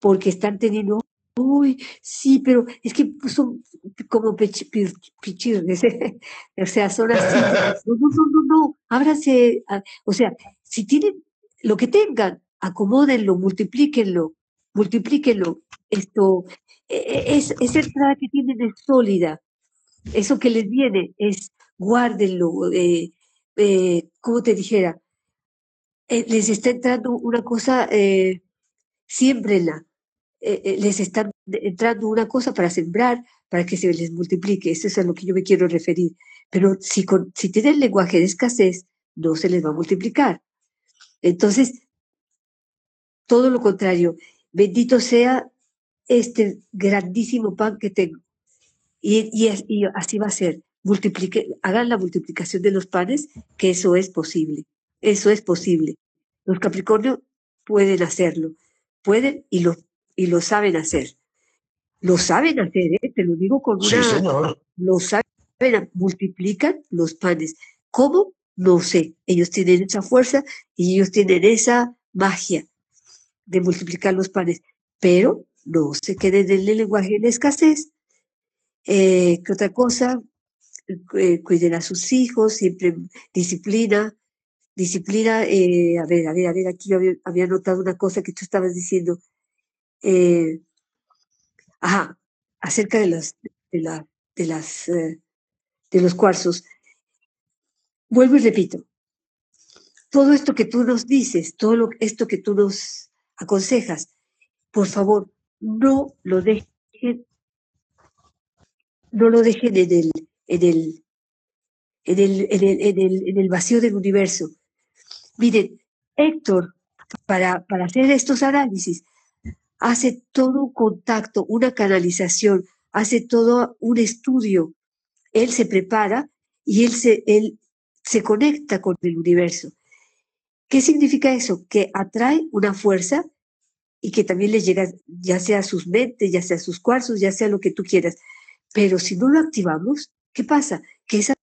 porque están teniendo, uy, sí, pero es que son como pichirres, o sea, son así, no, no, no, no, no, ábrase, o sea, si tienen lo que tengan, acomódenlo, multiplíquenlo, multiplíquenlo, esto, e, e, es, esa entrada que tienen es sólida, eso que les viene es guárdenlo, eh, eh, como te dijera, eh, les está entrando una cosa, eh, siembrenla, les está entrando una cosa para sembrar, para que se les multiplique, eso es a lo que yo me quiero referir. Pero si, con, si tienen lenguaje de escasez, no se les va a multiplicar. Entonces, todo lo contrario, bendito sea este grandísimo pan que tengo. Y, así va a ser. Multiplique, hagan la multiplicación de los panes, que eso es posible. Eso es posible. Los Capricornios pueden hacerlo. Pueden y lo, y lo saben hacer. Lo saben hacer, ¿eh? te lo digo con una. Sí, señor. Lo saben, multiplican los panes. ¿Cómo? No sé. Ellos tienen esa fuerza y ellos tienen esa magia de multiplicar los panes. Pero no se queden en el lenguaje de escasez eh, ¿Qué otra cosa? Eh, cuiden a sus hijos, siempre disciplina. Disciplina, eh, a ver, a ver, a ver, aquí yo había, notado una cosa que tú estabas diciendo. Eh, ajá, acerca de las, de, la, de las, de los cuarzos. Vuelvo y repito, todo esto que tú nos dices, todo lo, esto que tú nos aconsejas, por favor, no lo dejen no lo dejen en el, en el, en el, en el, en el, vacío del universo. Miren, Héctor, para, para hacer estos análisis, hace todo un contacto, una canalización, hace todo un estudio. Él se prepara y él se, él se conecta con el universo. ¿Qué significa eso? Que atrae una fuerza y que también le llega, ya sea a sus mentes, ya sea a sus cuarzos, ya sea lo que tú quieras. Pero si no lo activamos, ¿qué pasa? Que esas,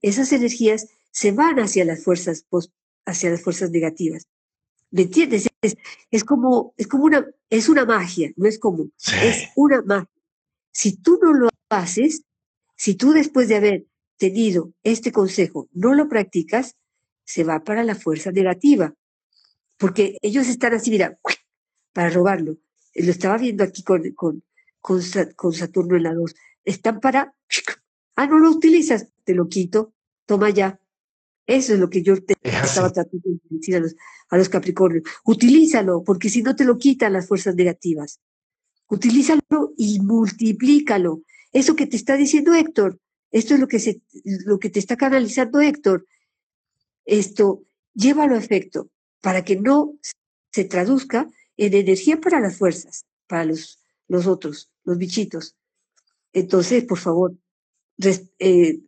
esas energías se van hacia las fuerzas, hacia las fuerzas negativas. ¿Me entiendes? Es, como, es como una, es una magia, no es como, es una magia. Si tú no lo haces, si tú después de haber tenido este consejo no lo practicas, se va para la fuerza negativa. Porque ellos están así, mira, para robarlo. Lo estaba viendo aquí con, con, con, con Saturno en la 2 están para, ah, no lo utilizas, te lo quito, toma ya. Eso es lo que yo te estaba tratando de decir a los, a los Capricornios. Utilízalo, porque si no te lo quitan las fuerzas negativas. Utilízalo y multiplícalo. Eso que te está diciendo Héctor, esto es lo que, se, lo que te está canalizando Héctor. Esto, llévalo a efecto para que no se traduzca en energía para las fuerzas, para los, los otros, los bichitos. Entonces, por favor, eh,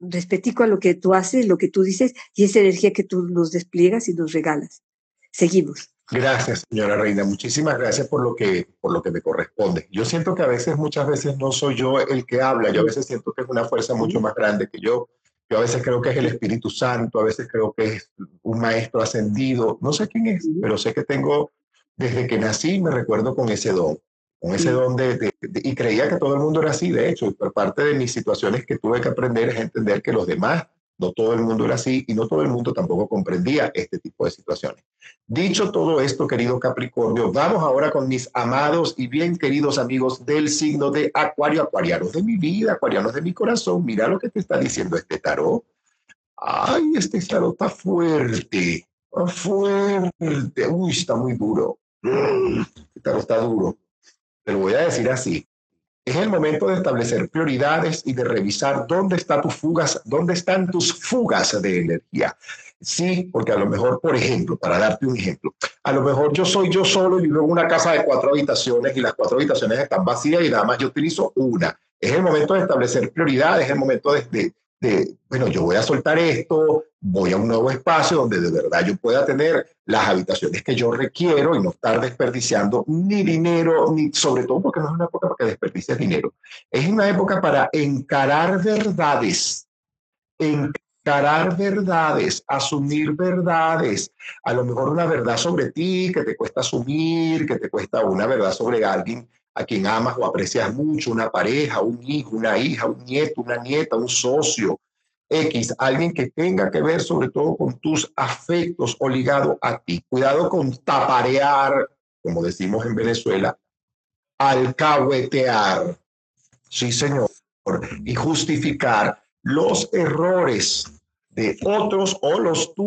respetico a lo que tú haces, lo que tú dices y esa energía que tú nos despliegas y nos regalas. Seguimos. Gracias, señora Reina. Muchísimas gracias por lo que por lo que me corresponde. Yo siento que a veces, muchas veces no soy yo el que habla. Yo a veces siento que es una fuerza mucho más grande que yo. Yo a veces creo que es el Espíritu Santo, a veces creo que es un maestro ascendido. No sé quién es, pero sé que tengo, desde que nací, me recuerdo con ese don con ese don de, y creía que todo el mundo era así, de hecho, por parte de mis situaciones que tuve que aprender es entender que los demás, no todo el mundo era así y no todo el mundo tampoco comprendía este tipo de situaciones. Dicho todo esto, querido Capricornio, vamos ahora con mis amados y bien queridos amigos del signo de Acuario, acuarianos de mi vida, acuarianos de mi corazón. Mira lo que te está diciendo este tarot. Ay, este tarot está fuerte, fuerte. Uy, está muy duro. Este tarot está duro te lo voy a decir así. Es el momento de establecer prioridades y de revisar dónde están tus fugas, dónde están tus fugas de energía. Sí, porque a lo mejor, por ejemplo, para darte un ejemplo, a lo mejor yo soy yo solo y vivo en una casa de cuatro habitaciones y las cuatro habitaciones están vacías y nada más yo utilizo una. Es el momento de establecer prioridades, es el momento de, de, bueno, yo voy a soltar esto, voy a un nuevo espacio donde de verdad yo pueda tener las habitaciones que yo requiero y no estar desperdiciando ni dinero, ni sobre todo porque no es una época para que desperdicies dinero. Es una época para encarar verdades, encarar verdades, asumir verdades. A lo mejor una verdad sobre ti que te cuesta asumir, que te cuesta una verdad sobre alguien a quien amas o aprecias mucho, una pareja, un hijo, una hija, un nieto, una nieta, un socio, X, alguien que tenga que ver sobre todo con tus afectos o ligado a ti. Cuidado con taparear, como decimos en Venezuela, alcahuetear, sí señor, y justificar los errores de otros o los tuyos